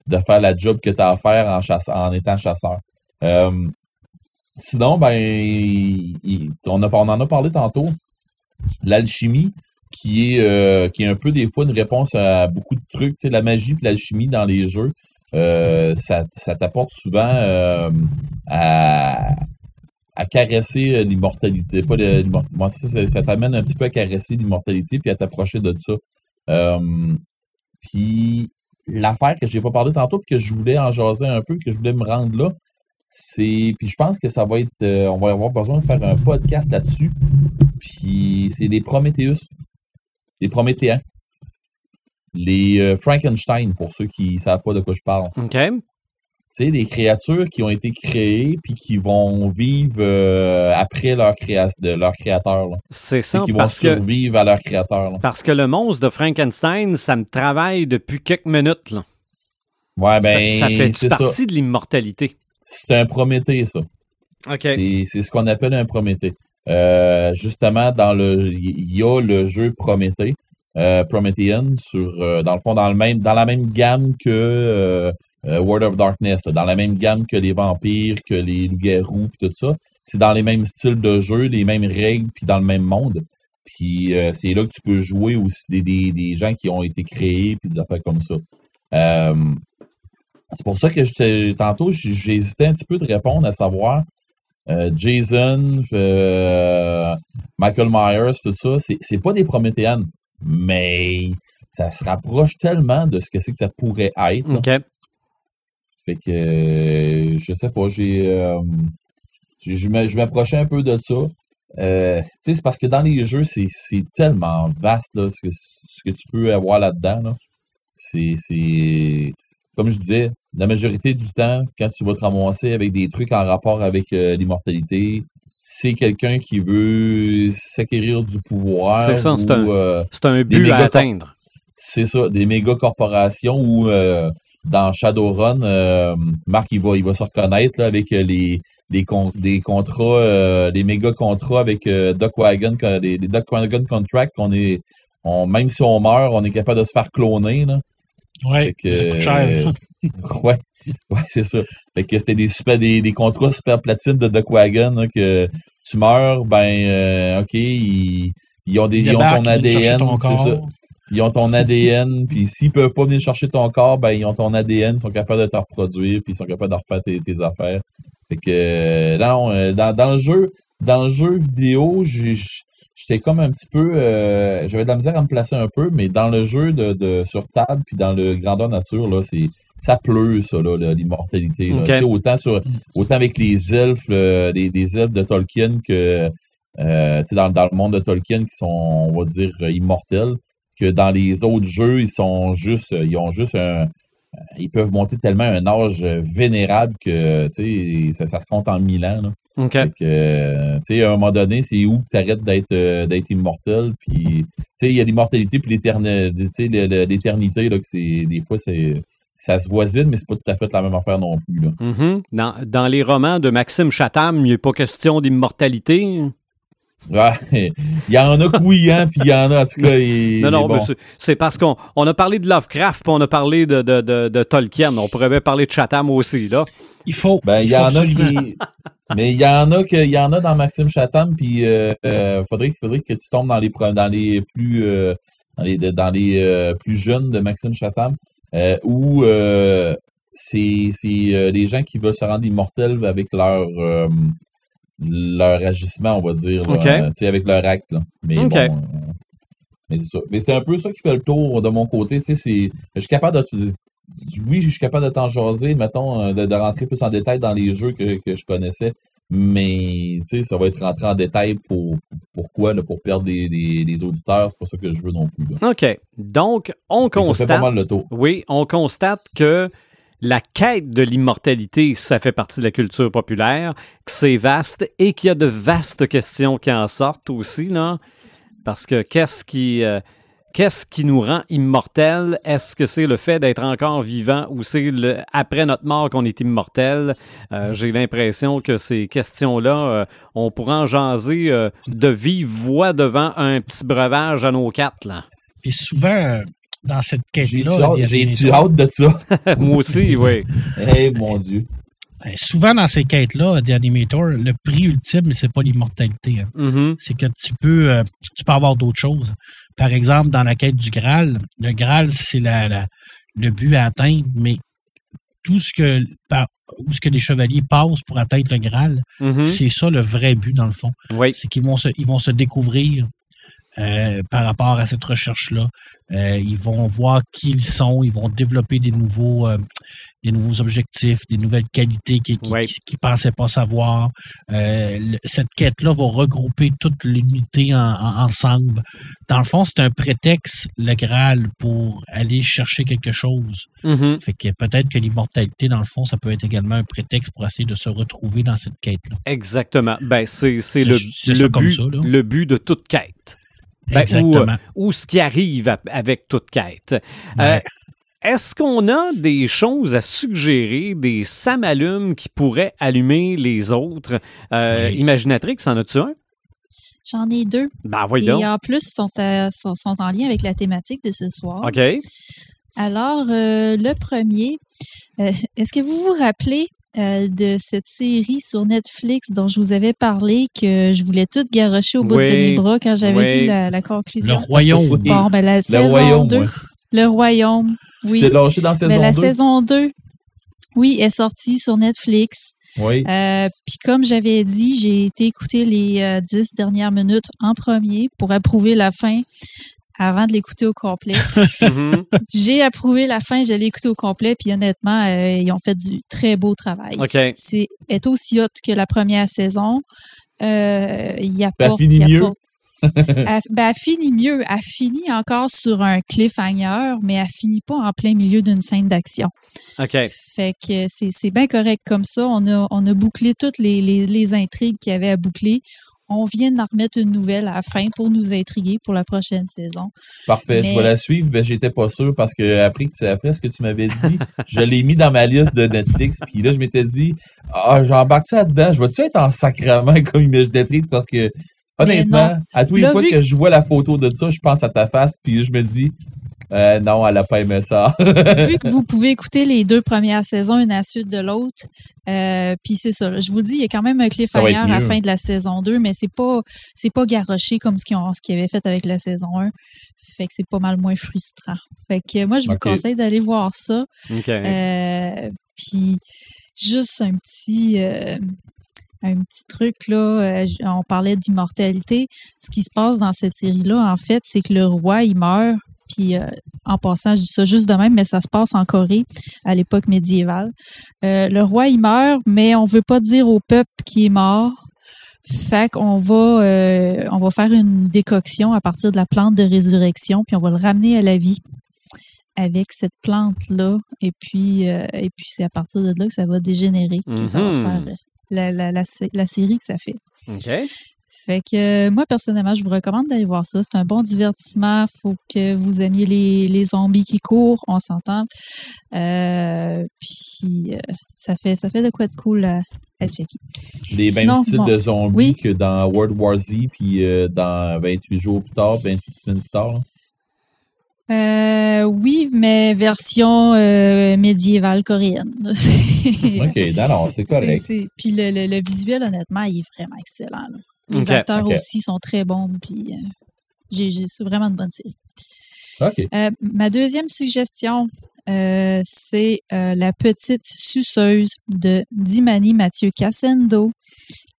de faire la job que tu as à faire en, chasse, en étant chasseur. Euh, sinon, ben, il- on, a, on en a parlé tantôt. L'alchimie, qui est, euh, qui est un peu des fois une réponse à beaucoup de trucs. La magie et l'alchimie dans les jeux, euh, ça, ça t'apporte souvent euh, à, à caresser l'immortalité. Pas ça, ça, t'amène un petit peu à caresser l'immortalité puis à t'approcher de ça. Puis l'affaire que j'ai pas parlé tantôt puis que je voulais en jaser un peu, que je voulais me rendre là, c'est puis je pense que ça va être on va avoir besoin de faire un podcast là-dessus. Puis c'est les Prometheus, les Prométhéens. Les euh, Frankenstein pour ceux qui savent pas de quoi je parle
OK.
tu sais, des créatures qui ont été créées puis qui vont vivre euh, après leur, créa de leur créateur.
C'est ça,
Et qui vont
parce que,
survivre à leur créateur. là.
parce que le monstre de Frankenstein, ça me travaille depuis quelques minutes. Là.
Ouais,
Ça-
ben,
ça, fait
c'est ça.
partie de l'immortalité.
C'est un Prométhée, ça.
OK.
C'est c'est ce qu'on appelle un Prométhée. Euh, justement, dans le, il y a le jeu Prométhée, euh, Promethean, sur, euh, dans le fond, dans, le même, dans la même gamme que euh, World of Darkness, dans la même gamme que les vampires, que les loups-garous, puis tout ça. C'est dans les mêmes styles de jeu, les mêmes règles, puis dans le même monde. Puis c'est là que tu peux jouer aussi des, des, des gens qui ont été créés, puis des affaires comme ça. C'est pour ça que j'étais- tantôt, hésité un petit peu de répondre à savoir Jason, euh, Michael Myers, tout ça, c'est pas des Prométhéennes, mais ça se rapproche tellement de ce que c'est que ça pourrait être.
OK.
Fait que euh, je sais pas, j'ai euh, je m'a- je m'approchais un peu de ça. Euh, c'est parce que dans les jeux, c'est tellement vaste là, ce, que, ce que tu peux avoir là-dedans. Là. C'est c'est- comme je disais, la majorité du temps, quand tu vas te ramasser avec des trucs en rapport avec euh, l'immortalité, c'est quelqu'un qui veut s'acquérir du pouvoir.
C'est ça, c'est un-
euh,
C'est un but à atteindre.
c'est ça, des méga corporations où euh, dans Shadowrun, euh, Marc il va, il va se reconnaître là, avec les, les con- des contrats, euh, les méga contrats avec Duck Wagon, les, les Duck Wagon contracts qu'on est. On, même si on meurt, on est capable de se faire cloner. Là.
Ouais,
que,
ça coûte cher.
euh, ouais, ouais, c'est ça. Fait que c'était des super des, des contrats super platine de Duck Wagon là, que tu meurs, ben euh, ok, ils, ils ont des ils ont ton ADN, c'est ça. Ils ont ton ADN, puis s'ils peuvent pas venir chercher ton corps, ben ils ont ton ADN, ils sont capables de te reproduire, puis ils sont capables de refaire tes, tes affaires. Fait que euh, non, euh, dans, dans le jeu, dans le jeu vidéo, j'ai- j'étais comme un petit peu, euh, j'avais de la misère à me placer un peu, mais dans le jeu de, de sur table, puis dans le grandeur nature là, c'est ça pleut ça l'immortalité. autant sur, autant avec les elfes, les, les elfes de Tolkien que euh, tu sais, dans, dans le monde de Tolkien qui sont, on va dire, immortels, que dans les autres jeux, ils sont juste, ils ont juste un, ils peuvent monter tellement un âge euh, vénérable que, ça, ça se compte en mille ans. Là. Fait que, euh, à un moment donné, c'est où que tu arrêtes d'être euh, d'être immortel. Puis, il y a l'immortalité puis l'éternité, des fois, c'est, ça se voisine, mais c'est pas tout à fait la même affaire non plus, là.
Mhm. dans, dans les romans de Maxime Chatham, il n'y a pas question d'immortalité?
Ouais, il y en a que oui, hein, puis il y en a, en tout cas, il-
Non, non,
bon.
c'est- c'est parce qu'on on a parlé de Lovecraft, puis on a parlé de, de, de, de Tolkien. On pourrait bien parler de Chatham aussi, là.
Il faut.
Ben, il y
faut
en a qui. Mais il y en a que, il y en a dans Maxime Chatham, puis euh, euh, faudrait, faudrait que tu tombes dans les, dans les plus, euh, dans les, dans les euh, plus jeunes de Maxime Chatham, euh, où euh, c'est, c'est euh, les gens qui veulent se rendre immortels avec leur, euh, leur agissement, on va dire, là, euh, avec leur acte. Là. Mais bon, euh, mais c'est ça. Mais c'est un peu ça qui fait le tour de mon côté. Tu sais, c'est, je suis capable de, oui, je suis capable de t'en jaser, mettons, euh, de, de rentrer plus en détail dans les jeux que, que je connaissais. Mais, tu sais, ça va être rentré en détail pour, pourquoi, là, pour perdre des, des, des auditeurs. C'est pas ça que je veux non plus. là.
OK. Donc, on
Ça fait pas
constate.
mal le tour.
Oui, on constate que la quête de l'immortalité, ça fait partie de la culture populaire, que c'est vaste et qu'il y a de vastes questions qui en sortent aussi, là. Parce que qu'est-ce qui, euh, qu'est-ce qui nous rend immortels? Est-ce que c'est le fait d'être encore vivant ou c'est après notre mort qu'on est immortel? Euh, J'ai l'impression que ces questions-là, euh, on pourra en jaser de vive voix devant un petit breuvage à nos quatre, là.
Puis souvent, dans cette quête-là,
j'ai-tu hâte de ça?
Moi aussi, oui.
Eh, mon Dieu.
ben, souvent dans ces quêtes-là, des animators, le prix ultime, c'est pas l'immortalité. hein.
Mhm.
C'est que tu peux, euh, tu peux avoir d'autres choses. Par exemple, dans la quête du Graal, le Graal, c'est la, la- le but à atteindre, mais tout ce que, par, où ce que les chevaliers passent pour atteindre le Graal,
Mhm.
c'est ça le vrai but, dans le fond.
Oui.
c'est qu'ils vont se, ils vont se découvrir euh, par rapport à cette recherche-là. Euh, ils vont voir qui ils sont, ils vont développer des nouveaux, euh, des nouveaux objectifs, des nouvelles qualités qu'ils qui,
Ouais.
qui- qu'ils pensaient pas savoir. Euh, cette quête-là va regrouper toute l'unité en- en- ensemble. Dans le fond, c'est un prétexte, le Graal, pour aller chercher quelque chose.
Mhm.
Fait que peut-être que l'immortalité, dans le fond, ça peut être également un prétexte pour essayer de se retrouver dans cette quête-là.
Exactement. Ben, c'est but,
ça,
le but de toute quête. Ben,
Exactement.
Ou ce qui arrive avec toute quête. Euh. Est-ce qu'on a des choses à suggérer, des samalumes qui pourraient allumer les autres? Euh,
Oui.
Imaginatrix, en as-tu un?
J'en ai deux.
Ben, voyons
Et
donc.
en plus, sont, à- sont, sont en lien avec la thématique de ce soir.
OK.
Alors, euh, le premier, euh, est-ce que vous vous rappelez euh, de cette série sur Netflix dont je vous avais parlé que je voulais tout garrocher au bout
Oui,
de mes bras quand j'avais
oui.
vu la, la
Le
conclusion?
royaume.
Oui.
Bon, ben la
Le
saison
royaume,
2,
ouais.
Le Royaume,
Tu
oui.
lâché dans saison
Ben, la
2?
saison 2, oui, est sortie sur Netflix.
Oui.
Euh, Puis comme j'avais dit, j'ai été écouter les euh, dix dernières minutes en premier pour approuver la fin avant de l'écouter au complet.
Mhm.
j'ai approuvé la fin, je l'ai écouté au complet, puis honnêtement, euh, ils ont fait du très beau travail. C'est est aussi hot que la première saison. Euh, il apporte,
finit
il
mieux.
apporte- elle, ben, elle finit mieux. Elle finit encore sur un cliffhanger, mais elle finit pas en plein milieu d'une scène d'action.
OK.
Fait que c'est c'est bien correct comme ça. On a, on a bouclé toutes les, les, les intrigues qu'il y avait à boucler. On vient d'en remettre une nouvelle à la fin pour nous intriguer pour la prochaine saison.
Parfait,
Mais-
je vais la suivre, mais j'étais pas sûr parce que après, que tu- après ce que tu m'avais dit, je l'ai mis dans ma liste de Netflix, puis là, je m'étais dit, ah, j'embarque ça dedans, je vais-tu être en sacrament comme Netflix? Parce que, honnêtement, à tous les fois
vu
que je vois la photo de ça, je pense à ta face, puis je me dis, euh, non, elle a pas aimé ça.
Vu que vous pouvez écouter les deux premières saisons une à la suite de l'autre, euh, puis c'est ça. là, Je vous le dis, il y a quand même un cliffhanger à la fin de la saison 2, mais c'est pas c'est pas garoché comme ce qu'ils ont ce qu'ils avaient fait avec la saison 1. Fait que c'est pas mal moins frustrant. Fait que moi, je vous conseille d'aller voir ça. Euh, puis juste un petit euh, un petit truc là, on parlait d'immortalité. Ce qui se passe dans cette série-là, en fait, c'est que le roi il meurt. Puis euh, en passant, je dis ça juste de même, mais ça se passe en Corée à l'époque médiévale. Euh, le roi il meurt, mais on veut pas dire au peuple qui est mort. Fait qu'on va euh, on va faire une décoction à partir de la plante de résurrection, puis on va le ramener à la vie avec cette plante-là. Et puis, et puis c'est à partir de là que ça va dégénérer, que ça va
Mhm.
faire la, la, la, la série que ça fait. Fait que euh, moi, personnellement, je vous recommande d'aller voir ça. C'est un bon divertissement. faut que vous aimiez les, les zombies qui courent, on s'entend. Euh, puis euh, ça fait ça fait de quoi de cool à, à checker.
Les mêmes
Sinon,
styles
bon,
de zombies
oui.
que dans World War Z, puis euh, dans 28 jours plus tard, 28 semaines plus tard. là.
Euh, oui, mais version euh, médiévale coréenne.
OK, non, non, c'est correct.
Puis le, le- le visuel, honnêtement, il est vraiment excellent. là. Les acteurs aussi sont très bons. Puis euh, c'est vraiment une bonne série. Euh, ma deuxième suggestion, euh, c'est La petite suceuse de Dimani Mathieu Cassendo,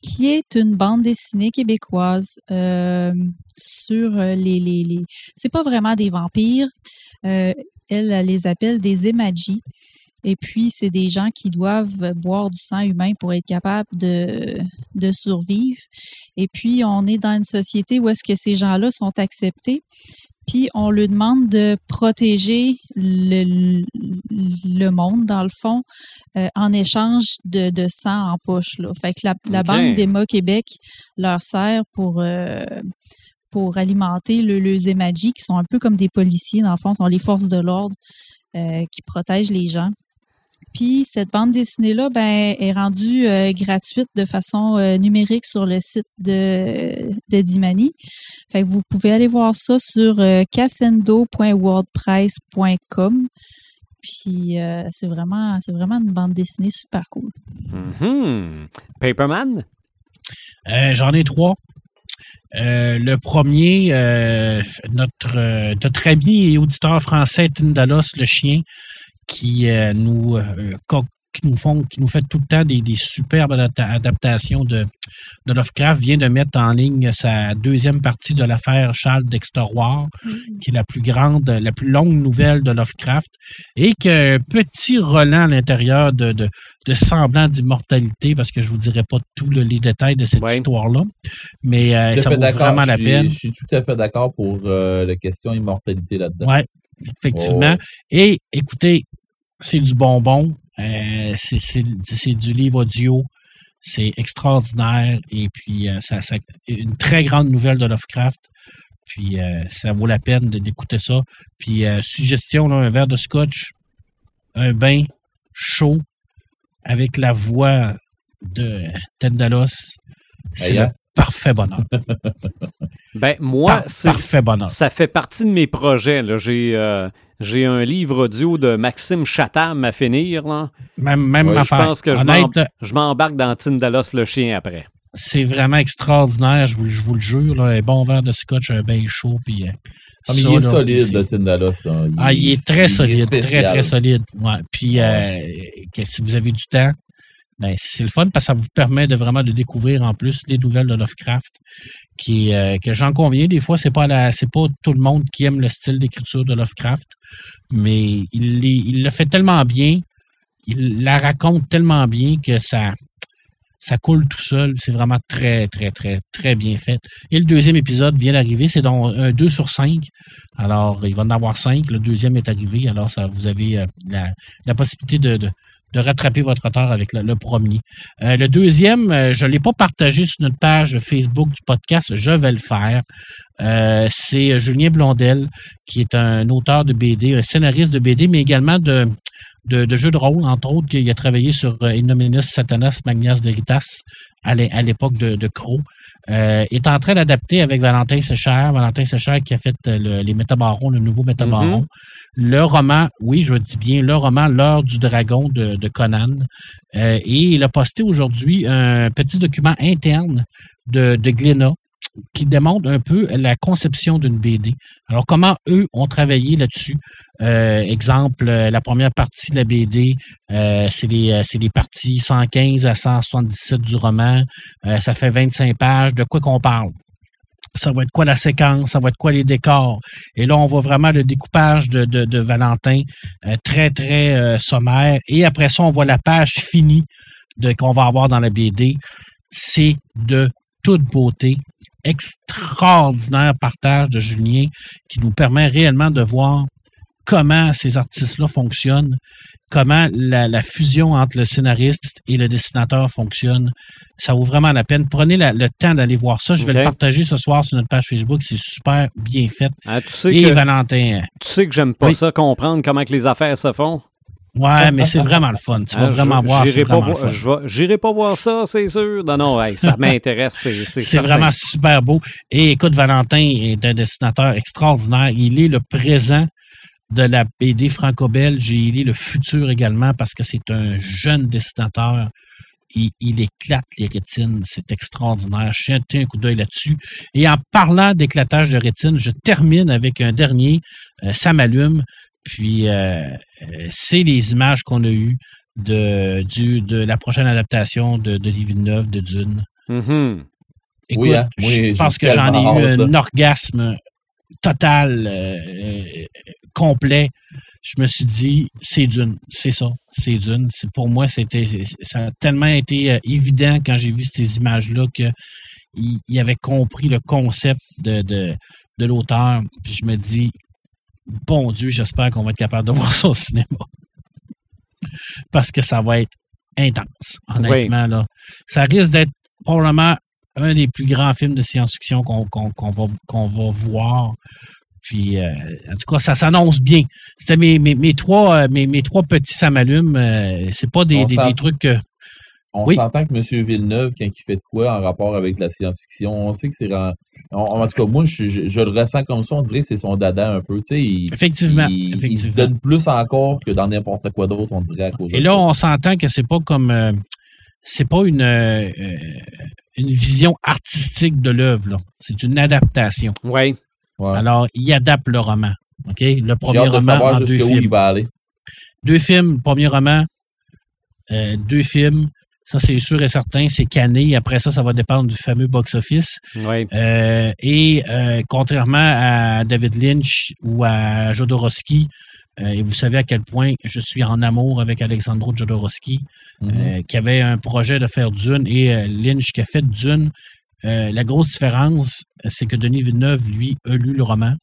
qui est une bande dessinée québécoise sur les, les, les... C'est pas vraiment des vampires. Elle, elle les appelle des emajis. Et puis, c'est des gens qui doivent boire du sang humain pour être capables de, de survivre. Et puis, on est dans une société où est-ce que ces gens-là sont acceptés puis on lui demande de protéger le, le monde, dans le fond, euh, en échange de, de sang en poche. Là. Fait que la, la
Ok.
Banque d'Emma Québec leur sert pour, euh, pour alimenter le, les émajis, qui sont un peu comme des policiers, dans le fond, sont les forces de l'ordre euh, qui protègent les gens. Puis cette bande dessinée-là ben, est rendue euh, gratuite de façon euh, numérique sur le site de, de Dimani. Fait que vous pouvez aller voir ça sur euh, cassendo.wordpress.com. Puis euh, c'est vraiment, c'est vraiment une bande dessinée super cool.
Mhm. Paperman?
Euh, J'en ai trois. Euh, le premier, euh, notre, euh, notre ami et auditeur français, Tindalos, le chien, qui euh, nous euh, qui nous font, qui nous fait tout le temps des, des superbes adapta- adaptations de, de Lovecraft, vient de mettre en ligne sa deuxième partie de l'affaire Charles Dexter War, qui est la plus grande, la plus longue nouvelle de Lovecraft, et que petit relent à l'intérieur de, de, de semblant d'immortalité, parce que je vous dirai pas tous le- les détails de cette
Ouais.
histoire-là, mais euh, ça vaut vraiment la peine.
Je suis tout à fait d'accord pour euh, la question immortalité là-dedans.
Ouais, effectivement. Et écoutez, c'est du bonbon. euh, c'est- du livre audio. C'est extraordinaire. Et puis, euh, ça, ça- une très grande nouvelle de Lovecraft. Puis, euh, ça vaut la peine d'écouter ça. Puis, suggestion, là, un verre de scotch, un bain chaud avec la voix de Tendalos. C'est le
hein?
parfait bonheur.
Ben, moi,
Par-
c'est,
parfait bonheur.
ça fait partie de mes projets. J'ai, j'ai un livre audio de Maxime Chatham à finir. Là.
Même, même
Ouais, je
affaire.
pense que
Honnête,
m'en- Je m'embarque dans Tindalos le chien après.
c'est vraiment extraordinaire, je vous, je vous le jure. Là, un bon verre de scotch, un bain chaud. Puis, euh,
Ah, mais
ça,
il est
là,
solide, le Tindalos. Là.
Ah, il est très solide, très, très solide. Ouais. Puis, euh, que si vous avez du temps, ben, c'est le fun parce que ça vous permet de vraiment de découvrir en plus les nouvelles de Lovecraft. Qui, euh, que j'en conviens, des fois, c'est pas la, c'est pas tout le monde qui aime le style d'écriture de Lovecraft, mais il, le fait tellement bien, il la raconte tellement bien que ça, ça coule tout seul. C'est vraiment très, très, très, très bien fait. Et le deuxième épisode vient d'arriver. C'est donc un 2 sur 5. Alors, il va en avoir 5. Le deuxième est arrivé. Alors, vous avez euh, la, possibilité de, de rattraper votre retard avec le, premier. Euh, le deuxième, euh, je ne l'ai pas partagé sur notre page Facebook du podcast. Je vais le faire. Euh, c'est Julien Blondel, qui est un auteur de BD, un scénariste de BD, mais également de, de, jeux de rôle, entre autres, il a travaillé sur Innominus Satanas Magnas Veritas à l'époque de, de Crow. Euh, est en train d'adapter avec Valentin Séchère. Valentin Séchère qui a fait euh, le- les Métabarons, le nouveau Métabaron. Le roman, oui, je dis bien, le roman L'heure du dragon de, de Conan. Euh, et il a posté aujourd'hui un petit document interne de, de Glénat qui démontre un peu la conception d'une BD. Alors, comment eux ont travaillé là-dessus? Euh, exemple, euh, la première partie de la BD, euh, c'est les, parties 115 à 177 du roman. Ça fait 25 pages. De quoi qu'on parle? Ça va être quoi la séquence? Ça va être quoi les décors? Et là, on voit vraiment le découpage de, Valentin, très, très sommaire. Et après ça, on voit la page finie qu'on va avoir dans la BD. C'est de toute beauté. Extraordinaire partage de Julien qui nous permet réellement de voir comment ces artistes-là fonctionnent, comment la, la fusion entre le scénariste et le dessinateur fonctionne. Ça vaut vraiment la peine. Prenez la- le temps d'aller voir ça. Je vais le partager ce soir sur notre page Facebook. C'est super bien fait.
Hein, tu, sais
Et
que,
Valentin,
tu sais que j'aime pas
Oui.
ça, comprendre comment que les affaires se font.
Ouais, mais c'est vraiment le fun. Tu vas
Hein,
vraiment
je-
voir.
J'irai pas, pas voir ça, c'est sûr. Non, non, hey, ça m'intéresse. C'est,
vraiment super beau. Et écoute, Valentin est un dessinateur extraordinaire. Il est le présent de la BD franco-belge et il est le futur également parce que c'est un jeune dessinateur. Il, il éclate les rétines. C'est extraordinaire. Je un coup d'œil là-dessus. Et en parlant d'éclatage de rétine, je termine avec un dernier. Euh, ça m'allume. Puis, euh, euh, c'est les images qu'on a eues de, du, de la prochaine adaptation de, de Villeneuve de Dune.
Mhm.
Écoute,
Oui, hein? Moi,
je pense que j'en ai eu
hâte,
un orgasme total, euh, euh, complet. Je me suis dit, c'est d'une, c'est ça, c'est d'une. Pour moi, c'était, ça a tellement été évident quand j'ai vu ces images-là que il, il avait compris le concept de, de, de l'auteur. Puis je me dis, bon Dieu, j'espère qu'on va être capable de voir ça au cinéma. Parce que ça va être intense, honnêtement. Là. Ça risque d'être probablement un des plus grands films de science-fiction qu'on va, va voir Puis, euh, en tout cas, ça s'annonce bien. C'était mes, mes, mes trois, euh, mes, mes trois petits ça m'allume. Euh, c'est pas des, des, trucs que.
On
Oui.
s'entend que M. Villeneuve, quand il fait de quoi en rapport avec la science-fiction, on sait que c'est... En, en tout cas, moi, je, je- je le ressens comme ça. On dirait que c'est son dada un peu. Tu sais, il,
Effectivement.
il- il se donne plus encore que dans n'importe quoi d'autre, on dirait, à cause de
Et là,
ça.
on s'entend que c'est pas comme. euh, c'est pas une, euh, une vision artistique de l'œuvre. là. C'est une adaptation.
Oui.
Ouais.
Alors, il adapte le roman. OK? Le premier
hâte de
roman
savoir
en deux
jusqu'où
films.
il va aller.
Deux films, premier roman, euh, deux films. Ça, c'est sûr et certain. C'est cané. Après ça, ça va dépendre du fameux box-office.
Oui.
Euh, et euh, contrairement à David Lynch ou à Jodorowsky, euh, et vous savez à quel point je suis en amour avec Alexandro Jodorowsky,
Mhm.
qui avait un projet de faire Dune, et Lynch qui a fait Dune. La grosse différence, c'est que Denis Villeneuve, lui, a lu le roman,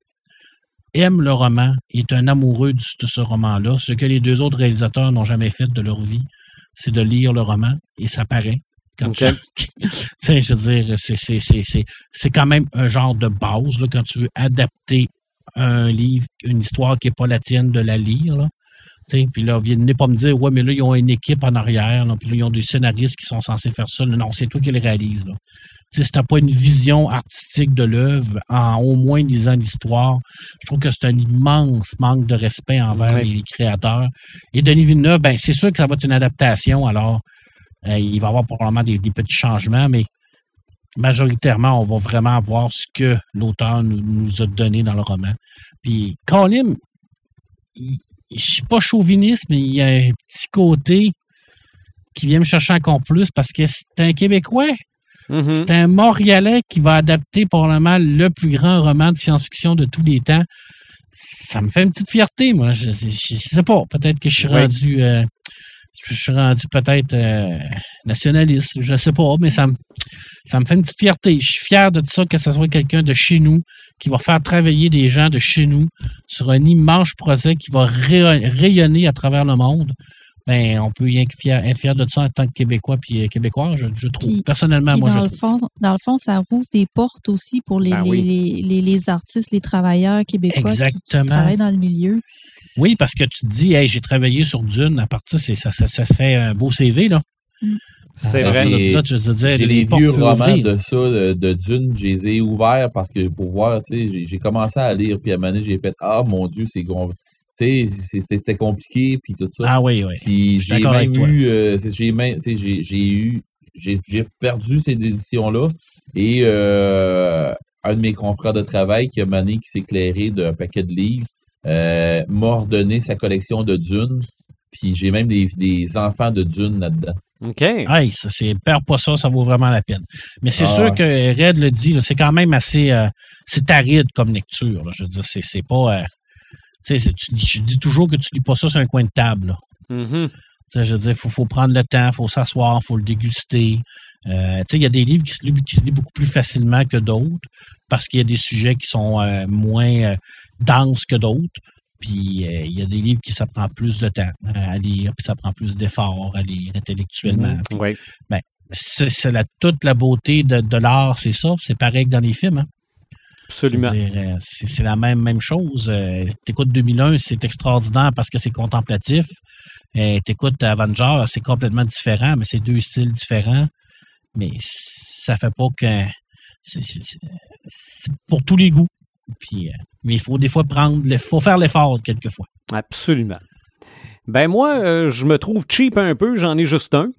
aime le roman, est un amoureux de ce roman-là. Ce que les deux autres réalisateurs n'ont jamais fait de leur vie, c'est de lire le roman, et ça paraît. Quand
Ok.
tu, tu sais, je veux dire, c'est, c'est, c'est, c'est, c'est quand même un genre de base, là, quand tu veux adapter un livre, une histoire qui n'est pas la tienne, de la lire. Là. Puis là, venez pas me dire, ouais, mais là, ils ont une équipe en arrière, puis là, ils ont des scénaristes qui sont censés faire ça. Non, c'est toi qui le réalise. Là. Si tu n'as pas une vision artistique de l'œuvre, en au moins lisant l'histoire, je trouve que c'est un immense manque de respect envers les créateurs. Et Denis Villeneuve, ben, c'est sûr que ça va être une adaptation, alors euh, il va y avoir probablement des, des petits changements, mais majoritairement, on va vraiment voir ce que l'auteur nous, nous a donné dans le roman. Puis, Colin, je suis pas chauviniste, mais il y a un petit côté qui vient me chercher encore plus parce que c'est un Québécois.
Mhm.
C'est un Montréalais qui va adapter probablement le plus grand roman de science-fiction de tous les temps. Ça me fait une petite fierté, moi. Je, je, je sais pas. Peut-être que je suis
Oui.
rendu. euh, je suis rendu peut-être euh, nationaliste. Je sais pas, mais ça me, ça me fait une petite fierté. Je suis fier de ça, que ce soit quelqu'un de chez nous qui va faire travailler des gens de chez nous sur un immense projet qui va rayonner à travers le monde. Ben, on peut rien que fier, être fier de ça en tant que Québécois puis euh, Québécois, je, je trouve.
Puis-
Personnellement,
Puis
moi, je
dans le
trouve.
fond, dans le fond, ça rouvre des portes aussi pour les,
Ben
les,
oui.
les, les- les artistes, les travailleurs québécois qui- travaillent dans le milieu.
Oui, parce que tu te dis, hey, j'ai travaillé sur Dune, à partir, c'est, ça, ça, ça se fait un beau CV, là.
C'est
À
vrai.
là, je veux dire,
J'ai
les
vieux romans de ça, de, de Dune, je les ai ouverts parce que pour voir, tu sais, j'ai- commencé à lire, puis à un moment donné, j'ai fait Ah mon Dieu, c'est c'est- c'était compliqué, puis tout ça.
Ah oui, oui.
Puis
suis
j'ai même eu, euh, j'ai même, tu sais, j'ai j'ai eu, j'ai j'ai perdu ces éditions-là et euh, un de mes confrères de travail qui a mané, qui s'est éclairé d'un paquet de livres, euh, m'a ordonné sa collection de Dune. Puis j'ai même des, des enfants de Dune là-dedans.
OK.
Hey, ça, c'est, perds pas ça, ça vaut vraiment la peine. Mais c'est
Ah
sûr que Red le dit, c'est quand même assez, euh, c'est aride comme lecture, là. Je veux dire, c'est, c'est pas, euh, tu sais, je dis toujours que tu lis pas ça sur un coin de table, là.
Mhm.
Tu sais, je veux dire, il faut, faut prendre le temps, il faut s'asseoir, il faut le déguster. Euh, tu sais, il y a des livres qui se, lisent, qui se lisent beaucoup plus facilement que d'autres parce qu'il y a des sujets qui sont euh, moins euh, denses que d'autres. Puis il y a des livres qui ça prend plus de temps à lire, puis ça prend plus d'efforts à lire intellectuellement. Puis
Oui.
C'est, c'est la, toute la beauté de, de l'art, c'est ça. C'est pareil que dans les films. Hein?
Absolument.
Euh, C'est la même, même chose. Euh, T'écoutes 2001, c'est extraordinaire parce que c'est contemplatif. Euh, T'écoutes Avenger, c'est complètement différent, mais c'est deux styles différents. Mais ça fait pas que. c'est- pour tous les goûts. Puis, mais il faut des fois prendre. Il faut faire l'effort quelquefois.
Absolument. Ben moi, euh, je me trouve cheap un peu, j'en ai juste un.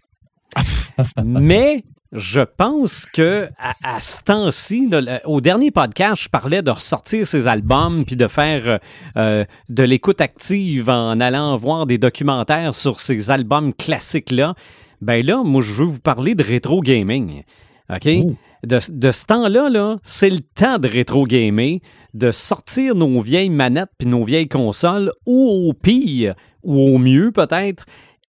Mais je pense que à, à ce temps-ci, au dernier podcast, je parlais de ressortir ses albums puis de faire euh, euh, de l'écoute active en allant voir des documentaires sur ces albums classiques-là. Ben là, moi, je veux vous parler de rétro gaming. OK? De, de ce temps-là, là, c'est le temps de rétro gamer, de sortir nos vieilles manettes puis nos vieilles consoles, ou au pire, ou au mieux peut-être,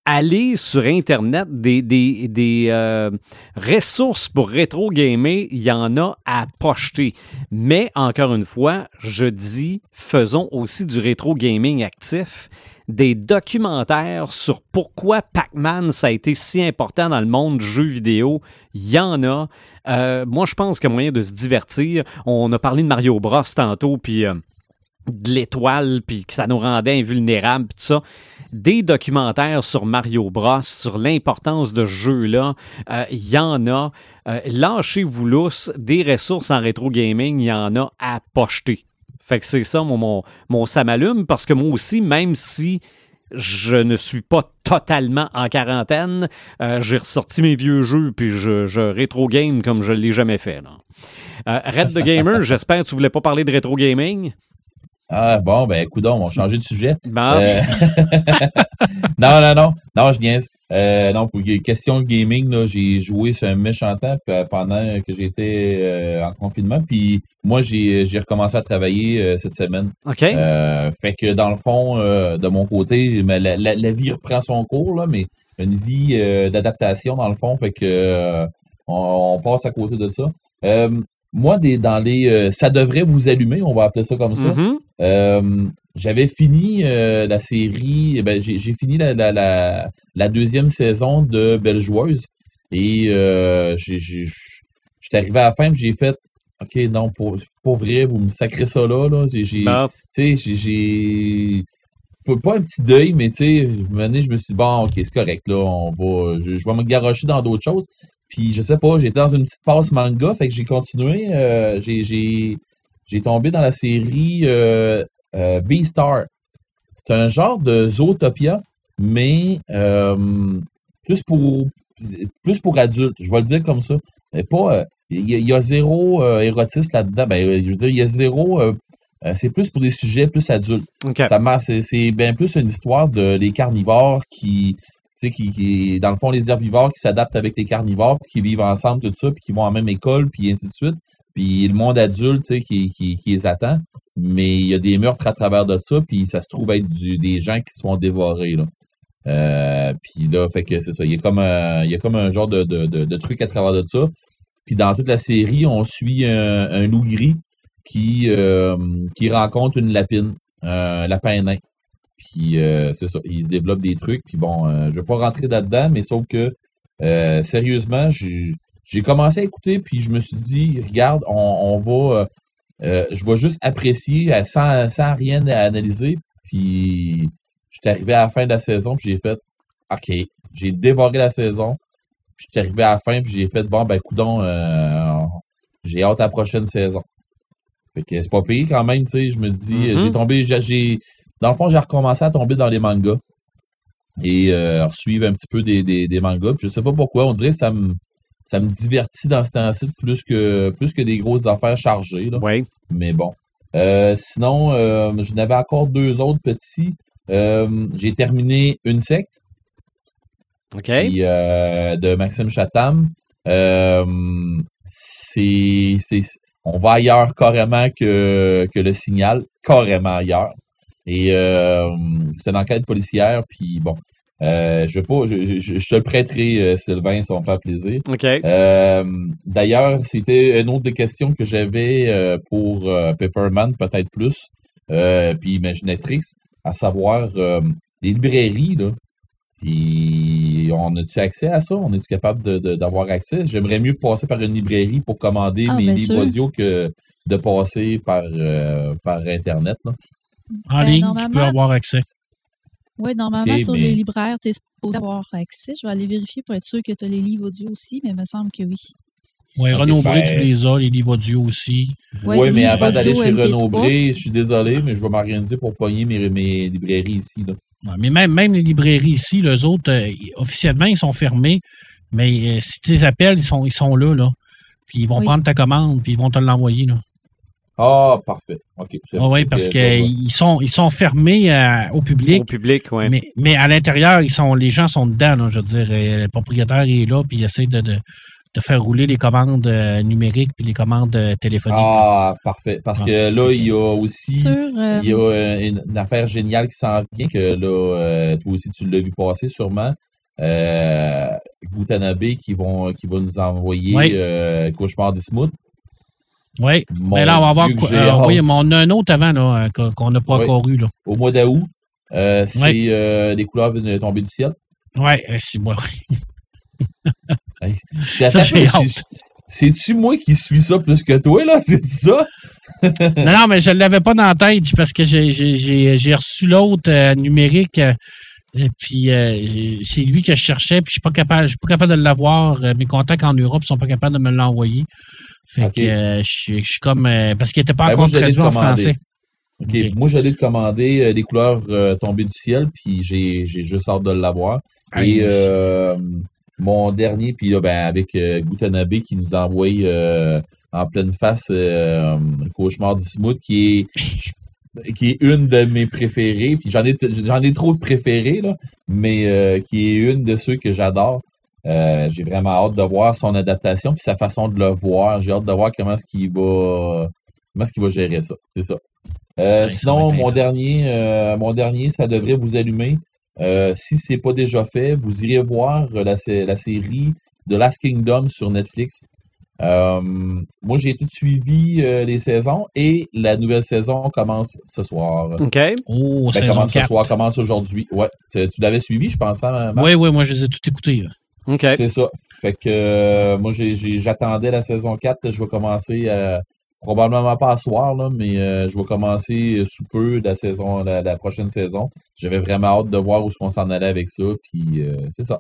aller sur Internet des, des, des euh, ressources pour rétro gamer, il y en a à pocheter. Mais encore une fois, je dis, faisons aussi du rétro gaming actif des documentaires sur pourquoi Pac-Man ça a été si important dans le monde du jeu vidéo. Il y en a. Euh, moi, je pense qu'il y a moyen de se divertir. On a parlé de Mario Bros tantôt, puis euh, de l'étoile, puis que ça nous rendait invulnérables, puis tout ça. Des documentaires sur Mario Bros, sur l'importance de ce jeu-là, euh, il y en a. Euh, Lâchez-vous lousse, des ressources en rétro gaming, il y en a à pocheter. Fait que c'est ça mon, mon, mon ça m'allume, parce que moi aussi, même si je ne suis pas totalement en quarantaine. Euh, j'ai ressorti mes vieux jeux, puis je, je rétro game comme je ne l'ai jamais fait. Là. Euh, Red the Gamer, j'espère que tu voulais pas parler de rétro gaming.
Ah, bon, ben, écoute, on va changer de sujet. Euh, non, non, non. Non, je niaise. Euh, non, pour question de gaming, j'ai joué sur un méchant temps p- pendant que j'étais euh, en confinement. Puis moi, j'ai recommencé à travailler euh, cette semaine.
OK.
Euh, fait que dans le fond, euh, de mon côté, mais la, la- la vie reprend son cours, là, mais une vie euh, d'adaptation dans le fond. Fait que euh, on, on passe à côté de ça. Moi, des, dans les euh, ça devrait vous allumer, on va appeler ça comme ça.
Mhm.
Euh, j'avais fini euh, la série, eh ben, j'ai fini la, la, la, la deuxième saison de Belle Joueuse et j'étais arrivé à la fin j'ai fait OK, non, pour, pour vrai, vous me sacrez ça là. là. J'ai, j'ai-
Bon.
tu sais, j'ai- j'ai. Pas un petit deuil, mais tu sais, je me suis dit, bon, ok, c'est correct, là, on va. Je, je vais me garocher dans d'autres choses. Puis, je sais pas, j'étais dans une petite passe manga, fait que j'ai continué. euh, j'ai, j'ai, j'ai tombé dans la série euh, euh, Beastar. C'est un genre de Zootopia, mais euh, plus pour plus pour adultes. Je vais le dire comme ça. Mais pas. euh, Il y, a- il y a zéro érotisme là-dedans. Ben, je veux dire, il y a zéro. c'est plus pour des sujets plus adultes. Ça c'est, bien plus une histoire de les carnivores qui, qui, dans le fond, les herbivores qui s'adaptent avec les carnivores, puis qui vivent ensemble, tout ça, puis qui vont en même école, puis ainsi de suite. Puis le monde adulte, tu sais, qui, qui, les attend. Mais il y a des meurtres à travers de ça, puis ça se trouve être des gens qui se font dévorer, là. Euh, puis là, fait que c'est ça. Il y a comme un, il y a comme un genre de, de, de, truc à travers de ça. Puis dans toute la série, on suit un, un loup gris qui, euh, qui rencontre une lapine, un lapin nain. Puis euh, c'est ça, il se développe des trucs. Puis bon, euh, je vais pas rentrer là-dedans, mais sauf que euh, sérieusement, j'ai commencé à écouter, puis je me suis dit, regarde, on, on va, je vais juste apprécier sans, sans rien à analyser. Puis j'étais arrivé à la fin de la saison, puis j'ai fait, OK, j'ai dévoré la saison. Puis j'étais arrivé à la fin, puis j'ai fait, bon, ben, coudon, j'ai hâte à la prochaine saison. Fait que c'est pas pire quand même, tu sais. Je me dis, j'ai tombé, j'ai- j'ai, dans le fond, j'ai recommencé à tomber dans les mangas. Et euh, à suivre un petit peu des, des, des mangas. Puis je sais pas pourquoi, on dirait que ça me, ça me divertit dans ce temps-ci plus que, plus que des grosses affaires chargées. Là.
Oui.
Mais bon. Euh, sinon, euh, je n'avais encore deux autres petits. Euh, j'ai terminé une secte
OK.
de Maxime Chatham. C'est, on va ailleurs carrément que, que le signal, carrément ailleurs. Et euh, c'est une enquête policière, puis bon, euh, je vais pas, je, je- je te le prêterai, euh, Sylvain, ça va me faire plaisir.
OK.
Euh, D'ailleurs, c'était une autre des questions que j'avais euh, pour euh, Pepperman, peut-être plus, euh, puis Imaginatrix, à savoir euh, les librairies, là. Puis, on a-tu accès à ça? On est-tu capable de- de- d'avoir accès? J'aimerais mieux passer par une librairie pour commander
Ah,
mes livres
sûr.
audio que de passer par, euh, par Internet. Là.
En
Ben,
ligne, tu peux avoir accès.
Oui, normalement, sur
mais-
les libraires, tu es supposé avoir accès. Je vais aller vérifier pour être sûr que tu as les livres audio aussi, mais il me semble que oui.
Oui,
Ok,
Renaud Bré,
ben-
tu les as, les livres audio aussi.
Oui,
Ouais,
mais avant d'aller chez
MP3.
Renaud Bré, je suis désolé, mais je vais m'organiser pour pogner mes, mes librairies ici. Là.
Ouais, mais même, même les librairies ici, les autres, euh, officiellement, ils sont fermés. Mais euh, si tu les appelles, ils sont, ils sont là, là. Puis ils vont
Oui.
prendre ta commande, puis ils vont te l'envoyer, là.
Ah, parfait. OK. c'est
Ah
bon.
oui, parce qu'ils sont, ils sont fermés euh, au public.
Au public, oui.
Mais, mais à l'intérieur, ils sont, les gens sont dedans, là, je veux dire. euh, Le propriétaire est là, puis il essaie de, de, de faire rouler les commandes euh, numériques puis les commandes téléphoniques.
Ah, parfait. Parce
Ah,
que là, il y a aussi
Sur, euh,
il y a une, une affaire géniale qui s'en vient, que là, euh, toi aussi, tu l'as vu passer sûrement. Euh, Gutanabe qui vont qui va nous envoyer
Oui.
euh, Cauchemar d'Ismouth.
Oui.
Mon
Mais là, on va
j'ai
euh, oui, mais on a un autre avant là, euh, qu'on n'a pas
Oui.
encore eu. Là.
Au mois d'août, euh, c'est
Oui.
euh, Les couleurs viennent de tomber du ciel.
Oui, c'est moi. Ça, j'ai hâte.
C'est-tu moi qui suis ça plus que toi, là? C'est ça?
non, non, mais je ne l'avais pas dans la tête parce que j'ai- j'ai j'ai- j'ai reçu l'autre euh, numérique. euh, et puis euh, c'est lui que je cherchais, puis je suis pas capable, je suis pas capable de l'avoir. Mes contacts en Europe sont pas capables de me l'envoyer. Fait que euh, je suis- je suis comme euh, parce qu'il n'était pas
Ben,
encore traduit en français.
OK.
Ok.
Moi, j'allais te commander euh, les couleurs euh, tombées du ciel, puis j'ai j'ai juste hâte de l'avoir. Et mon dernier, puis là, ben, avec Gutanabe qui nous a envoyé en pleine face le cauchemar d'Ismout, qui est qui est une de mes préférées. Puis j'en ai j'en ai trop de préférées, là, mais qui est une de ceux que j'adore. Euh, j'ai vraiment hâte de voir son adaptation puis sa façon de le voir. J'ai hâte de voir comment est-ce qu'il va comment est-ce qu'il va gérer ça. C'est ça. Euh,
Ouais,
sinon, mon dernier, euh, mon dernier, ça devrait vous allumer. Euh, si c'est pas déjà fait, vous irez voir la, sé- la série The Last Kingdom sur Netflix. Euh, moi, j'ai tout suivi euh, les saisons et la nouvelle saison commence ce soir.
OK.
Oh,
Ben,
saison
commence
4.
ce soir, commence aujourd'hui. Ouais, tu, tu l'avais suivi, je pense. hein?
Oui, oui, moi je les ai tout écoutés. là.
C'est ça. Fait que euh, moi, j'attendais la saison 4. Je vais commencer euh, probablement pas à soir, là, mais euh, je vais commencer sous peu la saison, la, prochaine saison. J'avais vraiment hâte de voir où est-ce qu'on s'en allait avec ça. Puis c'est ça.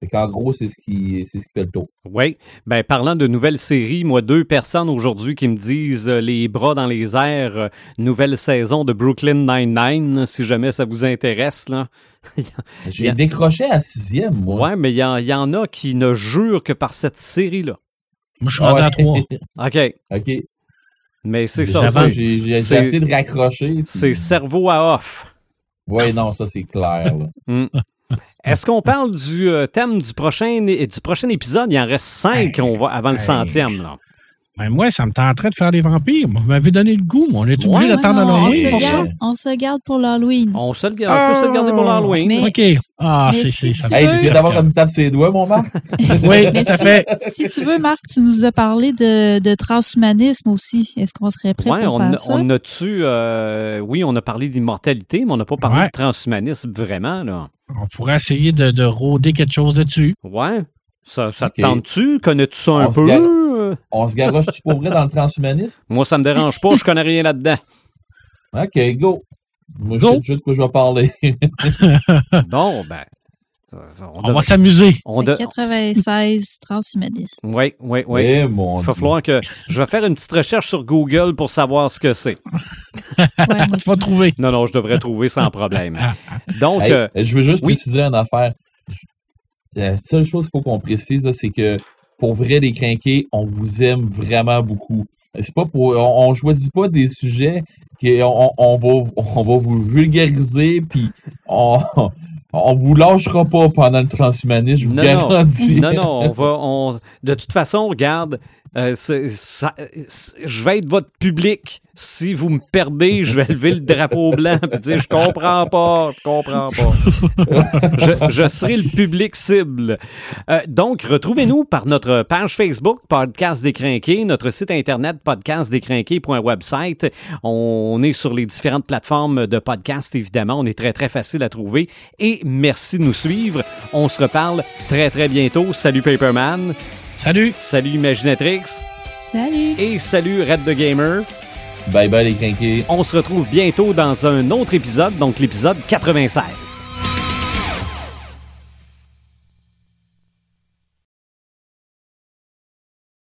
Fait qu'en gros, c'est ce qui c'est ce qui fait le tour.
Oui. Ben, parlant de nouvelles séries, moi, deux personnes aujourd'hui qui me disent euh, les bras dans les airs, euh, nouvelle saison de Brooklyn Nine-Nine, si jamais ça vous intéresse, là.
J'ai décroché à sixième, moi.
Ouais, mais il y, en- y en a qui ne jurent que par cette série-là.
Moi, je suis
Ah
rendu à
ouais.
3.
OK.
OK.
Mais c'est ça.
J'ai essayé de raccrocher. puis-
C'est cerveau à off.
Ouais, non, ça c'est clair. là.
Est-ce qu'on parle du euh, thème du prochain, du prochain épisode? Il en reste cinq
Hey,
on va, avant le
hey.
centième. Là.
Ben, moi, ça me tenterait de faire des vampires. Vous m'avez donné le goût. moi. On est
Ouais,
obligé d'attendre
Non, on,
Halloween
se garde, on se garde pour l'Halloween.
On, se le, ga- on peut se le garder pour l'Halloween.
Mais-
OK. Ah, c'est
si
ça.
Hey, viens d'avoir comme tape ses doigts, mon Marc?
Oui,
Mais
tout à
si,
fait.
si tu veux, Marc, tu nous as parlé de, de transhumanisme aussi. Est-ce qu'on serait prêt
Ouais,
pour
on,
faire
a-
ça?
on a-tu. euh, oui, on a parlé d'immortalité, mais on n'a pas parlé
Ouais.
de transhumanisme vraiment. Là.
On pourrait essayer de, de rôder quelque chose dessus.
Ouais. Ça, ça te tente-tu? Connais-tu ça un
On se
peu?
On se garoche-tu pour vrai dans le transhumanisme?
Moi, ça me dérange pas, je connais rien là-dedans.
OK, go. Moi, je sais juste de quoi je vais parler.
Bon, ben.
On va s'amuser.
on
Fait
de-
96 transhumanisme.
Oui, oui, oui.
Eh,
Il va falloir que. Je vais faire une petite recherche sur Google pour savoir ce que c'est.
Ouais, moi
Tu vas trouver.
Non, non, je devrais trouver sans problème. Donc,
Hey,
euh,
je veux juste
oui.
préciser une affaire. La seule chose qu'il faut qu'on précise, c'est que pour vrai, les crinqués, on vous aime vraiment beaucoup. C'est pas pour. On, on choisit pas des sujets qu'on on, va, on va vous vulgariser, puis on, on vous lâchera pas pendant le transhumanisme, je vous
non.
garantis.
non, non, on va. On... De toute façon, regarde, euh, je vais être votre public. Si vous me perdez, je vais lever le drapeau blanc et dire je comprends pas, je comprends pas. je, je serai le public cible. Euh, donc, retrouvez-nous par notre page Facebook, Podcast Décrinqué, notre site internet podcastdécrinqué.website. On est sur les différentes plateformes de podcast, évidemment. On est très, très facile à trouver. Et merci de nous suivre. On se reparle très, très bientôt. Salut Paperman.
Salut.
Salut Imaginatrix.
Salut!
Et salut Red the Gamer.
Bye bye les crinqués.
On se retrouve bientôt dans un autre épisode, donc l'épisode 96.